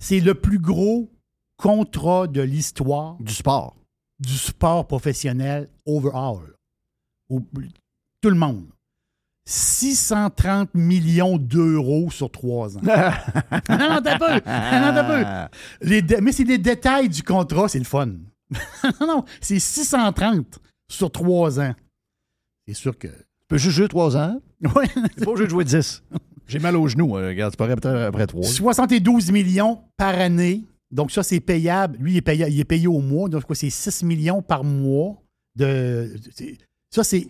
C'est le plus gros contrat de l'histoire Du sport. du sport professionnel overall. Au- tout le monde. 630 millions d'euros sur trois ans. <laughs> non, non, t'as peu. Non, t'as peu. Les dé- mais c'est les détails du contrat, c'est le fun. <laughs> non, non, c'est 630 sur trois ans. C'est sûr que. Tu peux juste jouer 3 ans? Ouais. C'est pas obligé de jouer 10. J'ai mal aux genoux. euh, regarde, c'est pas après, après 3. 72 millions par année. Donc, ça, c'est payable. Lui, il est payé, il est payé au mois. Donc, quoi, c'est 6 millions par mois. De, ça, c'est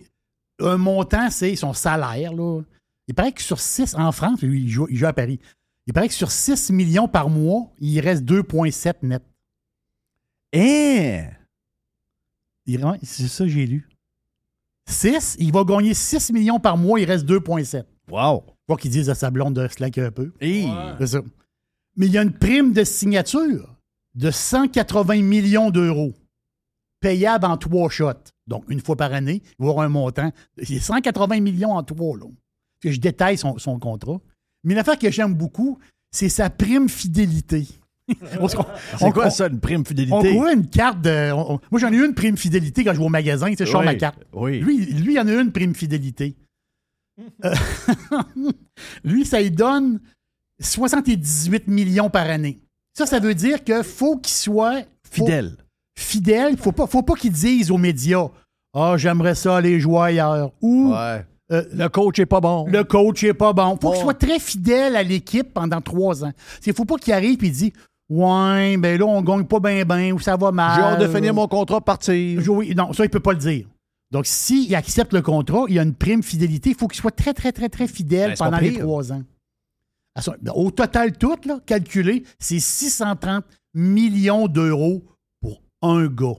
un montant, c'est son salaire. Là. Il paraît que sur 6, en France, il joue, il joue à Paris. Il paraît que sur 6 millions par mois, il reste 2,7 net. Eh! Il- ouais, c'est ça que j'ai lu. 6, il va gagner 6 millions par mois, il reste 2,7. Wow! Faut qu'ils disent à sa blonde de slacker un peu. Hey. C'est ça. Mais il y a une prime de signature de 180 millions d'euros, payable en trois shots. Donc, une fois par année, il va y avoir un montant. C'est 180 millions en trois, là. Que je détaille son, son contrat. Mais l'affaire que j'aime beaucoup, c'est sa prime fidélité. <laughs> On C'est on- quoi on- ça, une prime On fidélité? courait une carte de. on- on- moi, j'en ai eu une prime fidélité quand je vais au magasin, tu sais, je sors Oui, ma carte. oui. Lui, lui, il en a une prime fidélité. Euh, <laughs> lui, ça lui donne 78 millions par année. Ça, ça veut dire qu'il faut qu'il soit faut- Fidèle. Fidèle. Faut pas, faut pas qu'il dise aux médias Ah, j'aimerais ça aller jouer ailleurs. Ou Ouais. euh, Le coach est pas bon. le coach est pas bon. Faut qu'il soit très fidèle à l'équipe pendant trois ans. Il faut pas qu'il arrive et dise Ouais, ben là, on gagne pas bien, bien, ou ça va mal. J'ai hâte de finir mon contrat, partir. Non, ça, il peut pas le dire. Donc, s'il accepte le contrat, il y a une prime fidélité. Il faut qu'il soit très, très, très, très fidèle Ben, pendant les trois ans. Au total, tout, là, calculé, c'est 630 millions d'euros un gars.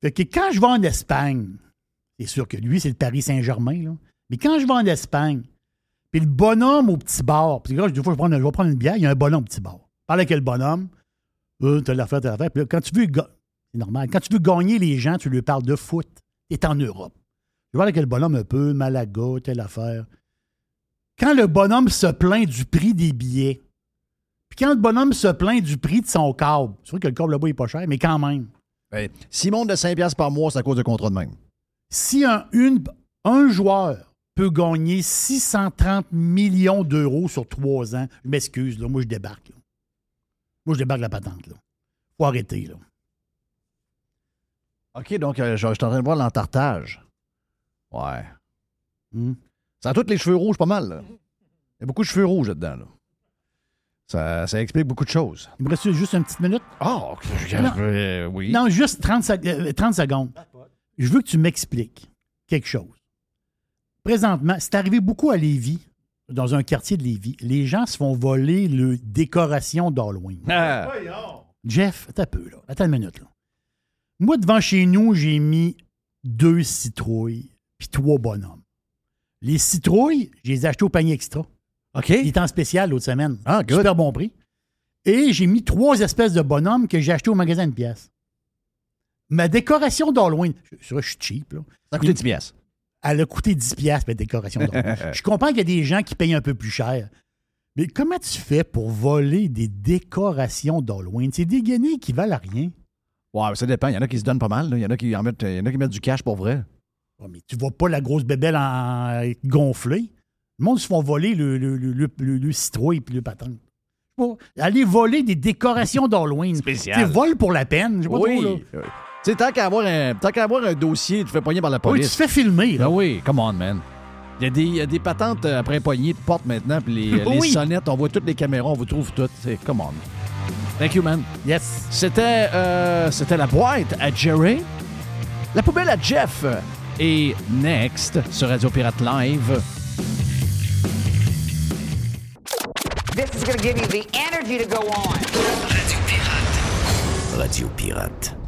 Fait que quand je vais en Espagne, c'est sûr que lui, c'est le Paris Saint-Germain. Mais quand je vais en Espagne, puis le bonhomme au petit bar, puis là, des fois, je prendre, je vais prendre une bière, il y a un bonhomme au petit bar. Parle avec le bonhomme, euh, t'as l'affaire, t'as l'affaire. Puis quand tu veux, c'est normal, quand tu veux gagner les gens, tu lui parles de foot. Tu es en Europe. Je voir avec le bonhomme un peu, Malaga, telle affaire. Quand le bonhomme se plaint du prix des billets, puis quand le bonhomme se plaint du prix de son câble, c'est vrai que le câble là-bas est pas cher, mais quand même. Ben, S'il monte de 5$ piastres par mois, c'est à cause de contrat de même. Si un, une- un joueur peut gagner 630 millions d'euros sur trois ans, je m'excuse, là, moi je débarque. là. Moi je débarque la patente. Là. Faut arrêter. Là. OK, donc euh, je, je suis en train de voir l'entartage. Ouais. Hmm. Ça a tous les cheveux rouges pas mal. là. Il y a beaucoup de cheveux rouges là-dedans. Là. Ça, ça explique beaucoup de choses. Il me reste juste une petite minute. Ah, OK. je- Non. euh, oui. Non, juste 30, sec- euh, 30 secondes. Je veux que tu m'expliques quelque chose. Présentement, c'est arrivé beaucoup à Lévis, dans un quartier de Lévis. Les gens se font voler le décoration d'Halloween. Ah. Jeff, attends un peu, là. Attends une minute, là. Moi, devant chez nous, j'ai mis deux citrouilles puis trois bonhommes. Les citrouilles, je les ai achetées au panier extra. OK. Il était en spécial l'autre semaine. Ah, good. Super bon prix. Et j'ai mis trois espèces de bonhommes que j'ai achetés au magasin de pièces. Ma décoration d'Halloween, je, je suis cheap, là. Ça a coûté 10 piastres. Elle a coûté 10 piastres, ma décoration d'Halloween. <laughs> je comprends qu'il y a des gens qui payent un peu plus cher. Mais comment tu fais pour voler des décorations d'Halloween? C'est des guenilles qui valent à rien. Ouais, ça dépend. Il y en a qui se donnent pas mal. là. Il y en a qui en mettent, il y en a qui mettent du cash pour vrai. Oh, mais tu vois pas la grosse bébelle en gonflée. Le monde se font voler le, le, le, le, le- le citrouille et le patente. Aller voler des décorations d'Halloween. Spécial. C'est vol pour la peine. Pas oui. trop, là. Euh, Tu sais, tant qu'à avoir, un, tant avoir un dossier, tu te fais pogner par la Oui, police. tu te fais filmer. Là. Ah oui, come on, man. Il y, a des, il y a des patentes euh, après poignées de porte maintenant, puis les, <laughs> les Oui. sonnettes, on voit toutes les caméras, on vous trouve toutes. C'est come on. Thank you, man. Yes. C'était, euh, c'était la boîte à Jerry, la poubelle à Jeff et Next sur Radio Pirate Live. This is going to give you the energy to go on. Radio Pirate.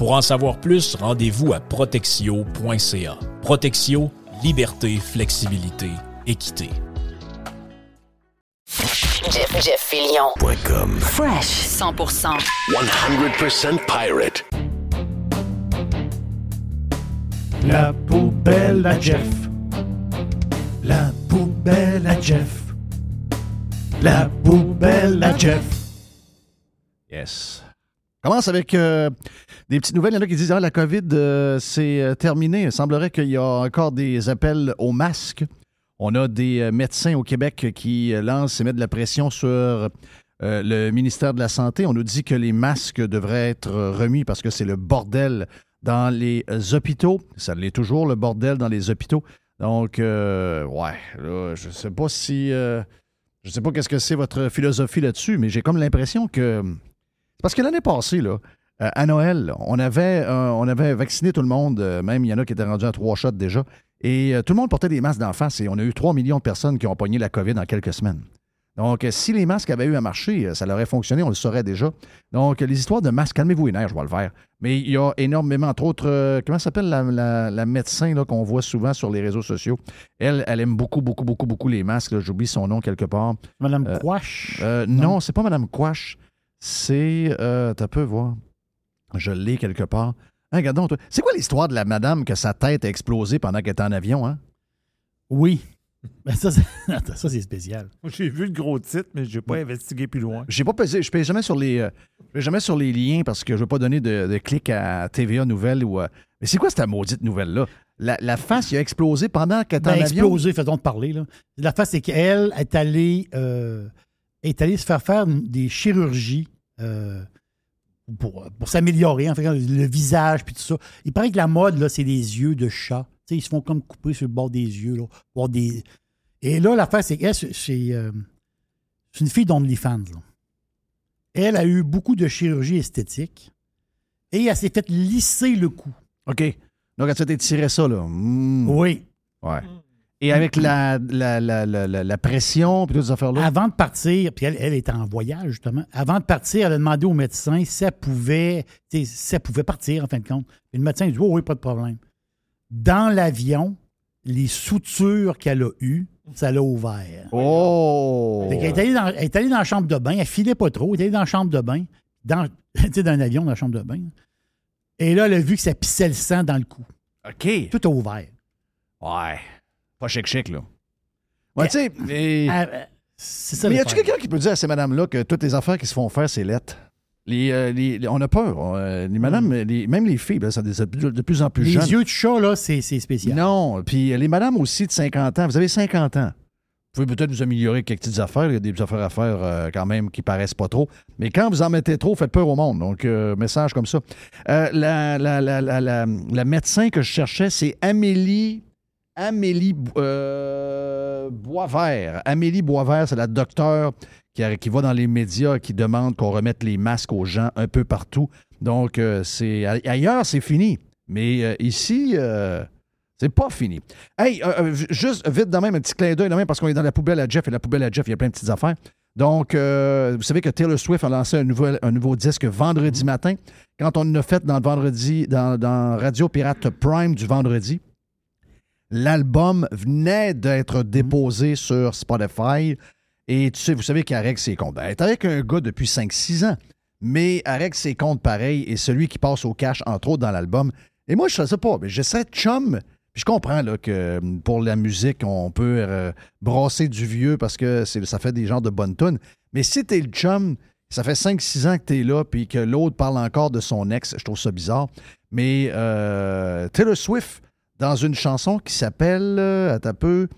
Pour en savoir plus, rendez-vous à protexio.ca. Protexio, liberté, flexibilité, équité. Jeff, Jeff Fillion. .com. Fresh 100%. 100% pirate. La poubelle à Jeff. La poubelle à Jeff. La poubelle à Jeff. Yes. Commence avec euh, des petites nouvelles. Il y en a qui disent Ah, la COVID, euh, c'est euh, terminé. Il semblerait qu'il y a encore des appels au masque. On a des médecins au Québec qui lancent et mettent de la pression sur le ministère de la Santé. On nous dit que les masques devraient être remis parce que c'est le bordel dans les hôpitaux. Ça l'est toujours, le bordel dans les hôpitaux. Donc, ouais, là, je sais pas si. euh, je sais pas qu'est-ce que c'est votre philosophie là-dessus, mais j'ai comme l'impression que. Parce que l'année passée, là, euh, à Noël, on avait, euh, on avait vacciné tout le monde, euh, même il y en a qui étaient rendus à trois shots déjà, et tout le monde portait des masques d'en face, et on a eu 3 millions de personnes qui ont pogné la COVID en quelques semaines. Donc, si les masques avaient eu à marcher, ça aurait fonctionné, on le saurait déjà. Donc, les histoires de masques, calmez-vous les nerfs, je vais le faire. Mais il y a énormément, entre autres, comment s'appelle la, la- la médecin qu'on voit souvent sur les réseaux sociaux? Elle, elle aime beaucoup, beaucoup, beaucoup, beaucoup les masques. J'oublie son nom quelque part. Madame Quash? non, c'est pas Madame Quash. C'est. Euh, T'as peu voir. Je l'ai quelque part. Hein, regarde donc, toi. C'est quoi l'histoire de la madame que sa tête a explosé pendant qu'elle était en avion, hein? Oui. <laughs> Ben ça, <laughs> ça, c'est spécial. J'ai vu le gros titre, mais je n'ai pas investigué plus loin. J'ai pas pesé, je paye jamais sur les, euh, jamais sur les liens parce que je veux pas donner de, de clic à TVA Nouvelle ou. euh, mais c'est quoi cette maudite nouvelle-là? La, la face, il a explosé pendant qu'elle était Ben, en avion? explosé, faisons de parler. Là. La face, c'est qu'elle est allée, euh, est allée se faire faire des chirurgies euh, pour, pour s'améliorer, en fait, le visage puis tout ça. Il paraît que la mode, là, c'est des yeux de chat. Tu sais, ils se font comme couper sur le bord des yeux. Là, des... Et là, l'affaire, c'est qu'elle, c'est c'est, euh, c'est une fille d'OnlyFans. là. Elle a eu beaucoup de chirurgie esthétique et elle s'est fait lisser le cou. OK. Donc, elle s'est tiré ça, là. Mm. Oui. Ouais. Et avec la, la, la, la, pression puis toutes ces affaires-là. Avant de partir, puis elle, elle était en voyage, justement. Avant de partir, elle a demandé au médecin si elle pouvait, si elle pouvait partir, en fin de compte. Et le médecin a dit Oh, oui, pas de problème. Dans l'avion, les soutures qu'elle a eues, ça l'a ouvert. Oh! Qu'elle est allée dans, elle est allée dans la chambre de bain, elle filait pas trop, elle est allée dans la chambre de bain, dans, <laughs> dans un avion, dans la chambre de bain. Et là, elle a vu que ça pissait le sang dans le cou. OK. Tout a ouvert. Ouais. Pas chic-chic, là. Ouais, tu sais, mais... Ah, euh, c'est ça mais y a-tu quelqu'un qui peut dire à ces madames-là que toutes les affaires qui se font faire, c'est lettre? Les, euh, les- les- on a peur. euh, les madames, les- même les filles, là, ça de de plus en plus. Les jeunes. yeux de chat, là, c'est c'est spécial. Non, puis les madames aussi de 50 ans, vous avez 50 ans. Vous pouvez peut-être vous améliorer quelques petites affaires. Il y a des affaires à faire euh, quand même qui paraissent pas trop. Mais quand vous en mettez trop, faites peur au monde. Donc, euh, message comme ça. Euh, la, la, la, la, la- la médecin que je cherchais, c'est Amélie. Amélie euh, Boisvert. Amélie Boisvert, c'est la docteure qui, qui va dans les médias, qui demande qu'on remette les masques aux gens un peu partout. Donc, euh, c'est ailleurs, c'est fini. Mais euh, ici, c'est pas fini. Hey, juste vite de même, un petit clin d'œil de même, parce qu'on est dans la poubelle à Jeff, et la poubelle à Jeff, il y a plein de petites affaires. Donc, euh, vous savez que Taylor Swift a lancé un nouveau, un nouveau disque vendredi matin. Quand on l'a fait dans le vendredi, dans, dans Radio Pirate Prime du vendredi, l'album venait d'être déposé sur Spotify. Et tu sais, vous savez qu'elle règle ses comptes. Elle est avec un gars depuis 5-6 ans, mais règle ses comptes pareil et celui qui passe au cash, entre autres, dans l'album. Et moi, je ne sais pas, mais j'essaie de chum. Puis je comprends là, que hum, pour la musique, on peut euh, brasser du vieux parce que c'est- ça fait des genres de bonnes tunes. Mais si t'es le chum, ça fait 5-6 ans que t'es là, puis que l'autre parle encore de son ex, je trouve ça bizarre. Mais euh, Taylor Swift, dans une chanson qui s'appelle, euh, attends un peu,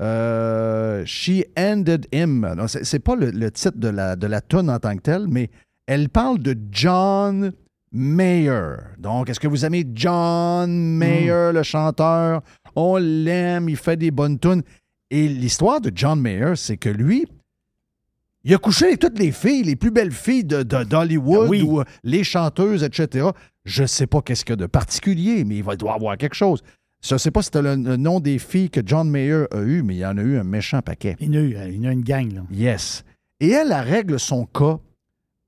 euh, She Ended Him. C'est pas le, le titre de la, de la tune en tant que telle, mais Elle parle de John Mayer. Donc, est-ce que vous aimez John Mayer, le chanteur? On l'aime, il fait des bonnes tunes. Et l'histoire de John Mayer, c'est que lui, il a couché avec toutes les filles, les plus belles filles de, de- d'Hollywood Ah oui. ou euh, les chanteuses, etc. Je ne sais pas qu'est-ce qu'il y a de particulier, mais il va- doit avoir quelque chose. Je ne sais pas si c'était le, le nom des filles que John Mayer a eu, mais il y en a eu un méchant paquet. Il y en a, eu, euh, il y en a une gang, là. Yes. Et elle, elle règle son cas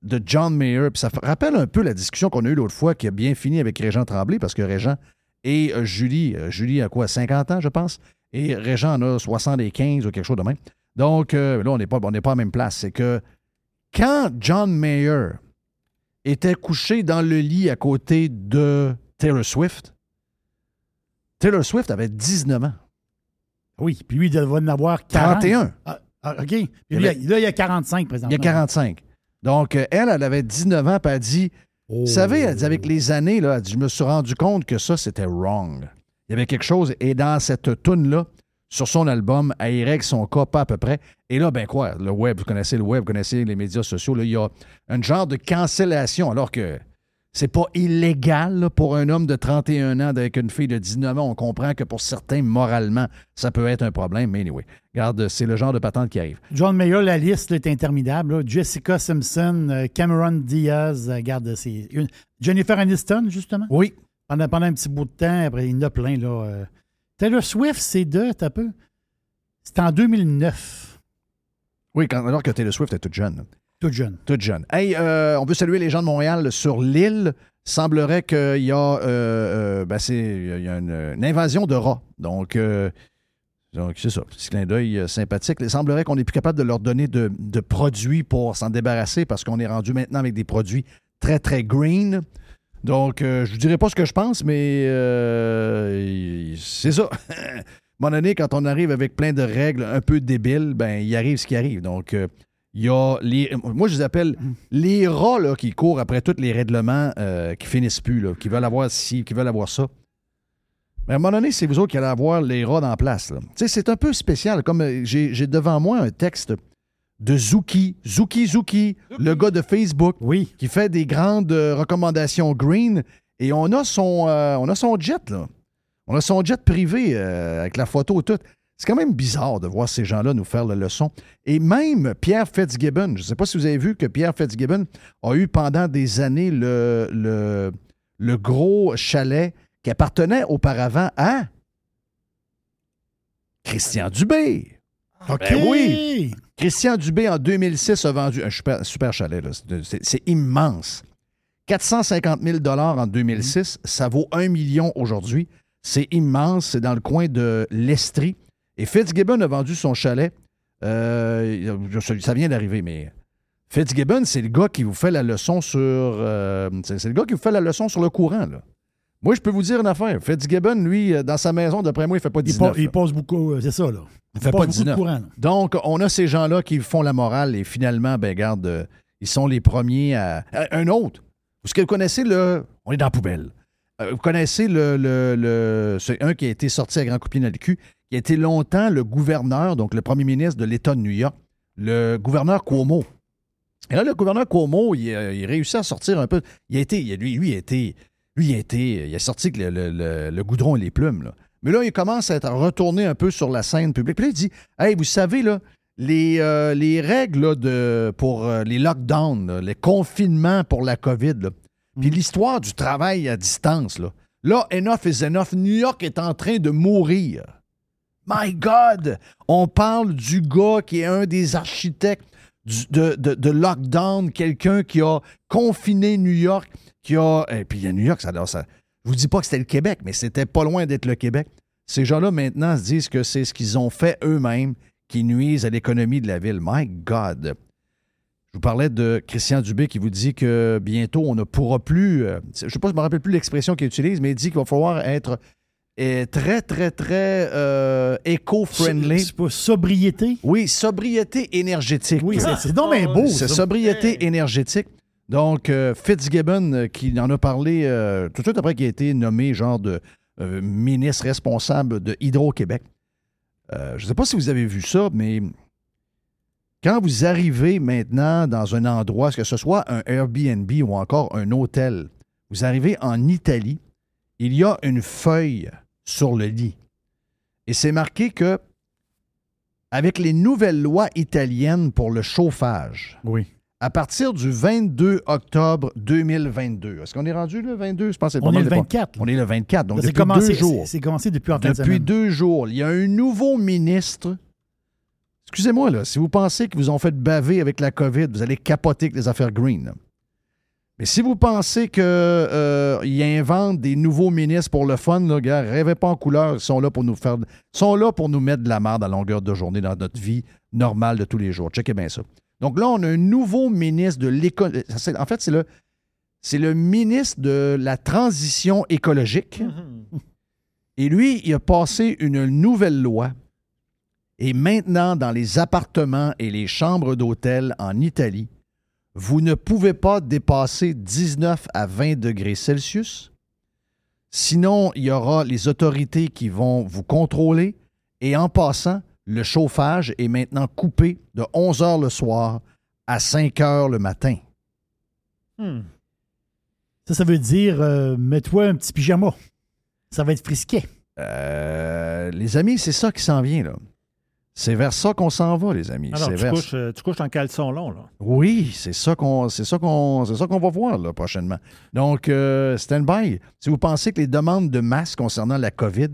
de John Mayer. Puis ça rappelle un peu la discussion qu'on a eue l'autre fois qui a bien fini avec Régent Tremblay, parce que Régent et euh, Julie, euh, Julie a quoi, 50 ans, je pense, et Régent en a 75 ou quelque chose de même. Donc euh, là, on n'est pas, on pas à la même place. C'est que quand John Mayer était couché dans le lit à côté de Taylor Swift, Taylor Swift avait 19 ans. Oui, puis lui, il devait en avoir 40. 31. Ah, ah, OK. Puis Il lui, avait- là, il y a 45 Il présentement. y a 45. Donc, euh, elle, elle avait 19 ans, puis elle dit Oh. Vous savez, elle dit, avec les années, là, elle dit, je me suis rendu compte que ça, c'était wrong. Il y avait quelque chose, et dans cette toune-là, sur son album, elle y règle son cas pas à peu près. Et là, ben quoi, le web, vous connaissez le web, vous connaissez les médias sociaux, là, il y a un genre de cancellation, alors que c'est pas illégal là, pour un homme de 31 ans avec une fille de 19 ans. On comprend que pour certains, moralement, ça peut être un problème, mais anyway. Regarde, c'est le genre de patente qui arrive. John Mayer, la liste là, est interminable. là. Jessica Simpson, euh, Cameron Diaz, euh, regarde, c'est une- Jennifer Aniston, justement? Oui. Pendant, pendant un petit bout de temps, après, il y en a plein. Là, euh. Taylor Swift, c'est de, t'as peu. C'était en 2009. Oui, quand- alors que Taylor Swift est toute jeune. Là. Toute jeune. Toute jeune. Hey, euh, on veut saluer les gens de Montréal sur l'île. Semblerait qu'il y a, euh, euh, ben, il une, invasion de rats. Donc, c'est ça. Petit clin d'œil sympathique. Il semblerait qu'on n'est plus capable de leur donner de, produits pour s'en débarrasser parce qu'on est rendu maintenant avec des produits très, très green. Donc, je ne dirais pas ce que je pense, mais c'est ça. <laughs> À un moment donné, quand on arrive avec plein de règles un peu débiles, ben, il arrive ce qui arrive. Donc, il y a les. Moi, je les appelle les rats là, qui courent après tous les règlements euh, qui finissent plus, là, qui veulent avoir ci, qui veulent avoir ça. Mais à un moment donné, c'est vous autres qui allez avoir les rats en place. Tu sais, c'est un peu spécial. Comme euh, j'ai devant moi un texte de Zuki, Zuki Zuki, le gars de Facebook, qui fait des grandes euh, recommandations green. Et on a son, euh, on a son jet, là. On a son jet privé euh, avec la photo et tout. C'est quand même bizarre de voir ces gens-là nous faire la leçon. Et même Pierre Fitzgibbon, je ne sais pas si vous avez vu que Pierre Fitzgibbon a eu pendant des années le, le, le gros chalet qui appartenait auparavant à Christian Dubé. OK. Ben oui. Christian Dubé, en 2006, a vendu un super, super chalet. c'est immense. 450 000 en 2006, ça vaut 1 million aujourd'hui. C'est immense. C'est dans le coin de l'Estrie. Et Fitzgibbon a vendu son chalet. Euh, ça vient d'arriver, mais Fitzgibbon, c'est le gars qui vous fait la leçon sur. euh, c'est le gars qui vous fait la leçon sur le courant. Là. Moi, je peux vous dire une affaire. Fitzgibbon, lui, euh, dans sa maison, d'après moi, il fait pas Il, 19. pa- il passe beaucoup, c'est ça, là. Il fait passe pas beaucoup 19. de courant. Donc, on a ces gens-là qui font la morale et finalement, ben, garde, euh, ils sont les premiers à. Un autre. Est-ce que vous connaissez le. On est dans la poubelle. Vous connaissez le. le, le- C'est un qui a été sorti à grand coup de pied dans le cul, qui a été longtemps le gouverneur, donc le premier ministre de l'État de New York, le gouverneur Cuomo. Et là, le gouverneur Cuomo, il, il réussit à sortir un peu. Il a été. il lui, lui, il a été. Lui, il a été. Il a sorti le, le- le- le goudron et les plumes, là. Mais là, il commence à être retourné un peu sur la scène publique. Puis là, il dit Hey, vous savez, là, les, euh, les règles là, de, pour euh, les lockdowns, là, les confinements pour la COVID, là, puis l'histoire du travail à distance, là, là, enough is enough. New York est en train de mourir. My God! On parle du gars qui est un des architectes de, lockdown, quelqu'un qui a confiné New York, qui a. Et puis, à New York, ça, ça. Je vous dis pas que c'était le Québec, mais c'était pas loin d'être le Québec. Ces gens-là, maintenant, se disent que c'est ce qu'ils ont fait eux-mêmes qui nuisent à l'économie de la ville. My God! Je vous parlais de Christian Dubé qui vous dit que bientôt, on ne pourra plus. euh, je ne sais pas, je me rappelle plus l'expression qu'il utilise, mais il dit qu'il va falloir être euh, très, très, très euh, éco-friendly. C'est pas sobriété? Oui, sobriété énergétique. Oui, c'est- donc bien beau, C'est sobriété énergétique. Donc, euh, Fitzgibbon, euh, qui en a parlé euh, tout de suite après qu'il a été nommé genre de euh, ministre responsable de Hydro-Québec. Euh, je ne sais pas si vous avez vu ça, mais Quand vous arrivez maintenant dans un endroit, que ce soit un Airbnb ou encore un hôtel, vous arrivez en Italie, il y a une feuille sur le lit. Et c'est marqué que, avec les nouvelles lois italiennes pour le chauffage, oui. à partir du 22 octobre 2022, est-ce qu'on est rendu le 22? Je pense que c'est On est le de- 24. On est le 24, donc depuis commencé- deux jours. c'est- commencé depuis en Depuis semaine. deux jours, il y a un nouveau ministre. Excusez-moi, là, si vous pensez qu'ils vous ont fait baver avec la COVID, vous allez capoter avec les affaires green. Mais si vous pensez qu'ils inventent des nouveaux ministres pour le fun, là, gars, rêvez pas en couleur, ils sont là pour nous faire. ils sont là pour nous mettre de la merde à longueur de journée dans notre vie normale de tous les jours. Checkez bien ça. Donc là, on a un nouveau ministre de l'économie. En fait, c'est le, c'est le ministre de la transition écologique. Et lui, il a passé une nouvelle loi. Et maintenant, dans les appartements et les chambres d'hôtel en Italie, vous ne pouvez pas dépasser 19 à 20 degrés Celsius. Sinon, il y aura les autorités qui vont vous contrôler. Et en passant, le chauffage est maintenant coupé de 11 heures le soir à 5 heures le matin. Hmm. Ça, ça veut dire euh, mets-toi un petit pyjama. Ça va être frisquet. Euh, les amis, c'est ça qui s'en vient, là. C'est vers ça qu'on s'en va, les amis. Alors, tu, vers- couches, euh, tu couches en caleçon long, là. Oui, c'est ça qu'on c'est ça qu'on c'est ça qu'on va voir là, prochainement. Donc euh, stand by. Si vous pensez que les demandes de masques concernant la COVID,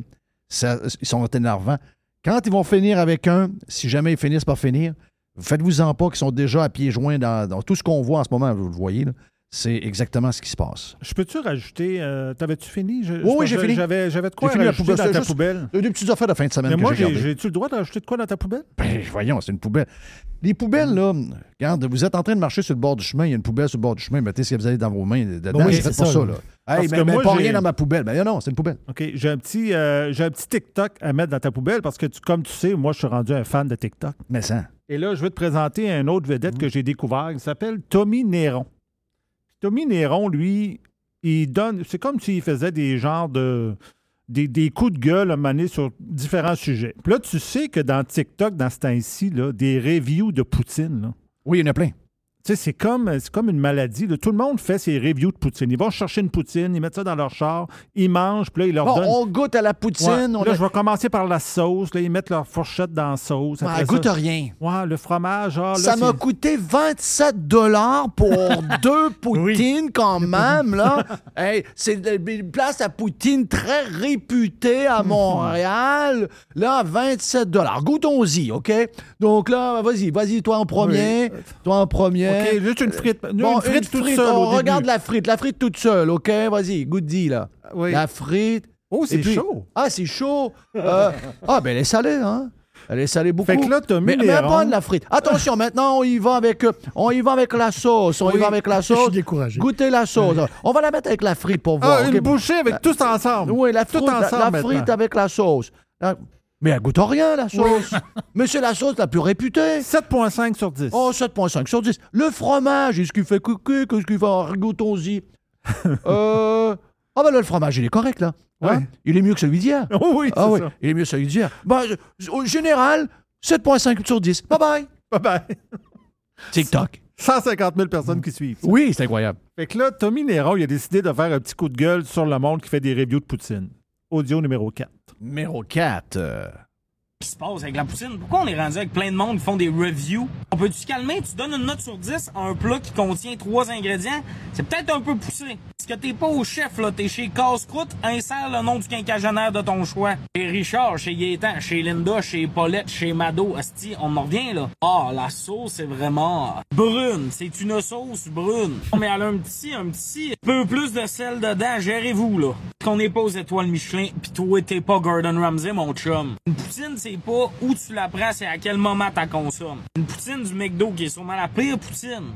ça- ils sont énervants, quand ils vont finir avec un, si jamais ils finissent par finir, faites-vous-en pas qu'ils sont déjà à pieds joints dans, dans tout ce qu'on voit en ce moment, vous le voyez là, c'est exactement ce qui se passe. Je peux-tu rajouter. euh, T'avais-tu fini? Je- Oui, j'ai fini. J'avais, j'avais de quoi fini la rajouter poubelle, dans ta juste- poubelle. Des petites affaires de fin de semaine Mais que moi, j'ai-tu le droit de rajouter de quoi dans ta poubelle? Ben, voyons, c'est une poubelle. Les poubelles, là, regarde, vous êtes en train de marcher sur le bord du chemin, il y a une poubelle sur le bord du chemin, mettez ce que vous avez dans vos mains dedans, oui, c'est c'est pour ça, là. Hey, que mais, mais moi, pas j'ai- rien dans ma poubelle. Ben non, c'est une poubelle. OK, j'ai un petit, euh, j'ai un petit TikTok à mettre dans ta poubelle parce que, tu- comme tu sais, moi, je suis rendu un fan de TikTok. Mais ça. Et là, je vais te présenter un autre vedette que j'ai découvert. Il s'appelle Tommy Néron. Tommy Néron, lui, il donne. C'est comme s'il faisait des genres de. Des, coups de gueule à donné sur différents sujets. Puis là, tu sais que dans TikTok, dans ce temps-ci, des reviews de Poutine, Oui, il y en a plein. Tu sais, c'est comme, comme une maladie. là. Tout le monde fait ses reviews de Poutine. Ils vont chercher une Poutine, ils mettent ça dans leur char, ils mangent, puis là, ils leur Bon, donnent. on goûte à la poutine. Ouais. on Là, a- je vais commencer par la sauce. Là, ils mettent leur fourchette dans la sauce. Ouais, elle goûte ça- rien. Ouais, le fromage. ah, là, Ça m'a coûté 27 dollars pour <laughs> deux poutines quand même, là. Hey, c'est une place à poutine très réputée à <laughs> Montréal. Là, 27 dollars. Goûtons-y, OK? Donc là, vas-y, vas-y, toi en premier. Toi en premier. OK, juste une frite. Une Bon, frite une toute frite, seule on au début. regarde la frite, la frite toute seule, OK? Vas-y, goûte-y, là. Oui. La frite. Oh, c'est chaud. Ah, c'est chaud. Euh, ah, ben elle est salée, hein? Elle est salée beaucoup. Fait que là, t'as mis mais, les mais ronds. bonne la frite. Attention, maintenant, on y va avec, euh, on y va avec la sauce. On y va avec la <laughs> Je suis sauce. découragé. Goûtez la sauce. On va la mettre avec la frite pour voir. Ah, OK? une bouchée avec tout ensemble. Oui, la, frite, la- ensemble la, frite avec la sauce. Mais elle goûte à rien, la sauce. <laughs> mais c'est la sauce la plus réputée. 7,5 sur 10. Oh, 7,5 sur 10. Le fromage, est-ce qu'il fait coucou? Qu'est-ce qu'il fait? Goûtons-y. <laughs> euh... Ah ben là, le fromage, il est correct, là. Hein? Ouais. Il est mieux que celui d'hier. Oh <laughs> oui, Ah oui, ça. il est mieux que celui d'hier. Ben, je- au général, 7,5 sur 10. Bye-bye. Bye-bye. TikTok. 150 000 personnes qui suivent. ça. Oui, c'est incroyable. Fait que là, Tommy Néron, il a décidé de faire un petit coup de gueule sur le monde qui fait des reviews de Poutine. Audio numéro 4. Numéro 4. Qui se passe avec la poutine? Pourquoi on est rendu avec plein de monde qui font des reviews? On peut-tu se calmer? Tu donnes une note sur 10 à un plat qui contient trois ingrédients? C'est peut-être un peu poussé. Est-ce que t'es pas au chef, là? T'es chez Casse-Croûte, insère le nom du quinquagénaire de ton choix. Chez Richard, chez Gaétan, chez Linda, chez Paulette, chez Mado. Asti, on en revient, là. Ah, la sauce, c'est vraiment brune. C'est une sauce brune. Mais elle a un petit, un petit peu plus de sel dedans. Gérez-vous, là. Qu'on n'est pas aux étoiles Michelin, pis toi, t'es pas Gordon Ramsay, mon chum? Une poutine, c'est pas où tu la prends, c'est à quel moment t'as consommes. Une poutine du McDo, qui est sûrement la pire poutine.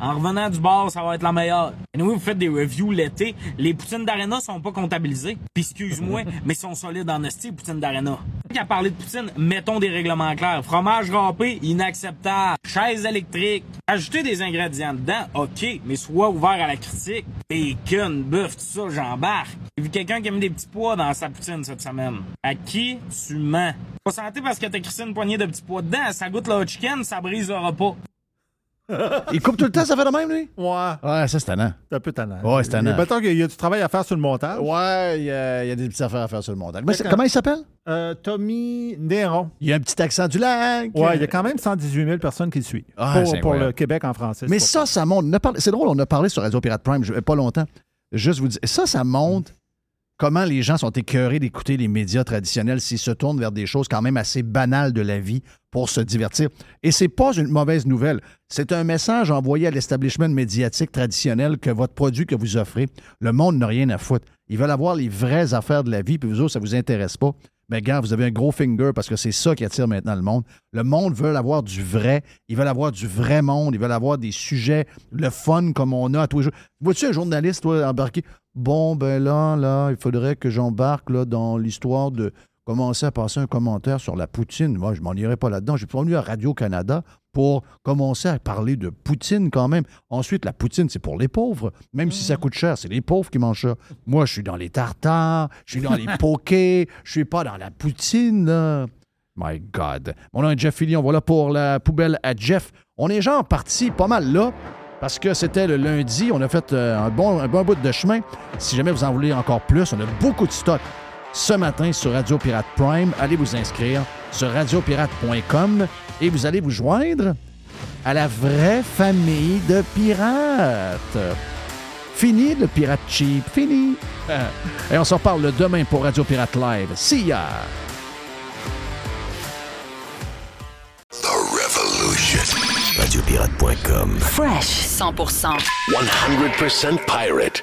En revenant du bar, ça va être la meilleure. Et nous, vous faites des reviews l'été. Les poutines d'Arena sont pas comptabilisées. Puis excuse-moi, <laughs> mais sont solides en les poutines d'Arena. Qu'à parler de poutine, mettons des règlements clairs. Fromage râpé, inacceptable. Chaise électrique. Ajouter des ingrédients dedans, ok, mais sois ouvert à la critique. Bacon, bœuf, tout ça, j'embarque. J'ai vu quelqu'un qui a mis des petits pois dans sa poutine cette semaine. À qui tu mens? Pas santé parce que t'as crissé une poignée de petits pois dedans. Ça goûte le hot chicken, ça brise le repas. <laughs> Il coupe tout le temps, ça fait de même, lui? Ouais. Ouais, ça, c'est tannant. C'est un peu tannant. Ouais, c'est tannant. Mettons qu'il y a du travail à faire sur le montage. Ouais, il y, a il y a des petites affaires à faire sur le montage. Mais c'est- D'accord. comment il s'appelle? Euh, Tommy Néron. Il y a un petit accent du lac. Ouais, il y a quand même 118 000 personnes qui le suivent. Ah, pour, c'est pour incroyable. le Québec en français. Mais ça, ça montre. on a parlé- C'est drôle, on a parlé sur Radio Pirate Prime, je- pas longtemps. Juste vous dire, ça, ça montre comment les gens sont écœurés d'écouter les médias traditionnels s'ils se tournent vers des choses quand même assez banales de la vie pour se divertir. Et c'est pas une mauvaise nouvelle. C'est un message envoyé à l'establishment médiatique traditionnel que votre produit que vous offrez, le monde n'a rien à foutre. Ils veulent avoir les vraies affaires de la vie, puis vous autres, ça vous intéresse pas. Mais gars, vous avez un gros finger parce que c'est ça qui attire maintenant le monde. Le monde veut avoir du vrai. Ils veulent avoir du vrai monde. Ils veulent avoir des sujets, le fun comme on a à tous les jours. Vois-tu un journaliste, toi, embarqué? Bon, ben là, là, il faudrait que j'embarque là, dans l'histoire de commencer à passer un commentaire sur la Poutine. Moi, je m'en irai pas là-dedans. J'ai venu à Radio-Canada pour commencer à parler de Poutine quand même. Ensuite, la Poutine, c'est pour les pauvres. Même si ça coûte cher, c'est les pauvres qui mangent ça. Moi, je suis dans les tartares, je suis dans les <laughs> pokés, je suis pas dans la Poutine, là. My God. Mon nom est Jeff Fillion. Voilà pour la poubelle à Jeff. On est genre parti pas mal là parce que c'était le lundi. On a fait euh, un, bon, un bon bout de chemin. Si jamais vous en voulez encore plus, on a beaucoup de stock ce matin sur Radio Pirate Prime. Allez vous inscrire sur radiopirate.com et vous allez vous joindre à la vraie famille de pirates. Fini le pirate cheap, fini. <laughs> Et on s'en parle demain pour Radio Pirate Live. See ya! Radiopirate.com. Fresh 100%. 100% pirate.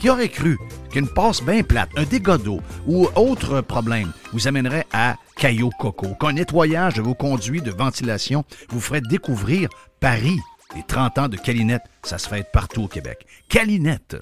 Qui aurait cru qu'une passe bien plate, un dégât d'eau ou autre problème vous amènerait à Caillou Coco, qu'un nettoyage de vos conduits de ventilation vous ferait découvrir Paris. Les 30 ans de Calinette, ça se fait partout au Québec. Calinette,